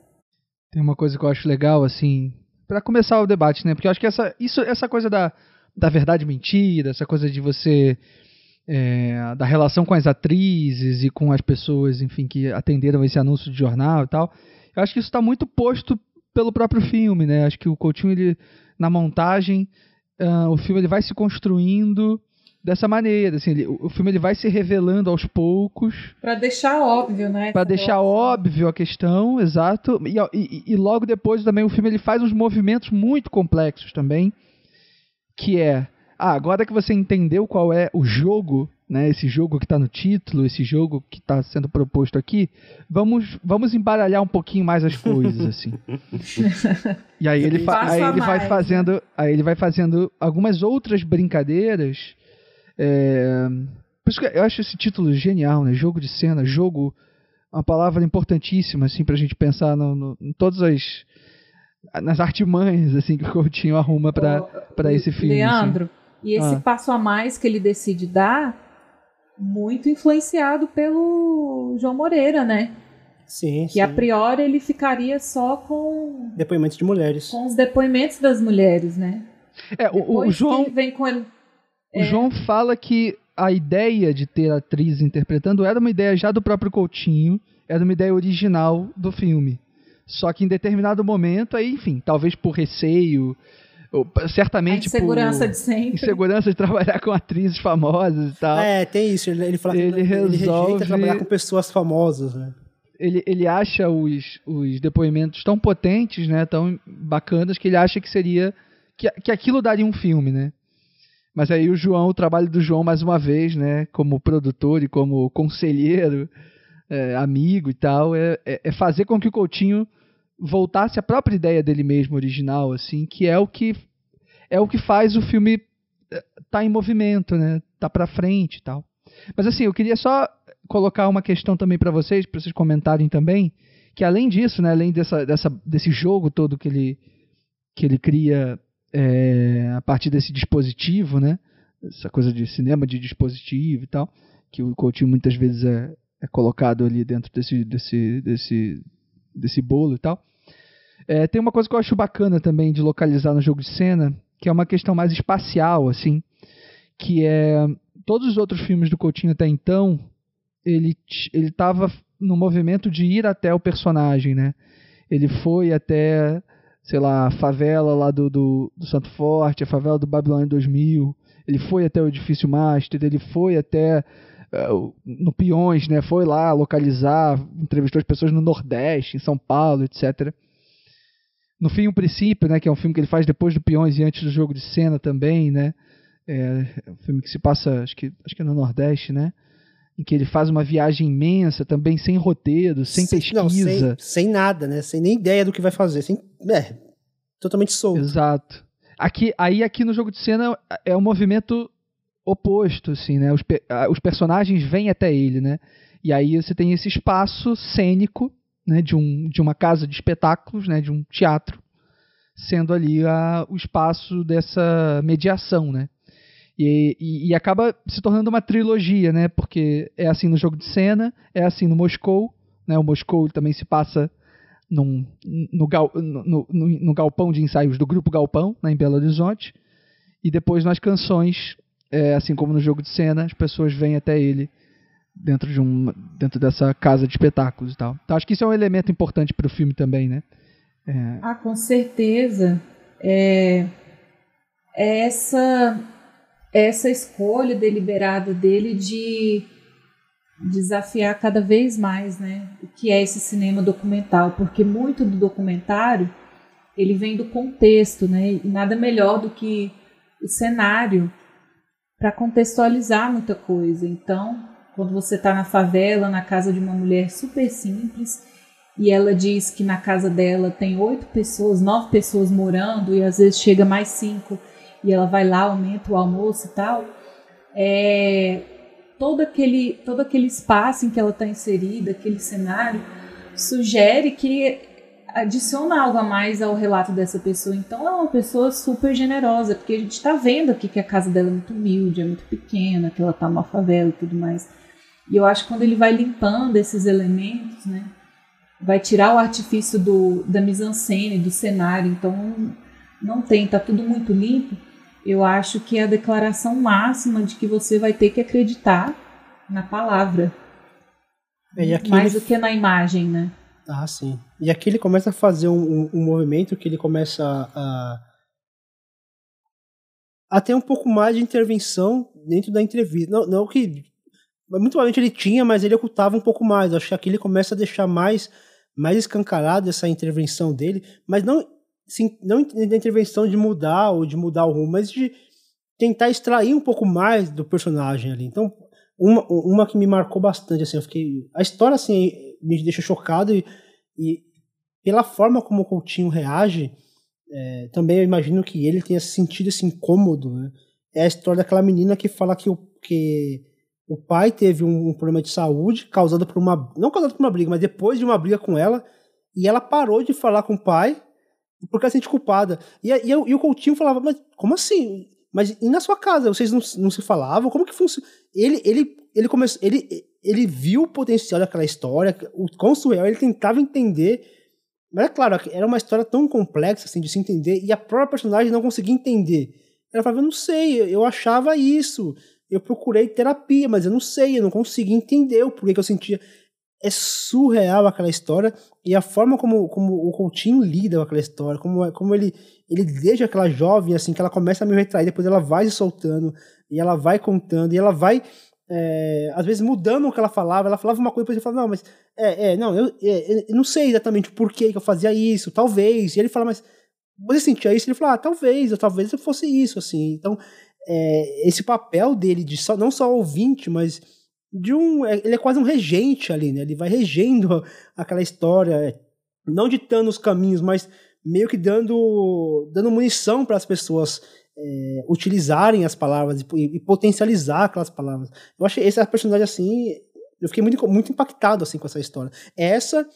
Tem uma coisa que eu acho legal, assim, para começar o debate, né? Porque eu acho que essa, isso, essa coisa da, da verdade mentira, essa coisa de você. É, da relação com as atrizes e com as pessoas, enfim, que atenderam esse anúncio de jornal e tal. Eu acho que isso está muito posto pelo próprio filme, né? Acho que o Coutinho, ele, na montagem, uh, o filme ele vai se construindo dessa maneira, assim, ele, o filme ele vai se revelando aos poucos. Para deixar óbvio, né? Para deixar óbvio a questão, exato. E, e, e, logo depois também o filme ele faz uns movimentos muito complexos também, que é ah, agora que você entendeu qual é o jogo, né, esse jogo que está no título, esse jogo que está sendo proposto aqui, vamos, vamos embaralhar um pouquinho mais as coisas, assim. *laughs* e aí ele, fa aí ele vai fazendo, aí ele vai fazendo algumas outras brincadeiras. É... Por isso que eu acho esse título genial, né? Jogo de cena, jogo, uma palavra importantíssima, assim, pra gente pensar no, no, em todas as nas artimanhas assim que o Coutinho arruma para esse filme. Assim. Leandro, assim. e esse ah. passo a mais que ele decide dar, muito influenciado pelo João Moreira, né? Sim, que sim. a priori ele ficaria só com depoimentos de mulheres. Com os depoimentos das mulheres, né? É, o, o João vem com ele, o é... João fala que a ideia de ter atriz interpretando era uma ideia já do próprio Coutinho, era uma ideia original do filme. Só que em determinado momento, aí, enfim, talvez por receio, ou, certamente a insegurança por de sempre. insegurança de trabalhar com atrizes famosas e tal. É, tem isso. Ele, ele fala ele que resolve... ele trabalhar com pessoas famosas, né? Ele, ele acha os, os depoimentos tão potentes, né, tão bacanas, que ele acha que seria que, que aquilo daria um filme, né? Mas aí o João, o trabalho do João mais uma vez, né, como produtor e como conselheiro, é, amigo e tal, é, é, é fazer com que o Coutinho voltasse à própria ideia dele mesmo original, assim, que é o que é o que faz o filme eh, tá em movimento, né? Tá para frente e tal. Mas assim, eu queria só colocar uma questão também para vocês, para vocês comentarem também, que além disso, né, além dessa, dessa, desse jogo todo que ele que ele cria é, a partir desse dispositivo, né? Essa coisa de cinema de dispositivo e tal, que o Coutinho muitas vezes é, é colocado ali dentro desse, desse, desse, desse bolo e tal. É, tem uma coisa que eu acho bacana também de localizar no jogo de cena, que é uma questão mais espacial, assim, que é todos os outros filmes do Coutinho até então, ele ele estava no movimento de ir até o personagem, né? Ele foi até, sei lá, a favela lá do, do, do Santo Forte, a favela do Babilônia 2000, ele foi até o edifício Master, ele foi até uh, no Peões, né? Foi lá localizar, entrevistou as pessoas no Nordeste, em São Paulo, etc. No fim, o princípio, né, que é um filme que ele faz depois do Peões e antes do jogo de cena também, né? É, é um filme que se passa, acho que, acho que é no Nordeste, né? Em que ele faz uma viagem imensa, também sem roteiro, sem, sem pesquisa. Não, sem, sem, nada, né? Sem nem ideia do que vai fazer. Sem, é, totalmente solto. Exato. Aqui, aí aqui no jogo de cena é um movimento oposto, assim, né? Os, os personagens vêm até ele, né? E aí você tem esse espaço cênico né, de, um, de uma casa de espetáculos, né, de um teatro, sendo ali a, o espaço dessa mediação, né? E, e, e, acaba se tornando uma trilogia, né? Porque é assim no jogo de cena, é assim no Moscou, né? O Moscou também se passa num, no, gal, no, no, no, galpão de ensaios do Grupo Galpão, né, em Belo Horizonte. E depois nas canções, é, assim como no jogo de cena, as pessoas vêm até ele dentro de um dentro dessa casa de espetáculos e tal. Então acho que isso é um elemento importante para o filme também, né? É... Ah, com certeza. É, é essa essa escolha deliberada dele de desafiar cada vez mais, né, o que é esse cinema documental, porque muito do documentário ele vem do contexto, né, e nada melhor do que o cenário para contextualizar muita coisa. Então, quando você está na favela, na casa de uma mulher super simples, e ela diz que na casa dela tem oito pessoas, nove pessoas morando, e às vezes chega mais cinco, e ela vai lá, aumenta o almoço e tal. É, todo, aquele, todo aquele espaço em que ela está inserida, aquele cenário, sugere que adiciona algo a mais ao relato dessa pessoa. Então é uma pessoa super generosa, porque a gente está vendo aqui que a casa dela é muito humilde, é muito pequena, que ela está numa favela e tudo mais. E eu acho que quando ele vai limpando esses elementos, né, vai tirar o artifício do, da mise-en-scène, do cenário, então não tem, tá tudo muito limpo. Eu acho que é a declaração máxima de que você vai ter que acreditar na palavra. É, mais ele... do que na imagem, né? Ah, sim. E aqui ele começa a fazer um, um, um movimento que ele começa a, a ter um pouco mais de intervenção dentro da entrevista. Não, não que muito provavelmente ele tinha, mas ele ocultava um pouco mais. Acho que aqui ele começa a deixar mais, mais escancarado essa intervenção dele, mas não, sim, não da intervenção de mudar ou de mudar o rumo, mas de tentar extrair um pouco mais do personagem ali. Então, uma, uma que me marcou bastante, assim, eu fiquei. A história, assim, me deixa chocado e, e pela forma como o Coutinho reage, é, também eu imagino que ele tenha sentido esse incômodo, né? É a história daquela menina que fala que o, que o pai teve um, um problema de saúde causado por uma. Não causado por uma briga, mas depois de uma briga com ela, e ela parou de falar com o pai porque ela se sente culpada. E, e, e o Coutinho falava, mas como assim? Mas e na sua casa? Vocês não, não se falavam? Como que funciona? Ele, ele, ele começou. Ele, ele viu o potencial daquela história, o quão surreal, ele tentava entender. Mas é claro, era uma história tão complexa assim, de se entender, e a própria personagem não conseguia entender. Ela falava, eu não sei, eu achava isso. Eu procurei terapia, mas eu não sei, eu não consegui entender o porquê que eu sentia. É surreal aquela história e a forma como, como o Coutinho lida com aquela história, como, como ele, ele deixa aquela jovem assim, que ela começa a me retrair, depois ela vai se soltando, e ela vai contando, e ela vai, é, às vezes, mudando o que ela falava. Ela falava uma coisa, depois ele falava, não, mas, é, é não, eu, é, eu não sei exatamente por que eu fazia isso, talvez. E ele fala, mas você sentia isso? Ele fala, ah, talvez, ou talvez eu fosse isso, assim. Então, é, esse papel dele de só, não só ouvinte, mas de um. É, ele é quase um regente ali, né? Ele vai regendo *laughs* aquela história, é, não ditando os caminhos, mas meio que dando, dando munição para as pessoas é, utilizarem as palavras e, e, potencializar aquelas palavras. Eu achei essa personagem assim, eu fiquei muito, muito impactado assim com essa história. Essa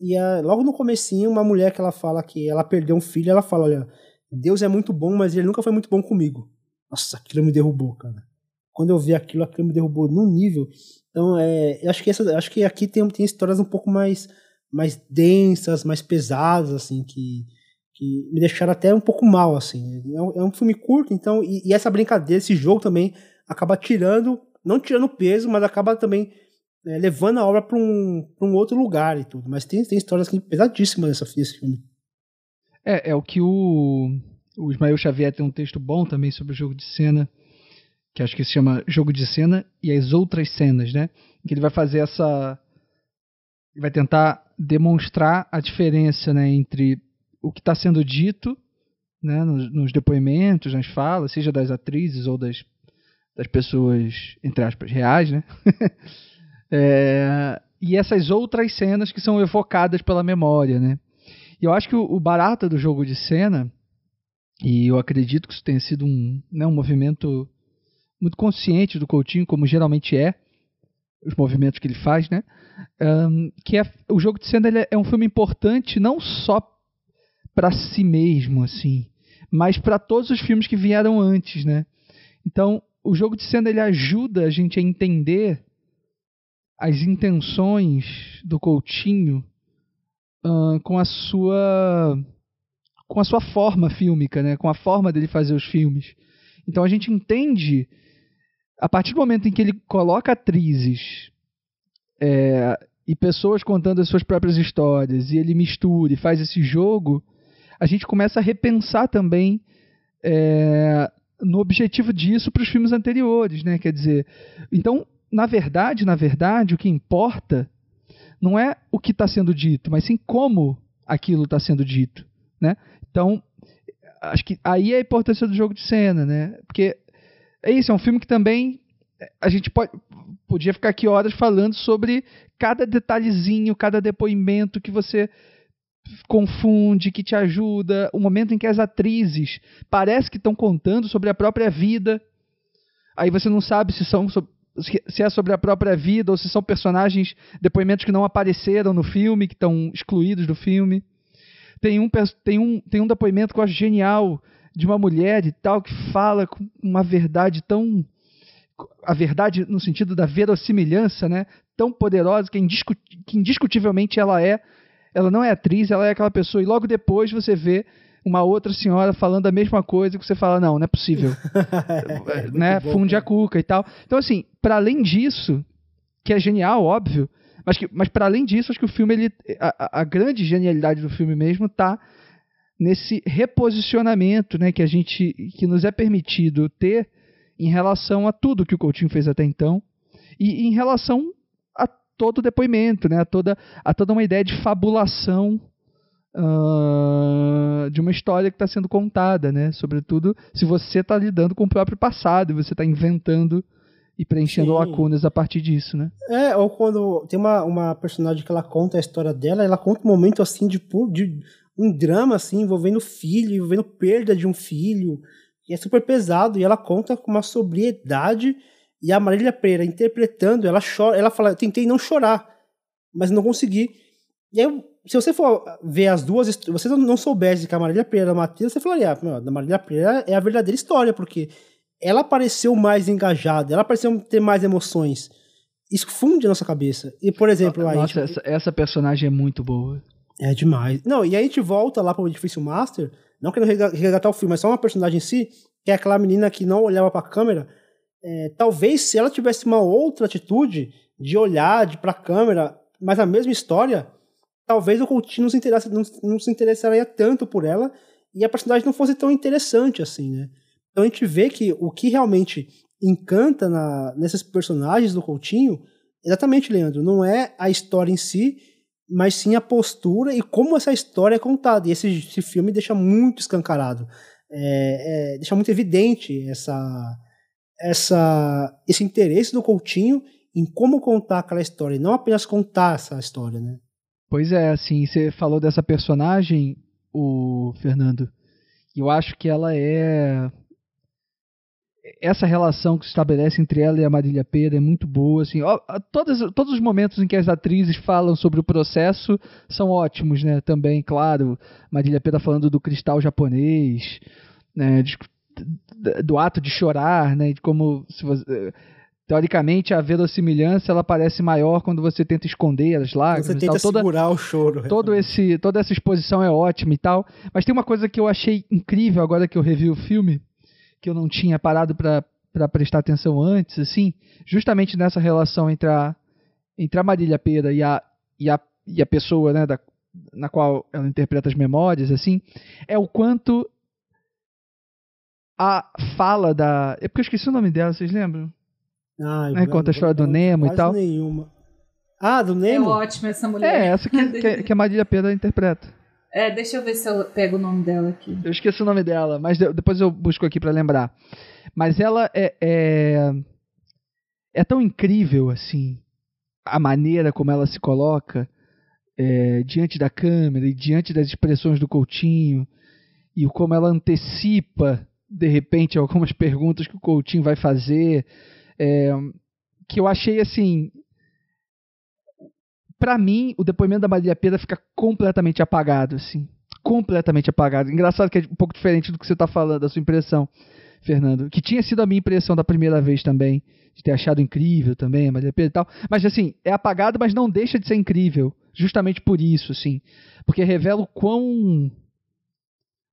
e a, logo no comecinho uma mulher que ela fala que ela perdeu um filho, ela fala, olha, Deus é muito bom, mas ele nunca foi muito bom comigo. Nossa, aquilo me derrubou, cara. Quando eu vi aquilo, aquilo me derrubou num nível. Então, é, eu acho que essa, acho que aqui tem, tem histórias um pouco mais mais densas, mais pesadas, assim, que que me deixaram até um pouco mal, assim. É um, é um filme curto, então, e, e, essa brincadeira, esse jogo também acaba tirando, não tirando peso, mas acaba também é, levando a obra para um, um outro lugar e tudo. Mas tem, tem histórias assim, pesadíssimas nessa, nesse filme. É, é o que o, o Ismael Xavier tem um texto bom também sobre o jogo de cena, que acho que se chama Jogo de Cena e as Outras Cenas, né? Que ele vai fazer essa. Vai tentar demonstrar a diferença né, entre o que está sendo dito né, nos, nos, depoimentos, nas falas, seja das atrizes ou das, das pessoas, entre aspas, reais, né? *laughs* é, e essas outras cenas que são evocadas pela memória, né? E eu acho que o, o barato do jogo de cena, e eu acredito que isso tenha sido um, né, um movimento muito consciente do Coutinho, como geralmente é, os movimentos que ele faz, né? Um, que é, o jogo de cena é, um filme importante não só para si mesmo, assim, mas para todos os filmes que vieram antes, né? Então, o jogo de cena ele ajuda a gente a entender as intenções do Coutinho uh, com a sua com a sua forma fílmica, né? Com a forma dele fazer os filmes. Então a gente entende a partir do momento em que ele coloca atrizes é, e pessoas contando as suas próprias histórias e ele mistura e faz esse jogo, a gente começa a repensar também é, no objetivo disso para os filmes anteriores, né? Quer dizer, então, na verdade, na verdade, o que importa não é o que está sendo dito, mas sim como aquilo está sendo dito, né? Então, acho que aí é a importância do jogo de cena, né? Porque é isso, é um filme que também a gente pode, podia ficar aqui horas falando sobre cada detalhezinho, cada depoimento que você confunde, que te ajuda, o momento em que as atrizes parece que estão contando sobre a própria vida. Aí você não sabe se são se é sobre a própria vida ou se são personagens, depoimentos que não apareceram no filme, que estão excluídos do filme. Tem um, tem um, tem um depoimento que eu acho genial de uma mulher e tal que fala com uma verdade tão a verdade no sentido da verossimilhança, né? Tão poderosa que, indiscut, que indiscutivelmente ela é ela não é atriz, ela é aquela pessoa. E logo depois você vê uma outra senhora falando a mesma coisa que você fala, não, não é possível. *laughs* é né? Bom, Funde cara. a cuca e tal. Então, assim, para além disso, que é genial, óbvio, mas, que, mas para além disso, acho que o filme, ele, a, a grande genialidade do filme mesmo tá nesse reposicionamento né, que a gente que nos é permitido ter em relação a tudo que o Coutinho fez até então e em relação todo o depoimento, né? a, toda, a toda uma ideia de fabulação uh, de uma história que está sendo contada, né? Sobretudo se você está lidando com o próprio passado, você está inventando e preenchendo Sim. lacunas a partir disso, né? É, ou quando tem uma, uma personagem que ela conta a história dela, ela conta um momento assim de, de um drama assim envolvendo filho, envolvendo perda de um filho, e é super pesado e ela conta com uma sobriedade e a Marília Pereira interpretando, ela chora, ela fala, tentei não chorar, mas não consegui. E aí, se você for ver as duas, se você não soubesse que a Marília Pereira era uma atriz, você falaria, ah, a Marília Pereira é a verdadeira história, porque ela pareceu mais engajada, ela pareceu ter mais emoções. Isso funde a nossa cabeça. E, por exemplo, Nossa, gente... essa, essa, personagem é muito boa. É demais. Não, e aí a gente volta lá para o Edifício Master, não querendo resgatar o filme, mas só uma personagem em si, que é aquela menina que não olhava para a câmera. É, talvez se ela tivesse uma outra atitude de olhar de para a câmera, mas a mesma história, talvez o Coutinho não se, não, não se interessaria tanto por ela e a personagem não fosse tão interessante assim, né? Então a gente vê que o que realmente encanta na, nesses personagens do Coutinho, exatamente, Leandro, não é a história em si, mas sim a postura e como essa história é contada. E esse, esse filme deixa muito escancarado, é, é, deixa muito evidente essa, essa, esse interesse do Coutinho em como contar aquela história, e não apenas contar essa história, né? Pois é, assim, você falou dessa personagem, o Fernando, eu acho que ela é essa relação que se estabelece entre ela e a Marília Pera é muito boa. Assim, ó, todos, todos os momentos em que as atrizes falam sobre o processo são ótimos, né? Também, claro, Marília Pera falando do cristal japonês, né? De, do ato de chorar, né? De como se você, teoricamente a verossimilhança ela parece maior quando você tenta esconder as lágrimas. Você tenta tal. segurar o choro. Todo esse, toda essa exposição é ótima e tal. Mas tem uma coisa que eu achei incrível agora que eu revi o filme que eu não tinha parado para prestar atenção antes, assim, justamente nessa relação entre a, entre a Marília Pera e a, e a, e a pessoa né, da, na qual ela interpreta as memórias, assim, é o quanto a fala da. É porque eu esqueci o nome dela, vocês lembram? Ah, né, conta a história do Nemo e tal. Nenhuma. Ah, do Nemo? É ótima essa mulher. É, essa que, que, que a Marília Pera interpreta. É, deixa eu ver se eu pego o nome dela aqui. Eu esqueci o nome dela, mas depois eu busco aqui para lembrar. Mas ela é, é, é tão incrível assim a maneira como ela se coloca é, diante da câmera e diante das expressões do Coutinho e como ela antecipa de repente algumas *laughs* perguntas que o Coutinho vai fazer é, que eu achei assim para mim, o depoimento da Marília Pera fica completamente apagado, assim. Completamente apagado. Engraçado que é um pouco diferente do que você está falando, da sua impressão, Fernando. Que tinha sido a minha impressão da primeira vez também, de ter achado incrível também a Marília Pera e tal. Mas, assim, é apagado, mas não deixa de ser incrível. Justamente por isso, assim. Porque revela o quão.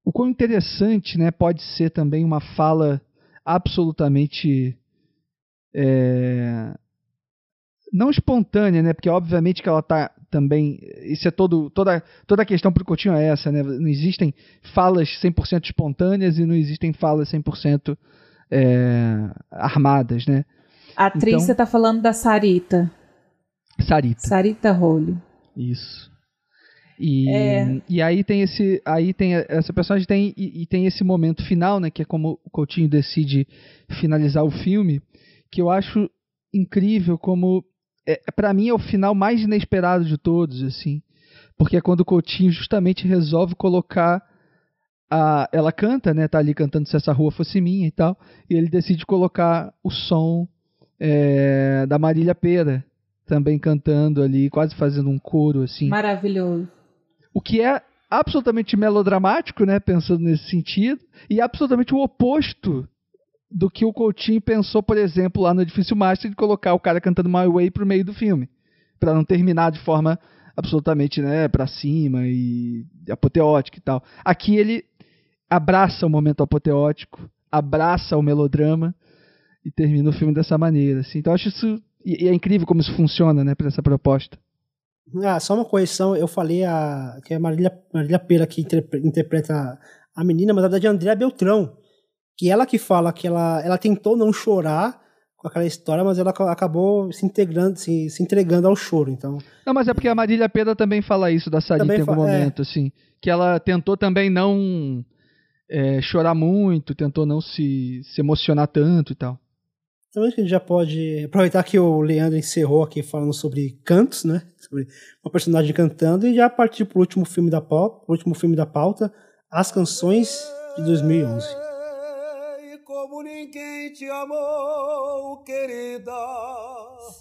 O quão interessante né, pode ser também uma fala absolutamente. É, não espontânea, né? Porque obviamente que ela tá também, isso é todo toda toda a questão pro Coutinho é essa, né? Não existem falas 100% espontâneas e não existem falas 100% é, armadas, né? A atriz então, você tá falando da Sarita. Sarita. Sarita Role. Isso. E, é. e aí tem esse aí tem essa personagem tem e, e, tem esse momento final, né, que é como o Coutinho decide finalizar o filme, que eu acho incrível como é, para mim é o final mais inesperado de todos, assim. Porque é quando o Coutinho justamente resolve colocar a, ela canta, né? Tá ali cantando Se Essa Rua Fosse Minha e tal. E ele decide colocar o som é, da Marília Pera também cantando ali, quase fazendo um coro, assim. Maravilhoso. O que é absolutamente melodramático, né? Pensando nesse sentido. E absolutamente o oposto do que o Coutinho pensou, por exemplo, lá no Edifício Master, de colocar o cara cantando My Way pro meio do filme. para não terminar de forma absolutamente, né, pra cima e apoteótica e tal. Aqui ele abraça o momento apoteótico, abraça o melodrama e termina o filme dessa maneira. Assim. Então acho isso. E é incrível como isso funciona, né, pra essa proposta. Ah, só uma correção, eu falei a, que é a Marília, Marília Pera que interpreta a menina, mas na verdade é a Andréa Beltrão que ela que fala que ela, ela tentou não chorar, com aquela história, mas ela aca- acabou se integrando, se, se entregando ao choro. Então, Não, mas é porque a Marília Peda também fala isso da Sarita Também em algum é. momento, assim. Que ela tentou também não é, chorar muito, tentou não se, se emocionar tanto e tal. então acho que a gente já pode aproveitar que o Leandro encerrou aqui falando sobre cantos, né? Sobre uma personagem cantando e já partir pro último filme da pauta, último filme da pauta, As Canções de 2011. Como ninguém te amou, querida.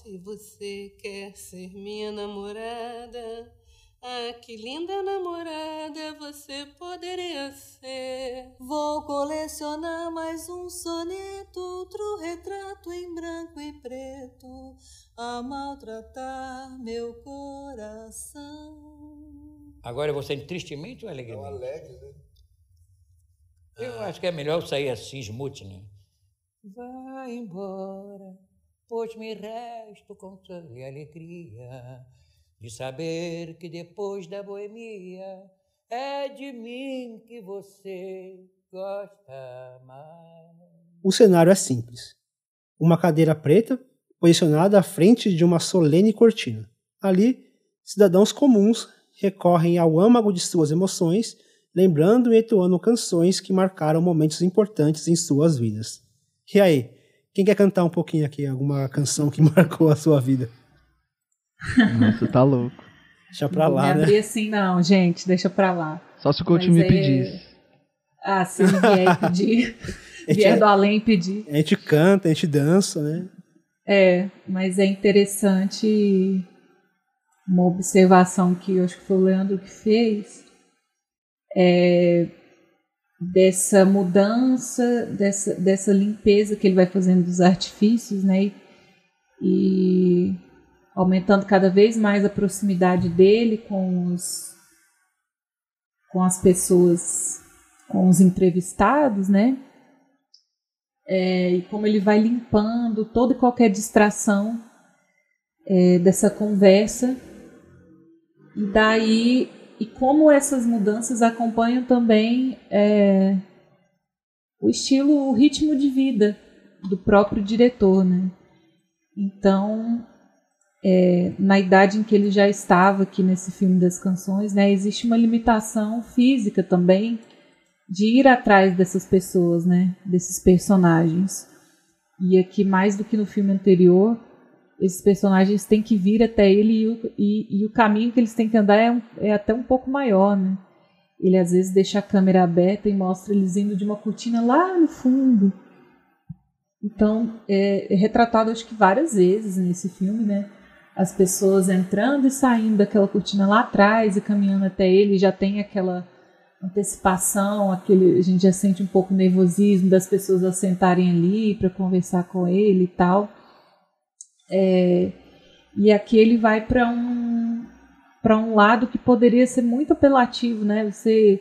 Se você quer ser minha namorada, ah, que linda namorada você poderia ser. Vou colecionar mais um soneto, outro retrato em branco e preto, a maltratar meu coração. Agora você é tristemente ou alegremente? É um alegre, né? Eu acho que é melhor eu sair assim, smooth, né? Vai embora, pois me resto com toda a alegria de saber que depois da boemia é de mim que você gosta mais. O cenário é simples. Uma cadeira preta posicionada à frente de uma solene cortina. Ali, cidadãos comuns recorrem ao âmago de suas emoções, lembrando e entoando canções que marcaram momentos importantes em suas vidas. E aí, quem quer cantar um pouquinho aqui alguma canção que *laughs* marcou a sua vida? Nossa, tá louco. Deixa pra Não lá, me né? abrir assim, não, gente, deixa pra lá. Só se o coach Mas me é- pedisse. Ah, se ele vier pedir, *laughs* vier do além pedir. A gente canta, a gente dança, né? É, mas é interessante uma observação que eu acho que foi o Leandro que fez, é dessa mudança, dessa, dessa limpeza que ele vai fazendo dos artifícios, né? E aumentando cada vez mais a proximidade dele com os com as pessoas, com os entrevistados, né? É, e como ele vai limpando toda e qualquer distração é, dessa conversa. E daí, e como essas mudanças acompanham também é, o estilo, o ritmo de vida do próprio diretor, né? Então, é, na idade em que ele já estava aqui nesse filme das canções, né, existe uma limitação física também de ir atrás dessas pessoas, né, desses personagens. E aqui mais do que no filme anterior, esses personagens têm que vir até ele e o, e, e o caminho que eles têm que andar é, um- é até um pouco maior, né? Ele às vezes deixa a câmera aberta e mostra eles indo de uma cortina lá no fundo. Então, é, é retratado acho que várias vezes nesse filme, né? As pessoas entrando e saindo daquela cortina lá atrás e caminhando até ele, já tem aquela antecipação, aquele, a gente já sente um pouco nervosismo das pessoas a sentarem ali para conversar com ele e tal. É, e aqui ele vai para um para um lado que poderia ser muito apelativo, né? Você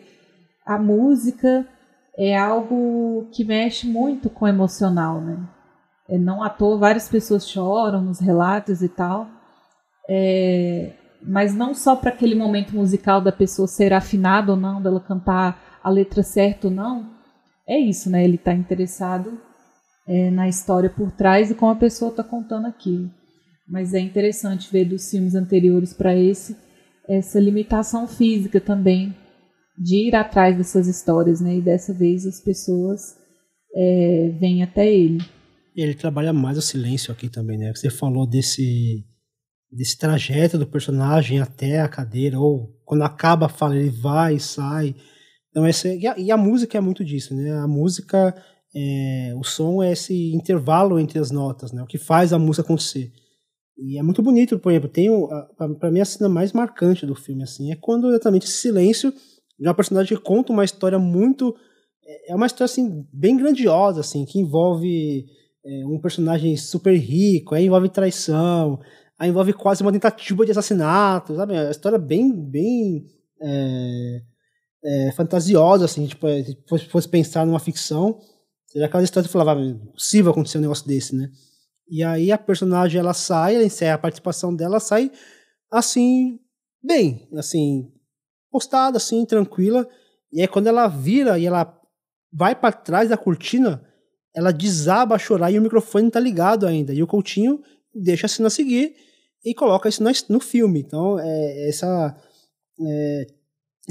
a música é algo que mexe muito com o emocional, né? É, não à toa várias pessoas choram nos relatos e tal. É, mas não só para aquele momento musical da pessoa ser afinada ou não, dela cantar a letra certa ou não. É isso, né? Ele está interessado é, na história por trás e como a pessoa está contando aquilo. Mas é interessante ver dos filmes anteriores para esse essa limitação física também de ir atrás dessas histórias, né? E dessa vez as pessoas é, vêm até ele. Ele trabalha mais o silêncio aqui também, né? Você falou desse desse trajeto do personagem até a cadeira, ou quando acaba a fala, ele vai e sai. Então, essa, e, a, e a música é muito disso, né? A música, é, o som é esse intervalo entre as notas, né? O que faz a música acontecer. E é muito bonito, por exemplo, tem o- a- pra pra mim a cena mais marcante do filme, assim, é quando exatamente esse silêncio de uma personagem que conta uma história muito é uma história assim bem grandiosa assim que envolve é, um personagem super rico aí envolve traição aí envolve quase uma tentativa de assassinato sabe a história bem bem é, é, fantasiosa assim tipo é, se fosse pensar numa ficção seria aquela história que falava "Ah, é impossível acontecer um negócio desse né e aí a personagem ela sai ela encerra a participação dela ela sai assim bem assim postada assim tranquila e aí quando ela vira e ela vai para trás da cortina, ela desaba a chorar e o microfone tá ligado ainda. E o Coutinho deixa a cena seguir e coloca isso no filme. Então, é, essa, é,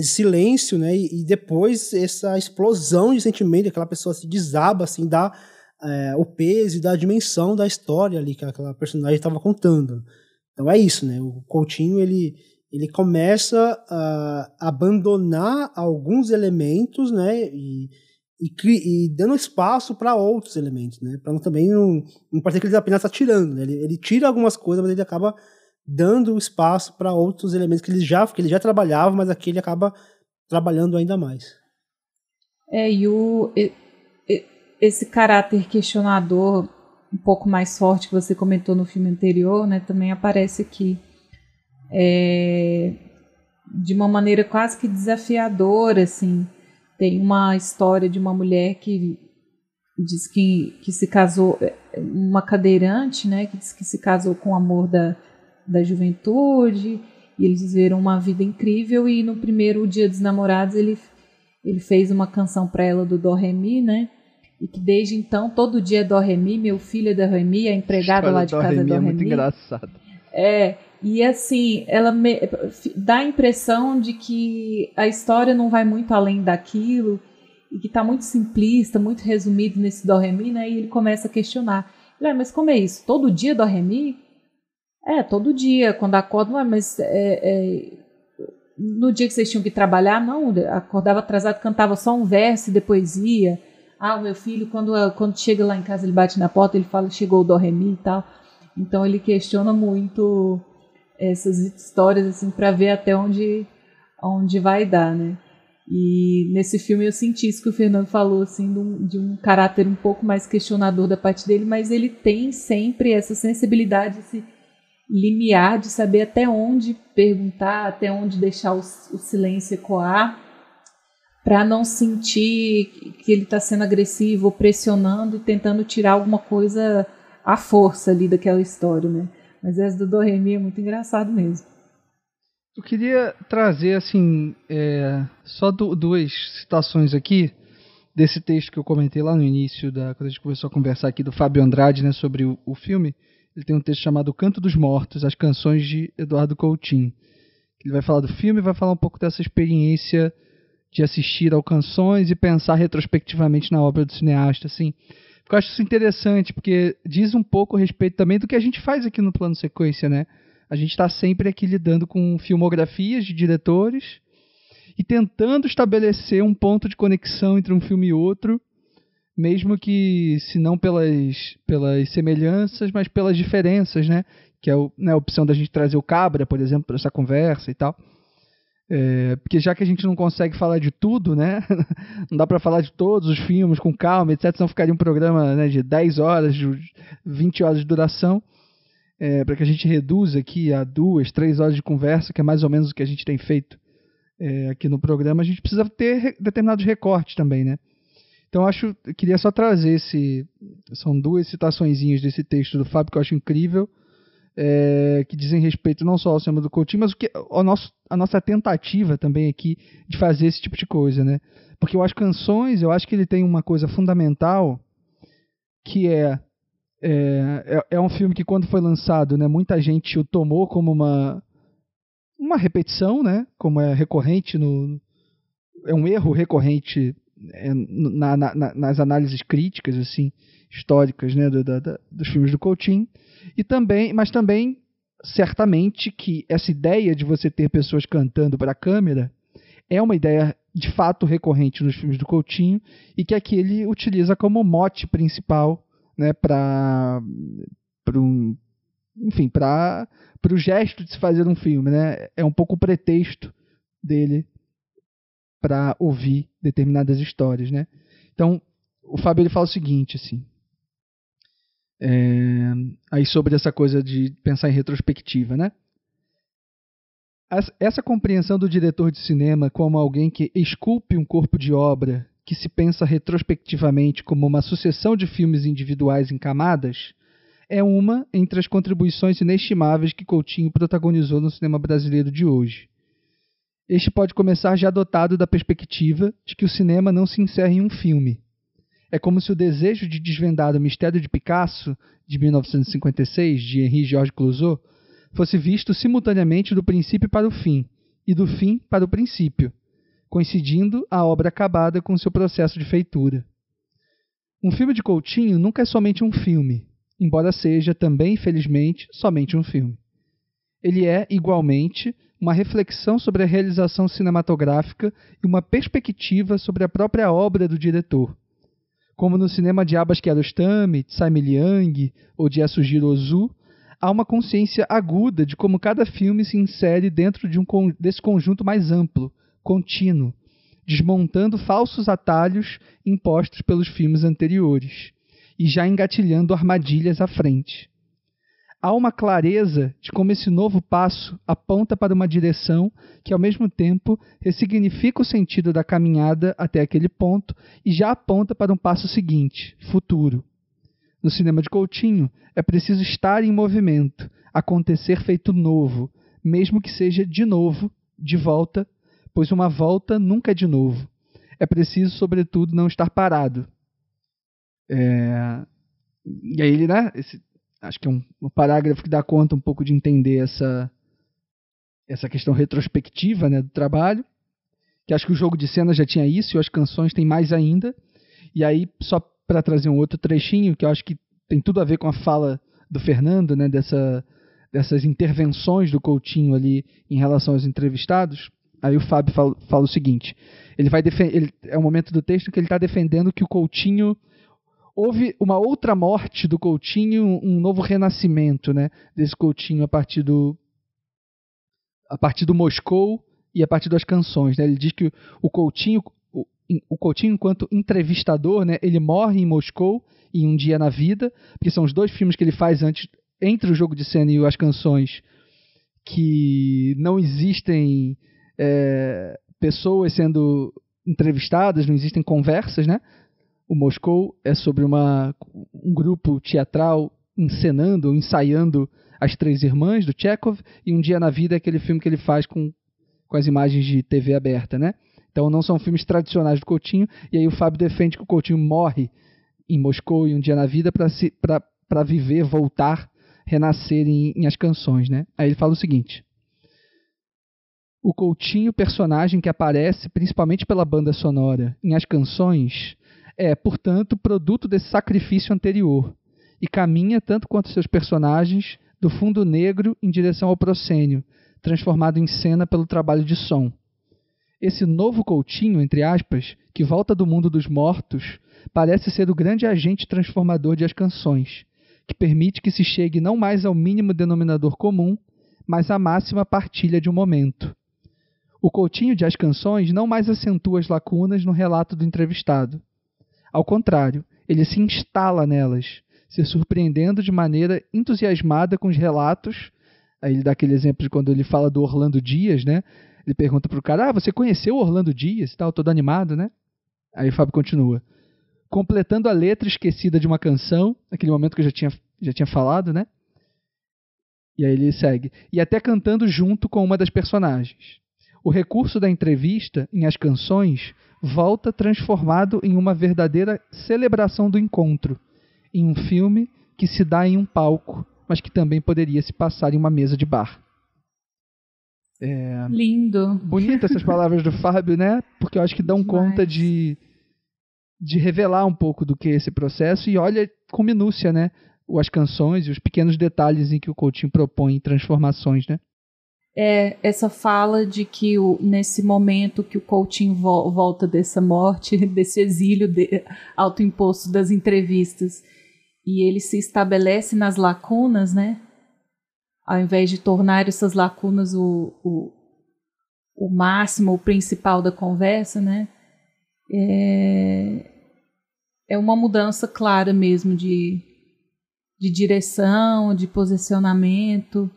silêncio, né? E, depois essa explosão de sentimento, aquela pessoa se desaba, assim, dá é, o peso e dá a dimensão da história ali que aquela personagem estava contando. Então é isso, né? O Coutinho, ele, ele começa a abandonar alguns elementos, né? E, e, e dando espaço para outros elementos, né? Para também não, não parecer que ele apenas está tirando, né? Ele, ele tira algumas coisas, mas ele acaba dando espaço para outros elementos que ele já que ele já trabalhava, mas aqui ele acaba trabalhando ainda mais. É, e o, esse caráter questionador um pouco mais forte que você comentou no filme anterior, né, também aparece aqui. É, de uma maneira quase que desafiadora, assim. Tem uma história de uma mulher que diz que, que se casou, uma cadeirante, né, que diz que se casou com o amor da, da juventude, e eles viveram uma vida incrível, e no primeiro dia dos namorados ele, ele fez uma canção para ela do Dó Remi, né, e que desde então todo dia é Dó Remi, meu filho é Dó Remi, a empregada lá de casa é Dó Remi. É muito engraçado. É, e assim, ela me, dá a impressão de que a história não vai muito além daquilo e que está muito simplista, muito resumido nesse Dó Remi, né? E ele começa a questionar. Ele, ah, mas como é isso? Todo dia Dó Remi? É, todo dia, quando acorda, é, mas é, é, no dia que vocês tinham que trabalhar, não, acordava atrasado, cantava só um verso e depois ia. Ah, o meu filho, quando, quando chega lá em casa, ele bate na porta, ele fala, chegou o Dó Remi e tal. Então ele questiona muito essas histórias assim para ver até onde onde vai dar, né? E nesse filme eu senti isso que o Fernando falou assim de um, de um caráter um pouco mais questionador da parte dele, mas ele tem sempre essa sensibilidade, esse limiar de saber até onde perguntar, até onde deixar o, o silêncio ecoar, para não sentir que ele está sendo agressivo, pressionando e tentando tirar alguma coisa à força ali daquela história, né? Mas essa do Doremi é muito engraçado mesmo. Eu queria trazer, assim, é, só duas citações aqui desse texto que eu comentei lá no início, da, quando a gente começou a conversar aqui, do Fábio Andrade, né, sobre o, o filme. Ele tem um texto chamado Canto dos Mortos, as canções de Eduardo Coutinho. Ele vai falar do filme e vai falar um pouco dessa experiência de assistir ao canções e pensar retrospectivamente na obra do cineasta, assim. Eu acho isso interessante, porque diz um pouco a respeito também do que a gente faz aqui no plano sequência, né? A gente está sempre aqui lidando com filmografias de diretores e tentando estabelecer um ponto de conexão entre um filme e outro, mesmo que, se não pelas, pelas semelhanças, mas pelas diferenças, né? Que é o, né, a opção da gente trazer o Cabra, por exemplo, para essa conversa e tal. É, porque já que a gente não consegue falar de tudo, né? *laughs* não dá para falar de todos os filmes com calma, etc. Senão ficaria um programa né, de 10 horas, de 20 horas de duração. É, para que a gente reduza aqui a duas, três horas de conversa, que é mais ou menos o que a gente tem feito é, aqui no programa, a gente precisa ter determinados recortes também, né? Então acho, eu queria só trazer esse, são duas citaçõezinhas desse texto do Fábio que eu acho incrível é, que dizem respeito não só ao cinema do Coutinho, mas o que, ao nosso, a nossa tentativa também aqui de fazer esse tipo de coisa, né? Porque eu acho canções, eu acho que ele tem uma coisa fundamental que é é, é, é um filme que quando foi lançado, né, muita gente o tomou como uma uma repetição, né? Como é recorrente no é um erro recorrente na, na, nas análises críticas assim históricas, né, do, dos filmes do Coutinho. E também, mas também certamente que essa ideia de você ter pessoas cantando para a câmera é uma ideia de fato recorrente nos filmes do Coutinho e que aqui ele utiliza como mote principal, né, para um, enfim, para o gesto de se fazer um filme, né? É um pouco o pretexto dele para ouvir determinadas histórias, né? Então, o Fábio ele fala o seguinte, assim, é, aí sobre essa coisa de pensar em retrospectiva, né? Essa compreensão do diretor de cinema como alguém que esculpe um corpo de obra que se pensa retrospectivamente como uma sucessão de filmes individuais em camadas é uma entre as contribuições inestimáveis que Coutinho protagonizou no cinema brasileiro de hoje. Este pode começar já dotado da perspectiva de que o cinema não se encerra em um filme, É como se o desejo de desvendar o mistério de Picasso, de 1956, de Henri Georges Clouzot, fosse visto simultaneamente do princípio para o fim e do fim para o princípio, coincidindo a obra acabada com seu processo de feitura. Um filme de Coutinho nunca é somente um filme, embora seja também, infelizmente, somente um filme. Ele é, igualmente, uma reflexão sobre a realização cinematográfica e uma perspectiva sobre a própria obra do diretor. Como no cinema de Abbas Kiarostami, Tsai Liang ou de Yasujiro Ozu, há uma consciência aguda de como cada filme se insere dentro de um, desse conjunto mais amplo, contínuo, desmontando falsos atalhos impostos pelos filmes anteriores e já engatilhando armadilhas à frente. Há uma clareza de como esse novo passo aponta para uma direção que, ao mesmo tempo, ressignifica o sentido da caminhada até aquele ponto e já aponta para um passo seguinte, futuro. No cinema de Coutinho, é preciso estar em movimento, acontecer feito novo, mesmo que seja de novo, de volta, pois uma volta nunca é de novo. É preciso, sobretudo, não estar parado. É... E aí ele, né? Esse, acho que é um, um, parágrafo que dá conta um pouco de entender essa essa questão retrospectiva, né, do trabalho. Que acho que o jogo de cena já tinha isso e as canções têm mais ainda. E aí só para trazer um outro trechinho que eu acho que tem tudo a ver com a fala do Fernando, né, dessa dessas intervenções do Coutinho ali em relação aos entrevistados. Aí o Fábio fala, fala o seguinte: ele vai ele, é o momento do texto que ele está defendendo que o Coutinho houve uma outra morte do Coutinho, um novo renascimento, né, desse Coutinho a partir do a partir do Moscou e a partir das canções, né? Ele diz que o Coutinho o, Coutinho enquanto entrevistador, né, ele morre em Moscou em um dia na vida, porque são os dois filmes que ele faz antes entre o jogo de cena e as canções que não existem é, pessoas sendo entrevistadas, não existem conversas, né? O Moscou é sobre uma, um grupo teatral encenando ensaiando As Três Irmãs, do Chekhov, e Um Dia na Vida é aquele filme que ele faz com, com as imagens de TV aberta, né? Então não são filmes tradicionais do Coutinho, e aí o Fábio defende que o Coutinho morre em Moscou e Um Dia na Vida para viver, voltar, renascer em, em As Canções, né? Aí ele fala o seguinte... O Coutinho, personagem que aparece principalmente pela banda sonora em As Canções, é, portanto, produto desse sacrifício anterior e caminha, tanto quanto seus personagens, do fundo negro em direção ao proscênio, transformado em cena pelo trabalho de som. Esse novo Coutinho, entre aspas, que volta do mundo dos mortos, parece ser o grande agente transformador de as canções, que permite que se chegue não mais ao mínimo denominador comum, mas à máxima partilha de um momento. O Coutinho de As Canções não mais acentua as lacunas no relato do entrevistado. Ao contrário, ele se instala nelas, se surpreendendo de maneira entusiasmada com os relatos. Aí ele dá aquele exemplo de quando ele fala do Orlando Dias, né? Ele pergunta pro cara: Ah, você conheceu Orlando Dias e tal, todo animado, né? Aí o Fábio continua. Completando a letra esquecida de uma canção, aquele momento que eu já tinha, já tinha falado, né? E aí ele segue. E até cantando junto com uma das personagens. O recurso da entrevista em As Canções volta transformado em uma verdadeira celebração do encontro, em um filme que se dá em um palco, mas que também poderia se passar em uma mesa de bar. É... Lindo. Bonita essas palavras do Fábio, né? Porque eu acho que dão Demais. conta de, de revelar um pouco do que é esse processo e olha com minúcia, né? As canções e os pequenos detalhes em que o Coutinho propõe transformações, né? É essa fala de que o, nesse momento que o Coutinho vo volta dessa morte, *laughs* desse exílio de, autoimposto das entrevistas, e ele se estabelece nas lacunas, né? Ao invés de tornar essas lacunas o, o, o máximo, o principal da conversa, né? É, é uma mudança clara mesmo de, de direção, de posicionamento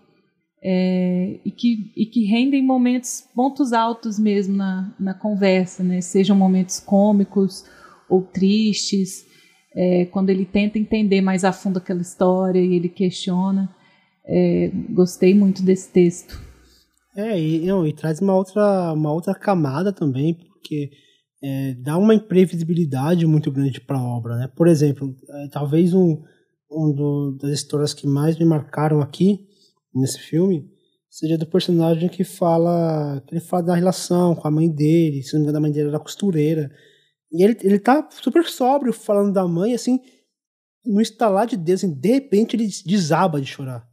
é, e, que, e que rendem momentos, pontos altos mesmo na, na conversa, né? sejam momentos cômicos ou tristes, é, quando ele tenta entender mais a fundo aquela história e ele questiona. É, gostei muito desse texto. É, e, não, e traz uma outra, uma outra camada também, porque é, dá uma imprevisibilidade muito grande para a obra, né? Por exemplo, é, talvez um, um do, das histórias que mais me marcaram aqui nesse filme seja do personagem que fala que ele fala da relação com a mãe dele, se não me engano a mãe dele era costureira. E ele, ele tá super sóbrio falando da mãe, assim, no estalar de Deus, assim, de repente ele desaba de chorar.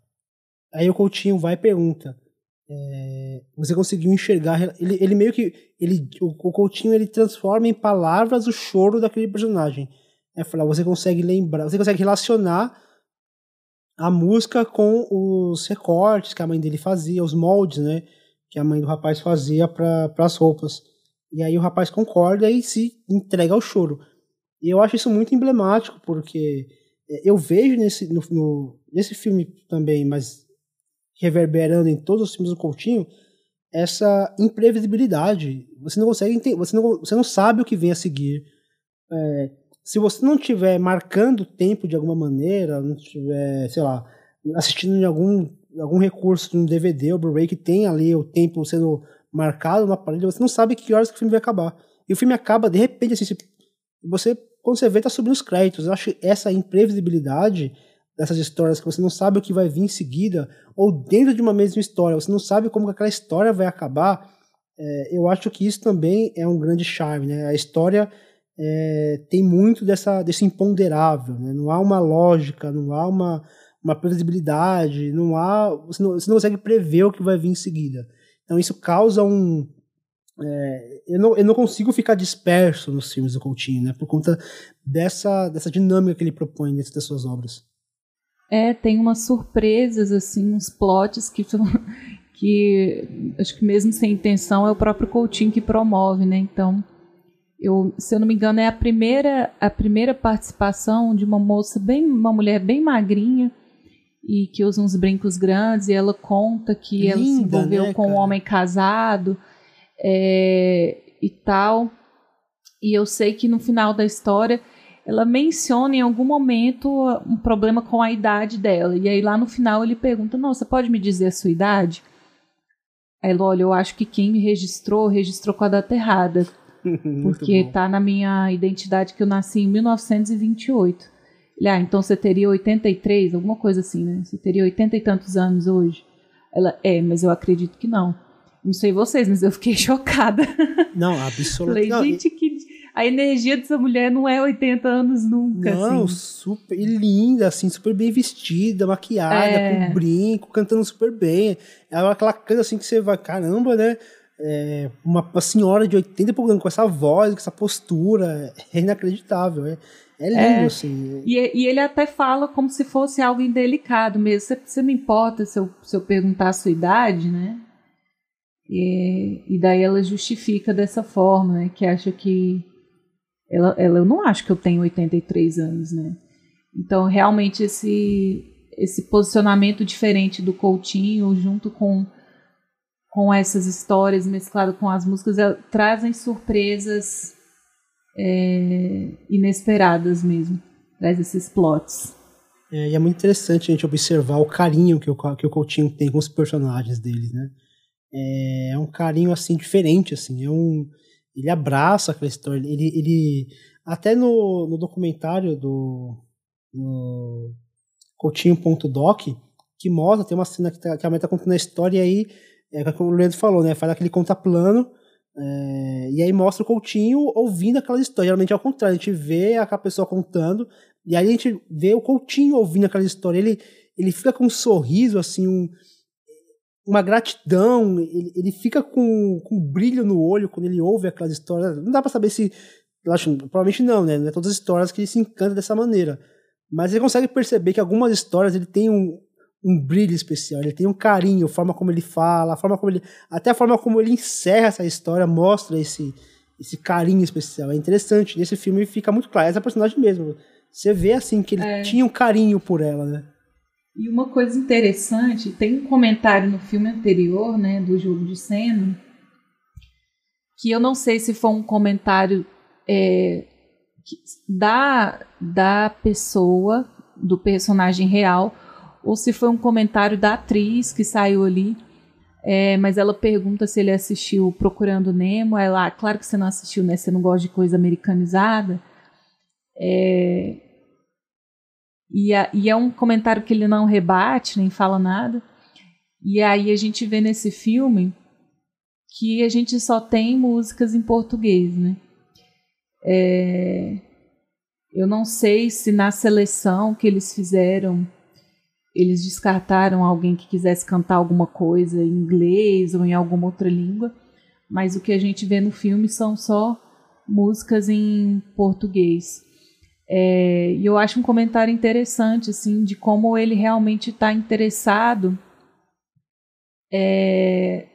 Aí o Coutinho vai e pergunta: é, Você conseguiu enxergar? Ele, ele meio que. Ele, o, Coutinho ele transforma em palavras o choro daquele personagem. É falar, você consegue lembrar, você consegue relacionar a música com os recortes que a mãe dele fazia, os moldes, né? Que a mãe do rapaz fazia para as roupas. E aí o rapaz concorda e se entrega ao choro. E eu acho isso muito emblemático, porque é, eu vejo nesse, no, no, nesse filme também, mas reverberando em todos os filmes do Coutinho, essa imprevisibilidade. Você não consegue entender, você não, você não sabe o que vem a seguir. É, se você não estiver marcando tempo de alguma maneira, não estiver, sei lá, assistindo em algum, algum recurso de um DVD ou Blu-ray que tem ali o tempo sendo marcado no aparelho, você não sabe que horas que o filme vai acabar. E o filme acaba, de repente, assim, você, quando você vê, tá subindo os créditos. Eu acho essa imprevisibilidade dessas histórias que você não sabe o que vai vir em seguida, ou dentro de uma mesma história, você não sabe como aquela história vai acabar, é, eu acho que isso também é um grande charme, né? A história é, tem muito dessa, desse imponderável, né? não há uma lógica, não há uma, uma previsibilidade, não há, você não, você não consegue prever o que vai vir em seguida. Então isso causa um, é, eu, não, eu não consigo ficar disperso nos filmes do Coutinho, né? Por conta dessa, dessa dinâmica que ele propõe dentro das suas obras. É, tem umas surpresas, assim, uns plots que, *laughs* que acho que mesmo sem intenção é o próprio Coutinho que promove, né? Então, eu, se eu não me engano, é a primeira, a primeira participação de uma moça bem, uma mulher bem magrinha e que usa uns brincos grandes e ela conta que Linda, ela se envolveu né, com um homem casado é, e tal. E eu sei que no final da história ela menciona em algum momento um problema com a idade dela. E aí lá no final ele pergunta: Não, você pode me dizer a sua idade? Aí ela, olha, eu acho que quem me registrou, registrou com a data errada. *laughs* porque tá na minha identidade que eu nasci em 1928. Ele, ah, então você teria 83, alguma coisa assim, né? Você teria 80 e tantos anos hoje. Ela, é, mas eu acredito que não. Não sei vocês, mas eu fiquei *laughs* chocada. Não, absolutamente. Falei, gente, que a energia dessa mulher não é 80 anos nunca. Não, assim. super linda, assim, super bem vestida, maquiada, é. com brinco, cantando super bem. É aquela canta assim que você vai, caramba, né? É, uma, senhora de 80 e pouco com essa voz, com essa postura, é inacreditável. É, é lindo, é, assim. E, e, ele até fala como se fosse algo indelicado mesmo. Você, você não importa se eu, se eu perguntar a sua idade, né? E, e daí ela justifica dessa forma, né? Que acha que. Ela, ela, eu não acho que eu tenho 83 anos, né? Então, realmente, esse, esse posicionamento diferente do Coutinho, junto com com essas histórias mesclado com as músicas, trazem surpresas é, inesperadas mesmo. Traz esses plots. É, e é muito interessante a gente observar o carinho que o, que o Coutinho tem com os personagens deles, né? É, é um carinho, assim, diferente, assim. É um, ele abraça aquela história. Ele, ele até no, no documentário do no Coutinho.doc, que mostra, tem uma cena que, tá, que a mãe tá contando a história e aí é como o Leandro falou, né? Faz aquele contaplano. É, e aí mostra o Coutinho ouvindo aquela história. Geralmente é ao contrário, a gente vê aquela pessoa contando, e aí a gente vê o Coutinho ouvindo aquela história. Ele, ele fica com um sorriso, assim, um, uma gratidão, ele, ele fica com, com um brilho no olho quando ele ouve aquelas histórias. Não dá para saber se. Acho, provavelmente não, né? Não é todas as histórias que ele se encanta dessa maneira. Mas ele consegue perceber que algumas histórias ele tem um, um brilho especial, ele tem um carinho, a forma como ele fala, a forma como ele. Até a forma como ele encerra essa história mostra esse, esse carinho especial. É interessante. Nesse filme fica muito claro. Essa personagem mesmo. Você vê assim que ele é. tinha um carinho por ela, né? E uma coisa interessante, tem um comentário no filme anterior, né, do jogo de cena, que eu não sei se foi um comentário é, da, da pessoa, do personagem real, ou se foi um comentário da atriz que saiu ali, É, mas ela pergunta se ele assistiu Procurando Nemo. Ela, claro que você não assistiu, né? Você não gosta de coisa americanizada. É, e, a, e é um comentário que ele não rebate, nem fala nada. E aí a gente vê nesse filme que a gente só tem músicas em português, né? É, eu não sei se na seleção que eles fizeram eles descartaram alguém que quisesse cantar alguma coisa em inglês ou em alguma outra língua, mas o que a gente vê no filme são só músicas em português. É, e eu acho um comentário interessante, assim, de como ele realmente está interessado é,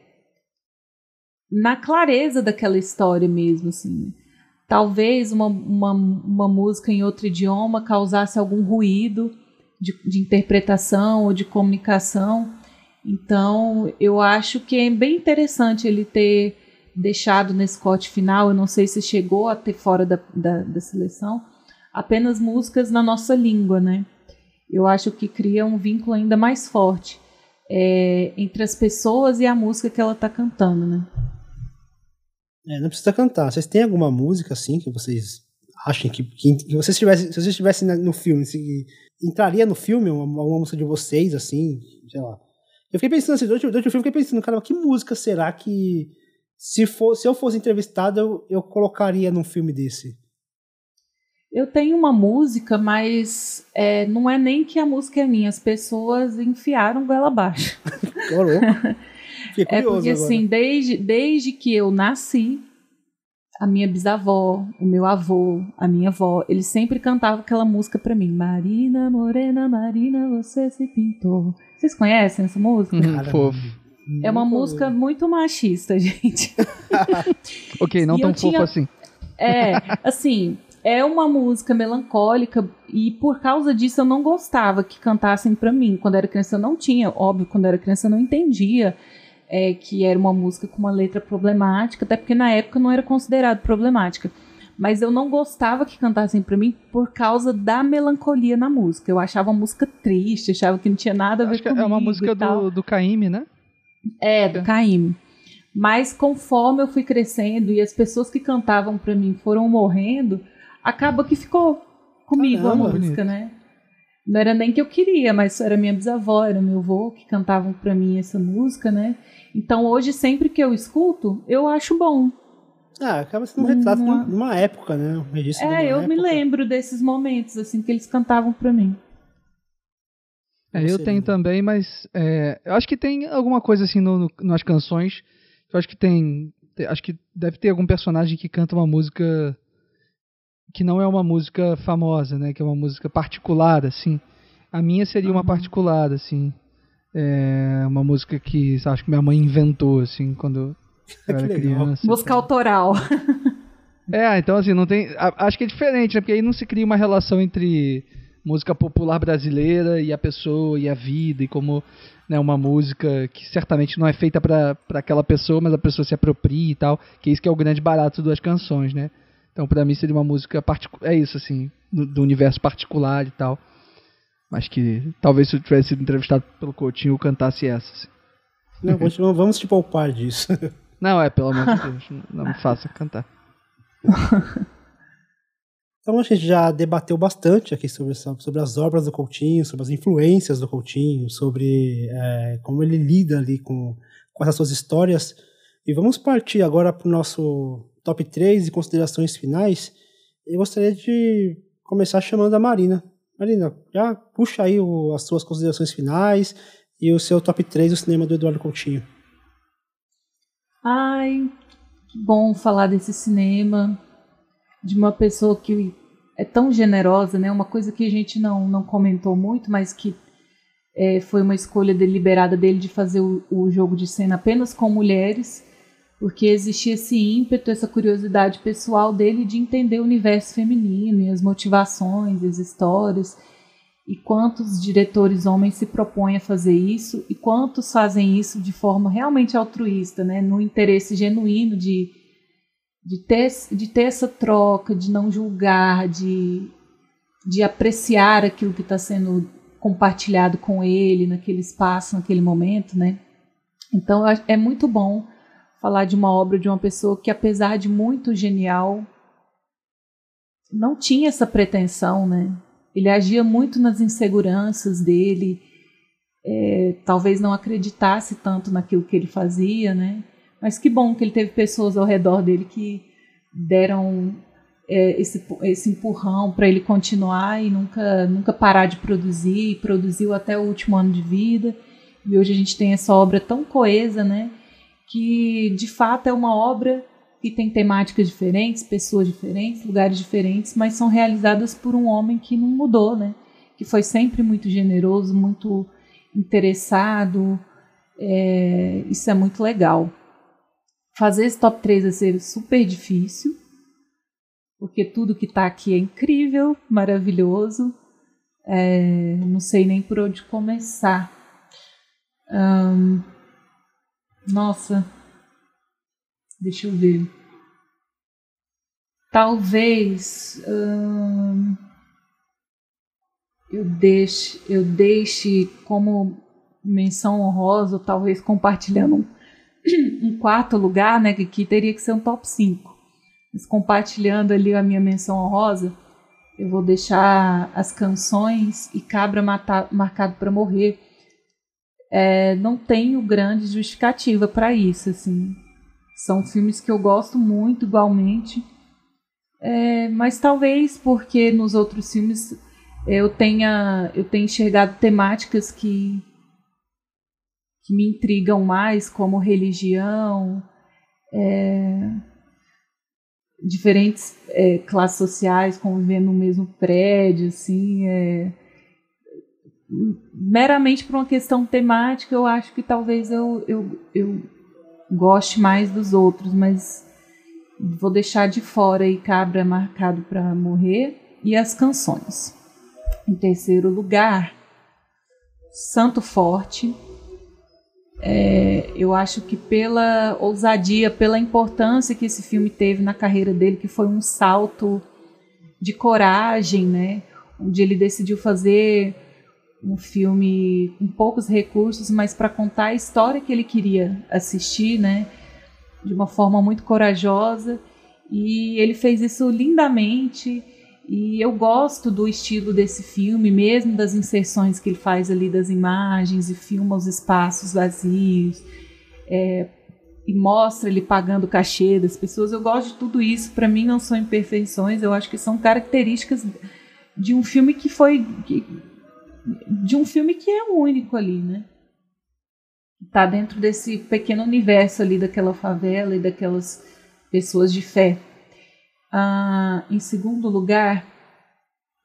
na clareza daquela história mesmo, assim. Talvez uma, uma, uma música em outro idioma causasse algum ruído de, de interpretação ou de comunicação. Então, eu acho que é bem interessante ele ter deixado nesse corte final, eu não sei se chegou a ter fora da, da, da seleção, apenas músicas na nossa língua, né? Eu acho que cria um vínculo ainda mais forte é, entre as pessoas e a música que ela está cantando, né? É, não precisa cantar. Vocês têm alguma música assim que vocês achem que, que, que vocês tivessem, se vocês estivessem no filme, se, entraria no filme uma, uma, música de vocês, assim, sei lá. Eu fiquei pensando assim, durante, durante o filme, eu fiquei pensando, cara, que música será que, se, for, se eu fosse entrevistado, eu, eu colocaria num filme desse? Eu tenho uma música, mas é, não é nem que a música é minha, as pessoas enfiaram goela abaixo. *laughs* *laughs* é porque, agora. assim, desde, desde que eu nasci, a minha bisavó, o meu avô, a minha avó, eles sempre cantavam aquela música para mim. Marina, Morena, Marina, você se pintou. Vocês conhecem essa música? Hum, fofo. É uma música muito machista, *laughs* gente. *laughs* ok, não e tão fofo tinha... assim. É, assim, é uma música melancólica e por causa disso eu não gostava que cantassem para mim. Quando era criança eu não tinha, óbvio, quando era criança eu não entendia é, que era uma música com uma letra problemática, até porque na época não era considerado problemática. Mas eu não gostava que cantassem para mim por causa da melancolia na música. Eu achava a música triste, achava que não tinha nada a ver com É uma música do, do Caime, né? É, do Caime. Mas conforme eu fui crescendo e as pessoas que cantavam para mim foram morrendo, acaba que ficou comigo Caramba, a música, bonito. né? Não era nem que eu queria, mas era minha bisavó, era meu avô que cantavam para mim essa música, né? Então hoje sempre que eu escuto, eu acho bom. Ah, acaba sendo um retrato uma... de uma época, né? Um é, eu época. me lembro desses momentos assim que eles cantavam para mim. É, eu tenho também, mas é, eu acho que tem alguma coisa assim no, no, nas canções. Eu acho que tem, acho que deve ter algum personagem que canta uma música que não é uma música famosa, né? Que é uma música particular, assim. A minha seria uma particular, assim. É uma música que acho que minha mãe inventou, assim, quando eu *laughs* era criança. Música autoral. É, então assim, não tem. Acho que é diferente, né? Porque aí não se cria uma relação entre música popular brasileira e a pessoa e a vida, e como né, uma música que certamente não é feita para aquela pessoa, mas a pessoa se apropria e tal, que é isso que é o grande barato das canções, né? Então, para mim, seria uma música particular. É isso, assim, do, do, universo particular e tal. Mas que talvez se eu tivesse sido entrevistado pelo Coutinho, eu cantasse essa. Assim. Não, vamos, vamos te poupar disso. *laughs* Não, é, pelo amor de Deus, não me faça cantar. *laughs* Então a gente já debateu bastante aqui sobre, sobre as obras do Coutinho, sobre as influências do Coutinho, sobre é, como ele lida ali com, com essas suas histórias. E vamos partir agora para o nosso top 3 e considerações finais, eu gostaria de começar chamando a Marina. Marina, já puxa aí o, as suas considerações finais e o seu top 3 do cinema do Eduardo Coutinho. Ai, que bom falar desse cinema, de uma pessoa que é tão generosa, né? Uma coisa que a gente não, não comentou muito, mas que é, foi uma escolha deliberada dele de fazer o, o jogo de cena apenas com mulheres porque existia esse ímpeto, essa curiosidade pessoal dele de entender o universo feminino e as motivações, as histórias, e quantos diretores homens se propõem a fazer isso e quantos fazem isso de forma realmente altruísta, né, no interesse genuíno de, de, ter, de ter essa troca, de não julgar, de, de apreciar aquilo que está sendo compartilhado com ele naquele espaço, naquele momento, né? Então é muito bom falar de uma obra de uma pessoa que, apesar de muito genial, não tinha essa pretensão, né? Ele agia muito nas inseguranças dele, é, talvez não acreditasse tanto naquilo que ele fazia, né? Mas que bom que ele teve pessoas ao redor dele que deram é, esse, esse empurrão para ele continuar e nunca, nunca parar de produzir. E produziu até o último ano de vida. E hoje a gente tem essa obra tão coesa, né? Que de fato é uma obra que tem temáticas diferentes, pessoas diferentes, lugares diferentes, mas são realizadas por um homem que não mudou, né? Que foi sempre muito generoso, muito interessado. É, isso é muito legal. Fazer esse top 3 vai ser super difícil, porque tudo que está aqui é incrível, maravilhoso. É, não sei nem por onde começar. Ahn, nossa, deixa eu ver. Talvez ahn, eu deixe, eu deixe como menção honrosa, talvez compartilhando um, *clears throat* um quarto lugar, né? Que aqui teria que ser um top 5. Mas compartilhando ali a minha menção honrosa, eu vou deixar as canções e Cabra Mata- Marcado para Morrer. É, não tenho grande justificativa para isso, assim. São filmes que eu gosto muito igualmente. É, mas talvez porque nos outros filmes eu tenha, eu tenha enxergado temáticas que, que me intrigam mais, como religião, é, diferentes é, classes sociais convivendo no mesmo prédio, assim, é, meramente por uma questão temática, eu acho que talvez eu, eu, eu goste mais dos outros, mas vou deixar de fora aí Cabra marcado para morrer e as canções. Em terceiro lugar, Santo Forte. É, eu acho que pela ousadia, pela importância que esse filme teve na carreira dele, que foi um salto de coragem, né? Onde ele decidiu fazer um filme com poucos recursos, mas para contar a história que ele queria assistir, né? De uma forma muito corajosa. E ele fez isso lindamente. E eu gosto do estilo desse filme, mesmo das inserções que ele faz ali das imagens e filma os espaços vazios. é, e mostra ele pagando cachê das pessoas. Eu gosto de tudo isso. Para mim, não são imperfeições. Eu acho que são características de um filme que foi. que- de um filme que é único ali, né? Tá dentro desse pequeno universo ali daquela favela e daquelas pessoas de fé. Ah, em segundo lugar,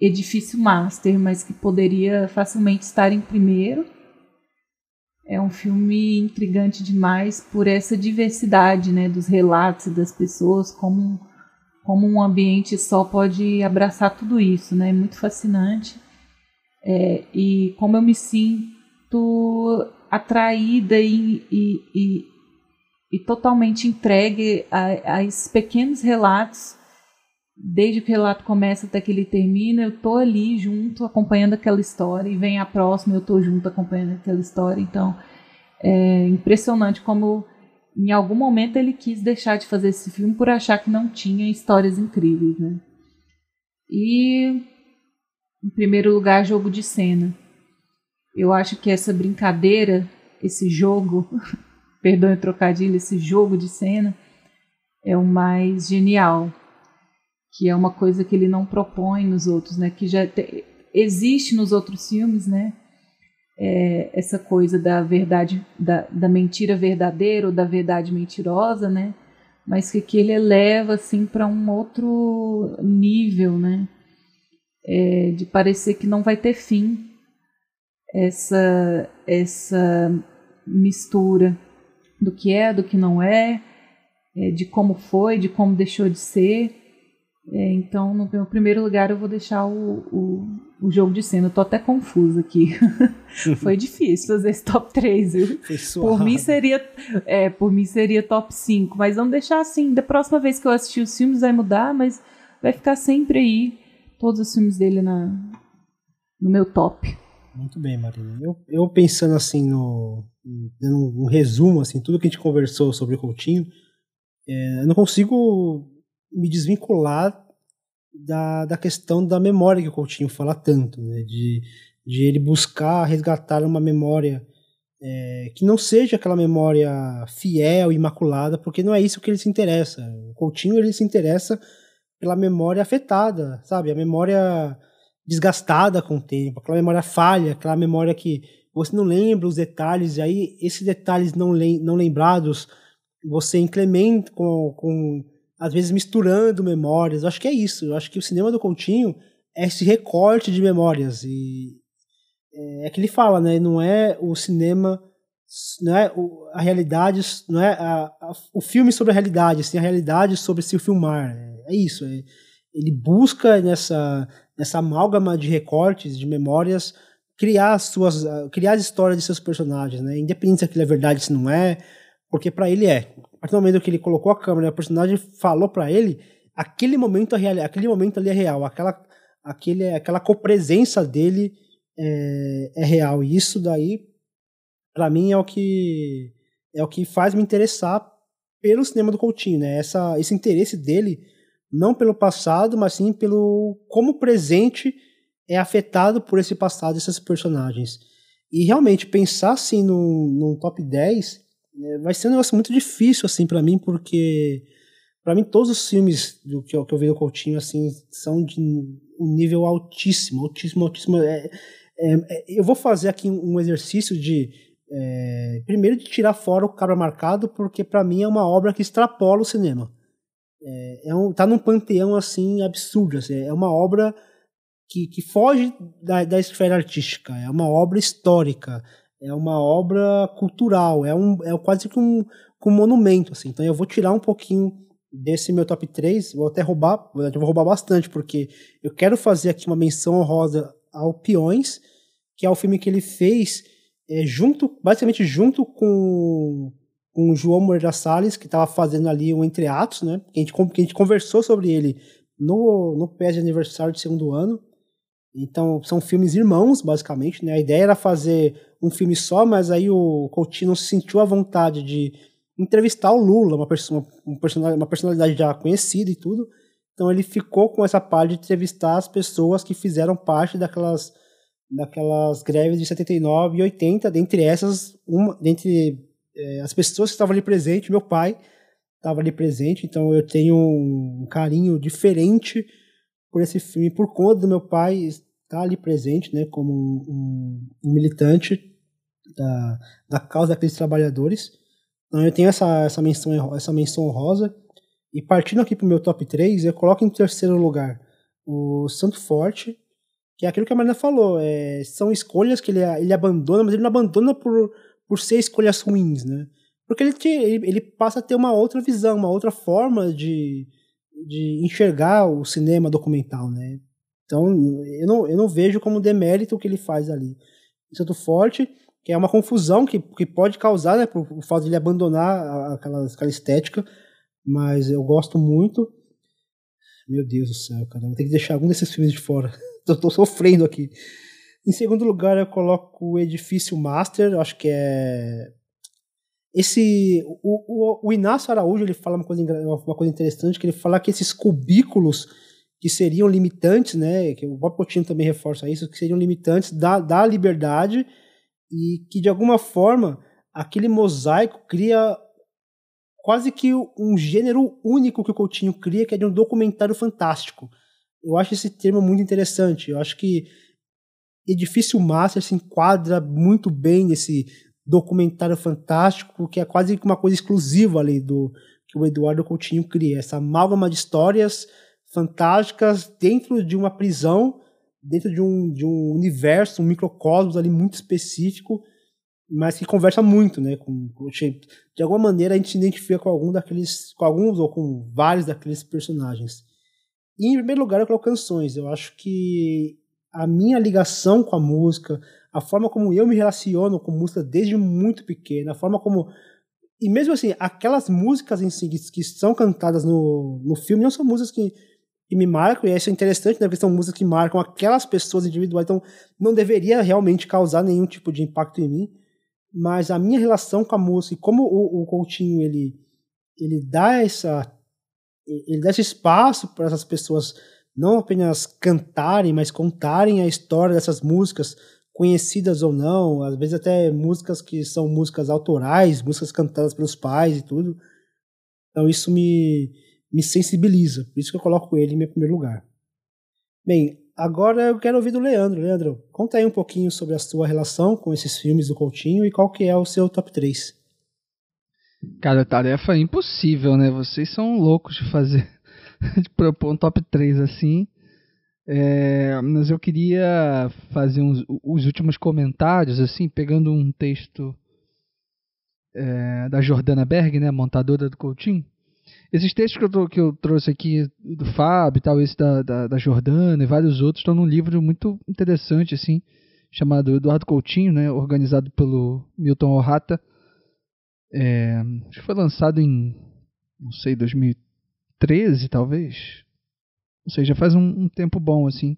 Edifício Master, mas que poderia facilmente estar em primeiro. É um filme intrigante demais por essa diversidade né, dos relatos das pessoas, como, como um ambiente só pode abraçar tudo isso. Né? É muito fascinante. É, e como eu me sinto atraída e, e, e, e totalmente entregue a, a esses pequenos relatos, desde que o relato começa até que ele termina, eu tô ali junto, acompanhando aquela história, e vem a próxima, eu tô junto acompanhando aquela história. Então, é impressionante como em algum momento ele quis deixar de fazer esse filme por achar que não tinha histórias incríveis, né? E em primeiro lugar, jogo de cena. Eu acho que essa brincadeira, esse jogo, *laughs* perdão o trocadilho, esse jogo de cena é o mais genial, que é uma coisa que ele não propõe nos outros, né? Que já te- existe nos outros filmes, né? É, essa coisa da verdade, da, da mentira verdadeira ou da verdade mentirosa, né? Mas que aqui ele eleva assim para um outro nível, né? É, de parecer que não vai ter fim essa essa mistura do que é, do que não é, é, de como foi, de como deixou de ser. É, então, no meu primeiro lugar, eu vou deixar o, o, o jogo de cena. Eu tô até confusa aqui. *laughs* Foi difícil fazer esse top 3, viu? *laughs* Foi Por mim seria, é, por mim seria top 5, mas vamos deixar assim, da próxima vez que eu assistir os filmes vai mudar, mas vai ficar sempre aí todos os filmes dele na no meu top. Muito bem, Marina. Eu, eu pensando assim no, dando um resumo, assim, tudo que a gente conversou sobre o Coutinho, é, eu não consigo me desvincular da, da questão da memória que o Coutinho fala tanto, né? de, de ele buscar resgatar uma memória é, que não seja aquela memória fiel, imaculada, porque não é isso que ele se interessa. O Coutinho ele se interessa pela memória afetada, sabe? A memória desgastada com o tempo, aquela memória falha, aquela memória que você não lembra os detalhes, e aí esses detalhes não, lem não lembrados você incrementa com, com, às vezes, misturando memórias. Eu acho que é isso. Eu acho que o cinema do Coutinho é esse recorte de memórias. E é, é que ele fala, né? Não é o cinema, não é a realidade, não é a, a, o filme sobre a realidade, assim, a realidade sobre se filmar. É, é isso. É, ele busca nessa, nessa amálgama de recortes, de memórias, criar as suas criar as histórias de seus personagens, né? Independente se aquilo é verdade se não é, porque para ele é. A partir do momento que ele colocou a câmera, o personagem falou para ele, aquele momento é aquele momento ali é real, aquela aquele aquela copresença dele é, é real. E isso daí para mim é o que é o que faz me interessar pelo cinema do Coutinho, né? Essa esse interesse dele não pelo passado, mas sim pelo como presente é afetado por esse passado desses personagens. E realmente pensar assim num, top 10 é, vai ser um negócio muito difícil assim para mim, porque para mim todos os filmes do que eu, que eu vi do Coutinho assim são de um nível altíssimo, altíssimo, altíssimo. É, é, é eu vou fazer aqui um exercício de é, primeiro de tirar fora o Cabra Marcado, porque para mim é uma obra que extrapola o cinema. É, é um, tá num panteão assim absurdo, assim, é uma obra que, que foge da, da esfera artística, é uma obra histórica, é uma obra cultural, é, um, é quase que um, um monumento. Assim. Então eu vou tirar um pouquinho desse meu top 3, vou até roubar, eu vou roubar bastante, porque eu quero fazer aqui uma menção honrosa ao Peões, que é o filme que ele fez é, junto, basicamente junto com, com o João Moreira Salles, que estava fazendo ali um entre atos, né? Que a gente, que a gente conversou sobre ele no, no pé de aniversário de segundo ano. Então, são filmes irmãos, basicamente, né? A ideia era fazer um filme só, mas aí o Coutinho se sentiu à vontade de entrevistar o Lula, uma, uma personalidade já conhecida e tudo. Então ele ficou com essa parte de entrevistar as pessoas que fizeram parte daquelas, daquelas greves de 79 e 80, dentre essas, uma, dentre é, as pessoas que estavam ali presentes, meu pai estava ali presente, então eu tenho um carinho diferente por esse filme por conta do meu pai estar ali presente, né, como um, um militante da, da causa daqueles trabalhadores. Então eu tenho essa, essa, menção, essa menção honrosa. E partindo aqui para o meu top 3, eu coloco em terceiro lugar o Santo Forte, que é aquilo que a Marina falou. É, são escolhas que ele, ele abandona, mas ele não abandona por, por ser escolhas ruins, né? Porque ele, ele, ele passa a ter uma outra visão, uma outra forma de, de enxergar o cinema documental, né? Então, eu não, eu não vejo como demérito o que ele faz ali. Santo Forte, que é uma confusão que, que pode causar, né, por, por fato de ele abandonar aquela, aquela estética, mas eu gosto muito. Meu Deus do céu, cara, vou ter que deixar algum desses filmes de fora. *laughs* eu tô sofrendo aqui. Em segundo lugar, eu coloco o Edifício Master, acho que é esse o, o, o, Inácio Araújo ele fala uma coisa, uma coisa interessante que ele fala que esses cubículos que seriam limitantes, né, que o Bob Coutinho também reforça isso, que seriam limitantes da, da liberdade e que de alguma forma aquele mosaico cria quase que um gênero único que o Coutinho cria, que é de um documentário fantástico. Eu acho esse termo muito interessante. Eu acho que Edifício Master se enquadra muito bem nesse documentário fantástico, que é quase uma coisa exclusiva ali do que o Eduardo Coutinho cria, essa amálgama de histórias fantásticas dentro de uma prisão, dentro de um, de um universo, um microcosmos ali muito específico, mas que conversa muito, né? Com, de alguma maneira a gente se identifica com algum daqueles, com alguns ou com vários daqueles personagens. E em primeiro lugar eu coloco canções. Eu acho que a minha ligação com a música, a forma como eu me relaciono com música desde muito pequeno, a forma como. E mesmo assim, aquelas músicas em si que são cantadas no, no filme não são músicas que, que me marcam, e isso é interessante, né? Porque são músicas que marcam aquelas pessoas individuais, então não deveria realmente causar nenhum tipo de impacto em mim. mas a minha relação com a música, e como o, o Coutinho ele, ele dá essa ele dá esse espaço para essas pessoas não apenas cantarem, mas contarem a história dessas músicas, conhecidas ou não, às vezes até músicas que são músicas autorais, músicas cantadas pelos pais e tudo. Então isso me, me sensibiliza, por isso que eu coloco ele em meu primeiro lugar. Bem, agora eu quero ouvir do Leandro. Leandro, conta aí um pouquinho sobre a sua relação com esses filmes do Coutinho e qual que é o seu top 3. Cara, tarefa impossível, né? Vocês são loucos de fazer, *laughs* propor um top 3 assim. É, mas eu queria fazer uns, os últimos comentários, assim, pegando um texto é, da Jordana Berg, né, montadora do Coutinho. Esses textos que eu, que eu trouxe aqui do Fábio e tal, esse da, da, da, Jordana e vários outros, estão num livro muito interessante, assim, chamado Eduardo Coutinho, né, organizado pelo Milton Orrata. É, acho que foi lançado em, não sei, 2013, talvez. Ou seja, faz um, um tempo bom, assim.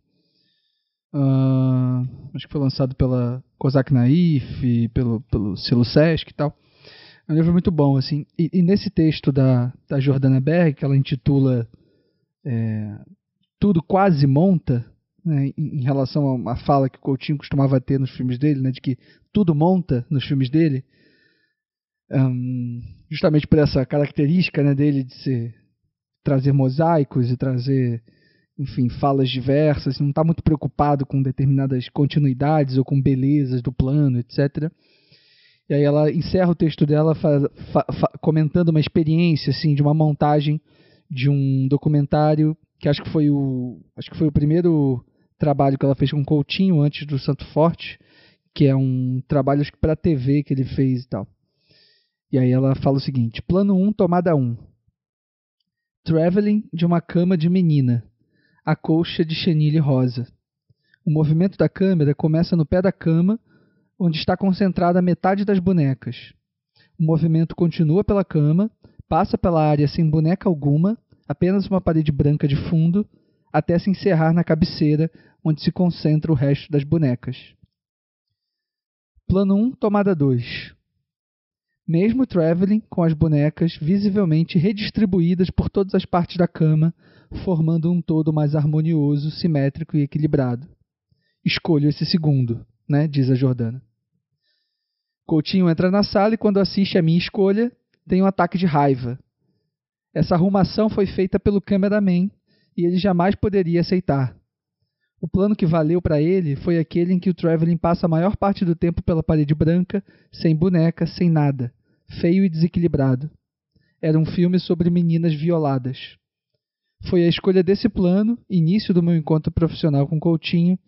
Uh, acho que foi lançado pela Kozak Naif, pelo, pelo Silo Sesc e tal. É um livro muito bom, assim. E, e nesse texto da, da Jordana Berg, que ela intitula é, Tudo Quase Monta, né, em, relação à fala que o Coutinho costumava ter nos filmes dele, né, de que tudo monta nos filmes dele, um, justamente por essa característica né, dele de ser, trazer mosaicos e trazer enfim, falas diversas, não está muito preocupado com determinadas continuidades ou com belezas do plano, etc. E aí ela encerra o texto dela comentando uma experiência assim de uma montagem de um documentário que acho que foi o acho que foi o primeiro trabalho que ela fez com Coutinho antes do Santo Forte, que é um trabalho acho que para TV que ele fez e tal. E aí ela fala o seguinte: Plano 1, tomada 1. Traveling de uma cama de menina a colcha de chenille rosa. O movimento da câmera começa no pé da cama, onde está concentrada metade das bonecas. O movimento continua pela cama, passa pela área sem boneca alguma, apenas uma parede branca de fundo, até se encerrar na cabeceira, onde se concentra o resto das bonecas. Plano 1, tomada 2. Mesmo traveling com as bonecas visivelmente redistribuídas por todas as partes da cama, formando um todo mais harmonioso, simétrico e equilibrado. Escolho esse segundo, né? diz a Jordana. Coutinho entra na sala e, quando assiste a minha escolha, tem um ataque de raiva. Essa arrumação foi feita pelo cameraman e ele jamais poderia aceitar. O plano que valeu para ele foi aquele em que o Traveling passa a maior parte do tempo pela parede branca, sem boneca, sem nada, feio e desequilibrado. Era um filme sobre meninas violadas. Foi a escolha desse plano, início do meu encontro profissional com Coutinho,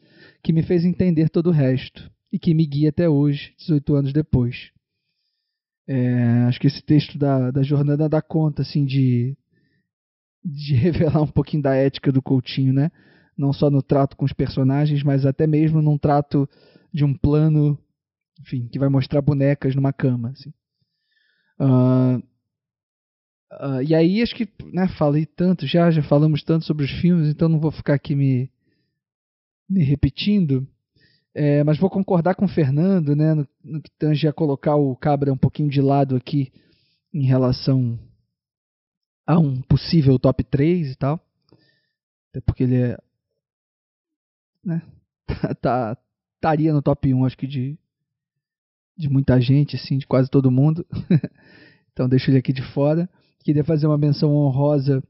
que me fez entender todo o resto e que me guia até hoje, 18 anos depois. É, acho que esse texto da, da jornada dá conta assim de, de *laughs* revelar um pouquinho da ética do Coutinho, né? Não só no trato com os personagens, mas até mesmo num trato de um plano, enfim, que vai mostrar bonecas numa cama. Assim. Uh, e aí acho que né, falei tanto já, já falamos tanto sobre os filmes, então não vou ficar aqui me, me repetindo. É, mas vou concordar com o Fernando, né, no, no que tange a colocar o Cabra um pouquinho de lado aqui em relação a um possível top 3 e tal. Até porque ele é. Né, *laughs* tá, estaria no top 1, acho que de, de muita gente, assim, de quase todo mundo. *laughs* então deixo ele aqui de fora queria fazer uma menção honrosa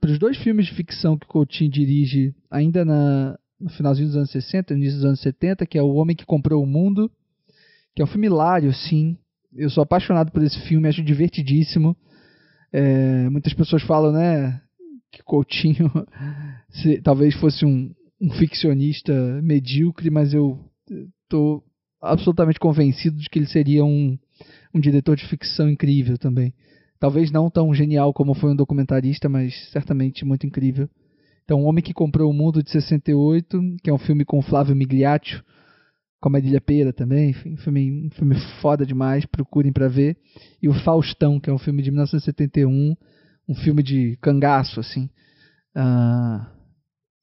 para os dois filmes de ficção que Coutinho dirige ainda na, no finalzinho dos anos 60, início dos anos 70, que é O Homem que Comprou o Mundo, que é um filme hilário, sim. Eu sou apaixonado por esse filme, acho divertidíssimo. É, muitas pessoas falam, né, que Coutinho *laughs* se, talvez fosse um, um ficcionista medíocre, mas eu estou absolutamente convencido de que ele seria um, um diretor de ficção incrível também. Talvez não tão genial como foi um documentarista, mas certamente muito incrível. Então, O Homem que Comprou o Mundo de 68, que é um filme com Flávio Migliaccio, com a Marília Pera também, enfim, um filme, um filme foda demais, procurem para ver. E o Faustão, que é um filme de 1971, um filme de cangaço, assim, uh,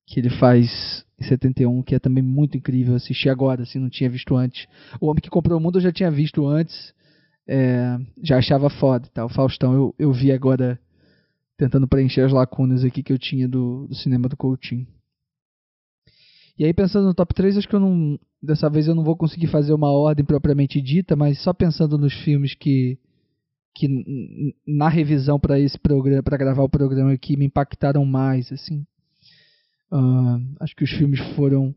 que ele faz 71, que é também muito incrível. Assisti agora, assim, não tinha visto antes. O Homem que Comprou o Mundo eu já tinha visto antes, é, já achava foda. Tá? O Faustão eu, eu vi agora tentando preencher as lacunas aqui que eu tinha do, do cinema do Coutinho. E aí, pensando no top 3, acho que eu não. Dessa vez eu não vou conseguir fazer uma ordem propriamente dita, mas só pensando nos filmes que. que na revisão para esse programa, para gravar o programa aqui, me impactaram mais, assim. Uh, acho que os filmes foram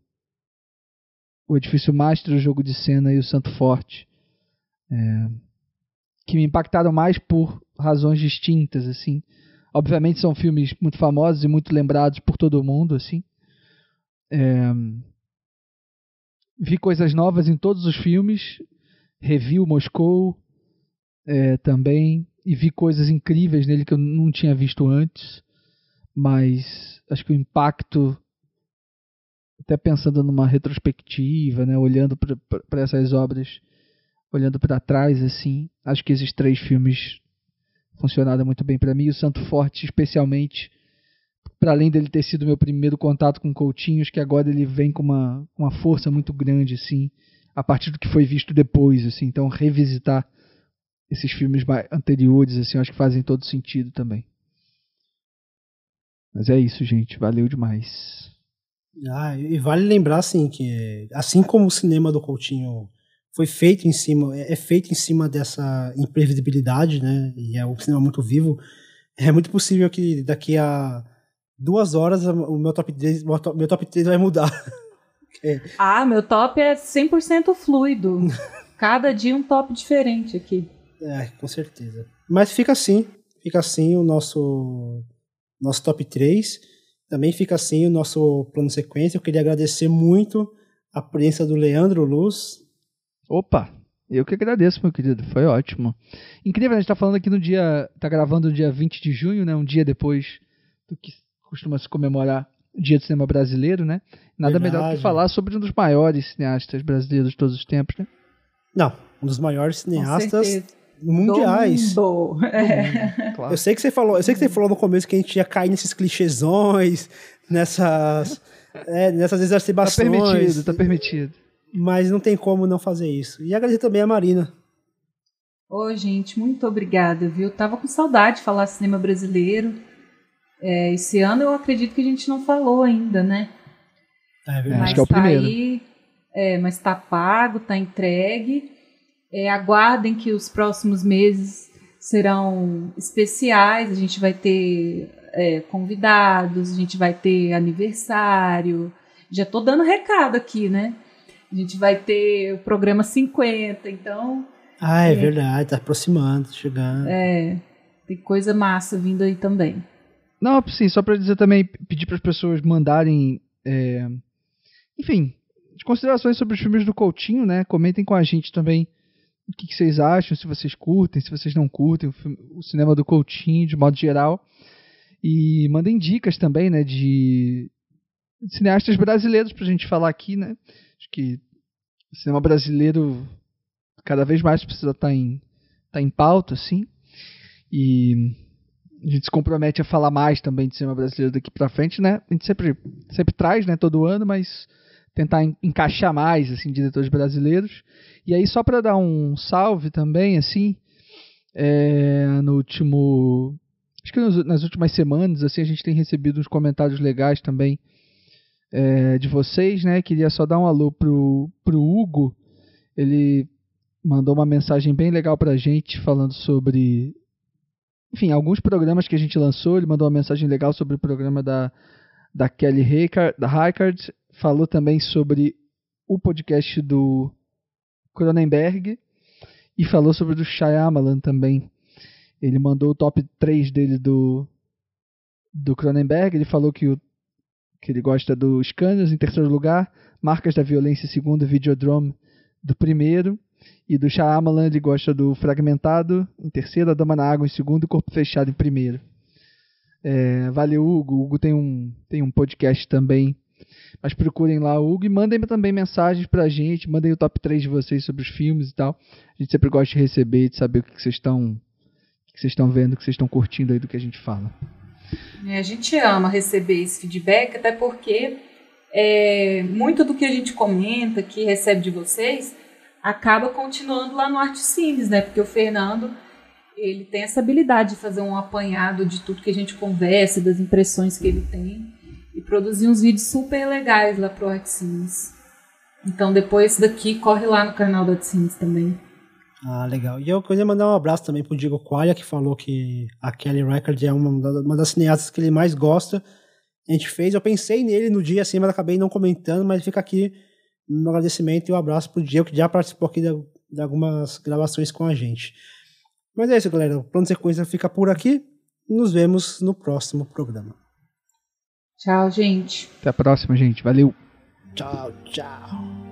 O Edifício Master, O Jogo de Cena e O Santo Forte. É, que me impactaram mais por razões distintas, assim. Obviamente são filmes muito famosos e muito lembrados por todo mundo, assim. É, vi coisas novas em todos os filmes, revi o Moscou é, também, e vi coisas incríveis nele que eu não tinha visto antes, mas acho que o impacto, até pensando numa retrospectiva, né, olhando para essas obras, olhando para trás, assim, acho que esses três filmes funcionaram muito bem para mim, o Santo Forte especialmente para além dele ter sido meu primeiro contato com Coutinhos, que agora ele vem com uma, uma força muito grande, assim, a partir do que foi visto depois, assim. Então, revisitar esses filmes anteriores, assim, acho que fazem todo sentido também. Mas é isso, gente. Valeu demais. Ah, e vale lembrar, assim, que assim como o cinema do Coutinho foi feito em cima, é, é feito em cima dessa imprevisibilidade, né? E é um cinema muito vivo. É muito possível que daqui a duas horas o meu top 3, meu top 3 vai mudar. *laughs* é. Ah, meu top é 100% fluido. Cada dia um top diferente aqui. É, com certeza. Mas fica assim, fica assim o nosso nosso top 3. Também fica assim o nosso plano sequência. Eu queria agradecer muito a presença do Leandro Luz. Opa, eu que agradeço, meu querido. Foi ótimo. Incrível, a gente tá falando aqui no dia. tá gravando no dia 20 de junho, né? Um dia depois do que costuma se comemorar o Dia do Cinema Brasileiro, né? Nada Verdade. melhor que falar sobre um dos maiores cineastas brasileiros de todos os tempos, né? Não, um dos maiores cineastas mundiais. Do mundo. É. Claro. Eu sei que você falou, eu sei que você falou no começo que a gente ia cair nesses clichêsões, nessas é, nessas exacerbações. Tá permitido, tá permitido. Mas não tem como não fazer isso. E agradecer também a Marina. Ô, gente, muito obrigada, viu? Tava com saudade de falar cinema brasileiro. É, esse ano eu acredito que a gente não falou ainda, né? É verdade. Mas Acho que é o tá primeiro. aí, é, mas tá pago, tá entregue. É, aguardem que os próximos meses serão especiais. A gente vai ter é, convidados, a gente vai ter aniversário. Já tô dando recado aqui, né? A gente vai ter o programa 50, então. Ah, é, é verdade, tá aproximando, chegando. É, tem coisa massa vindo aí também. Não, sim, só para dizer também, pedir para as pessoas mandarem, é, enfim, de considerações sobre os filmes do Coutinho, né? Comentem com a gente também o que, que vocês acham, se vocês curtem, se vocês não curtem o, filme, o, cinema do Coutinho de modo geral. E mandem dicas também, né, de, cineastas brasileiros para a gente falar aqui, né? Acho que o cinema brasileiro cada vez mais precisa estar tá em, tá em pauta, assim. E a gente se compromete a falar mais também de cinema brasileiro daqui para frente, né? A gente sempre, sempre traz, né, todo ano, mas tentar encaixar mais, assim, diretores brasileiros. E aí, só para dar um salve também, assim, é, no último... Acho que nos, nas últimas semanas, assim, a gente tem recebido uns comentários legais também é, de vocês, né? Queria só dar um alô pro, pro Hugo. Ele mandou uma mensagem bem legal pra gente falando sobre enfim, alguns programas que a gente lançou, ele mandou uma mensagem legal sobre o programa da, da Kelly Reichardt, falou também sobre o podcast do Cronenberg e falou sobre o do Shyamalan também. Ele mandou o top 3 dele do, do Cronenberg, ele falou que, o, que ele gosta do Scanners em terceiro lugar, Marcas da Violência em segundo, Videodrome do primeiro, e do Shyamalan ele gosta do Fragmentado em terceiro, A Dama na Água em segundo e Corpo Fechado em primeiro. É, valeu, Hugo. O Hugo tem um, tem um podcast também. Mas procurem lá o Hugo e mandem também mensagens pra gente. Mandem o top 3 de vocês sobre os filmes e tal. A gente sempre gosta de receber e de saber o que vocês estão que vocês estão vendo, o que vocês estão curtindo aí do que a gente fala. É, a gente ama receber esse feedback, até porque é, muito do que a gente comenta, que recebe de vocês, acaba continuando lá no Articines, né? Porque o Fernando ele tem essa habilidade de fazer um apanhado de tudo que a gente conversa, das impressões que ele tem e produzir uns vídeos super legais lá pro Articines. Então depois daqui corre lá no canal do Articines também. Ah, legal. E eu queria mandar um abraço também pro Diego Qualia, que falou que a Kelly Record é uma, uma das cineastas que ele mais gosta. A gente fez, eu pensei nele no dia assim, mas acabei não comentando, mas fica aqui um agradecimento e um abraço pro Diego, que já participou aqui de, de algumas gravações com a gente. Mas é isso, galera. O plano de sequência fica por aqui. Nos vemos no próximo programa. Tchau, gente. Até a próxima, gente. Valeu. Tchau, tchau.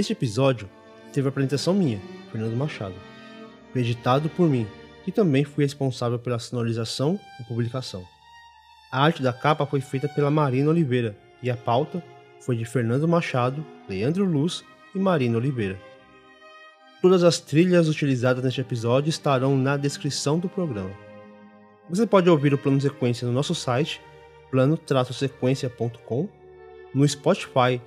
Este episódio teve a apresentação minha, Fernando Machado, editado por mim, que também fui responsável pela sonorização e publicação. A arte da capa foi feita pela Marina Oliveira e a pauta foi de Fernando Machado, Leandro Luz e Marina Oliveira. Todas as trilhas utilizadas neste episódio estarão na descrição do programa. Você pode ouvir o plano sequência no nosso site, plano-sequência.com, no Spotify,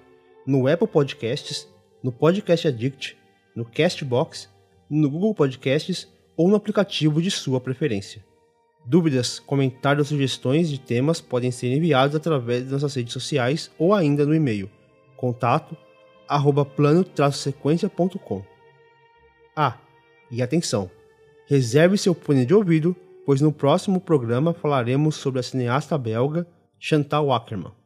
no Apple Podcasts no Podcast Addict, no Castbox, no Google Podcasts ou no aplicativo de sua preferência. Dúvidas, comentários ou sugestões de temas podem ser enviados através das nossas redes sociais ou ainda no e-mail contato arroba plano-sequência.com Ah, e atenção! Reserve seu fone de ouvido, pois no próximo programa falaremos sobre a cineasta belga Chantal Ackerman.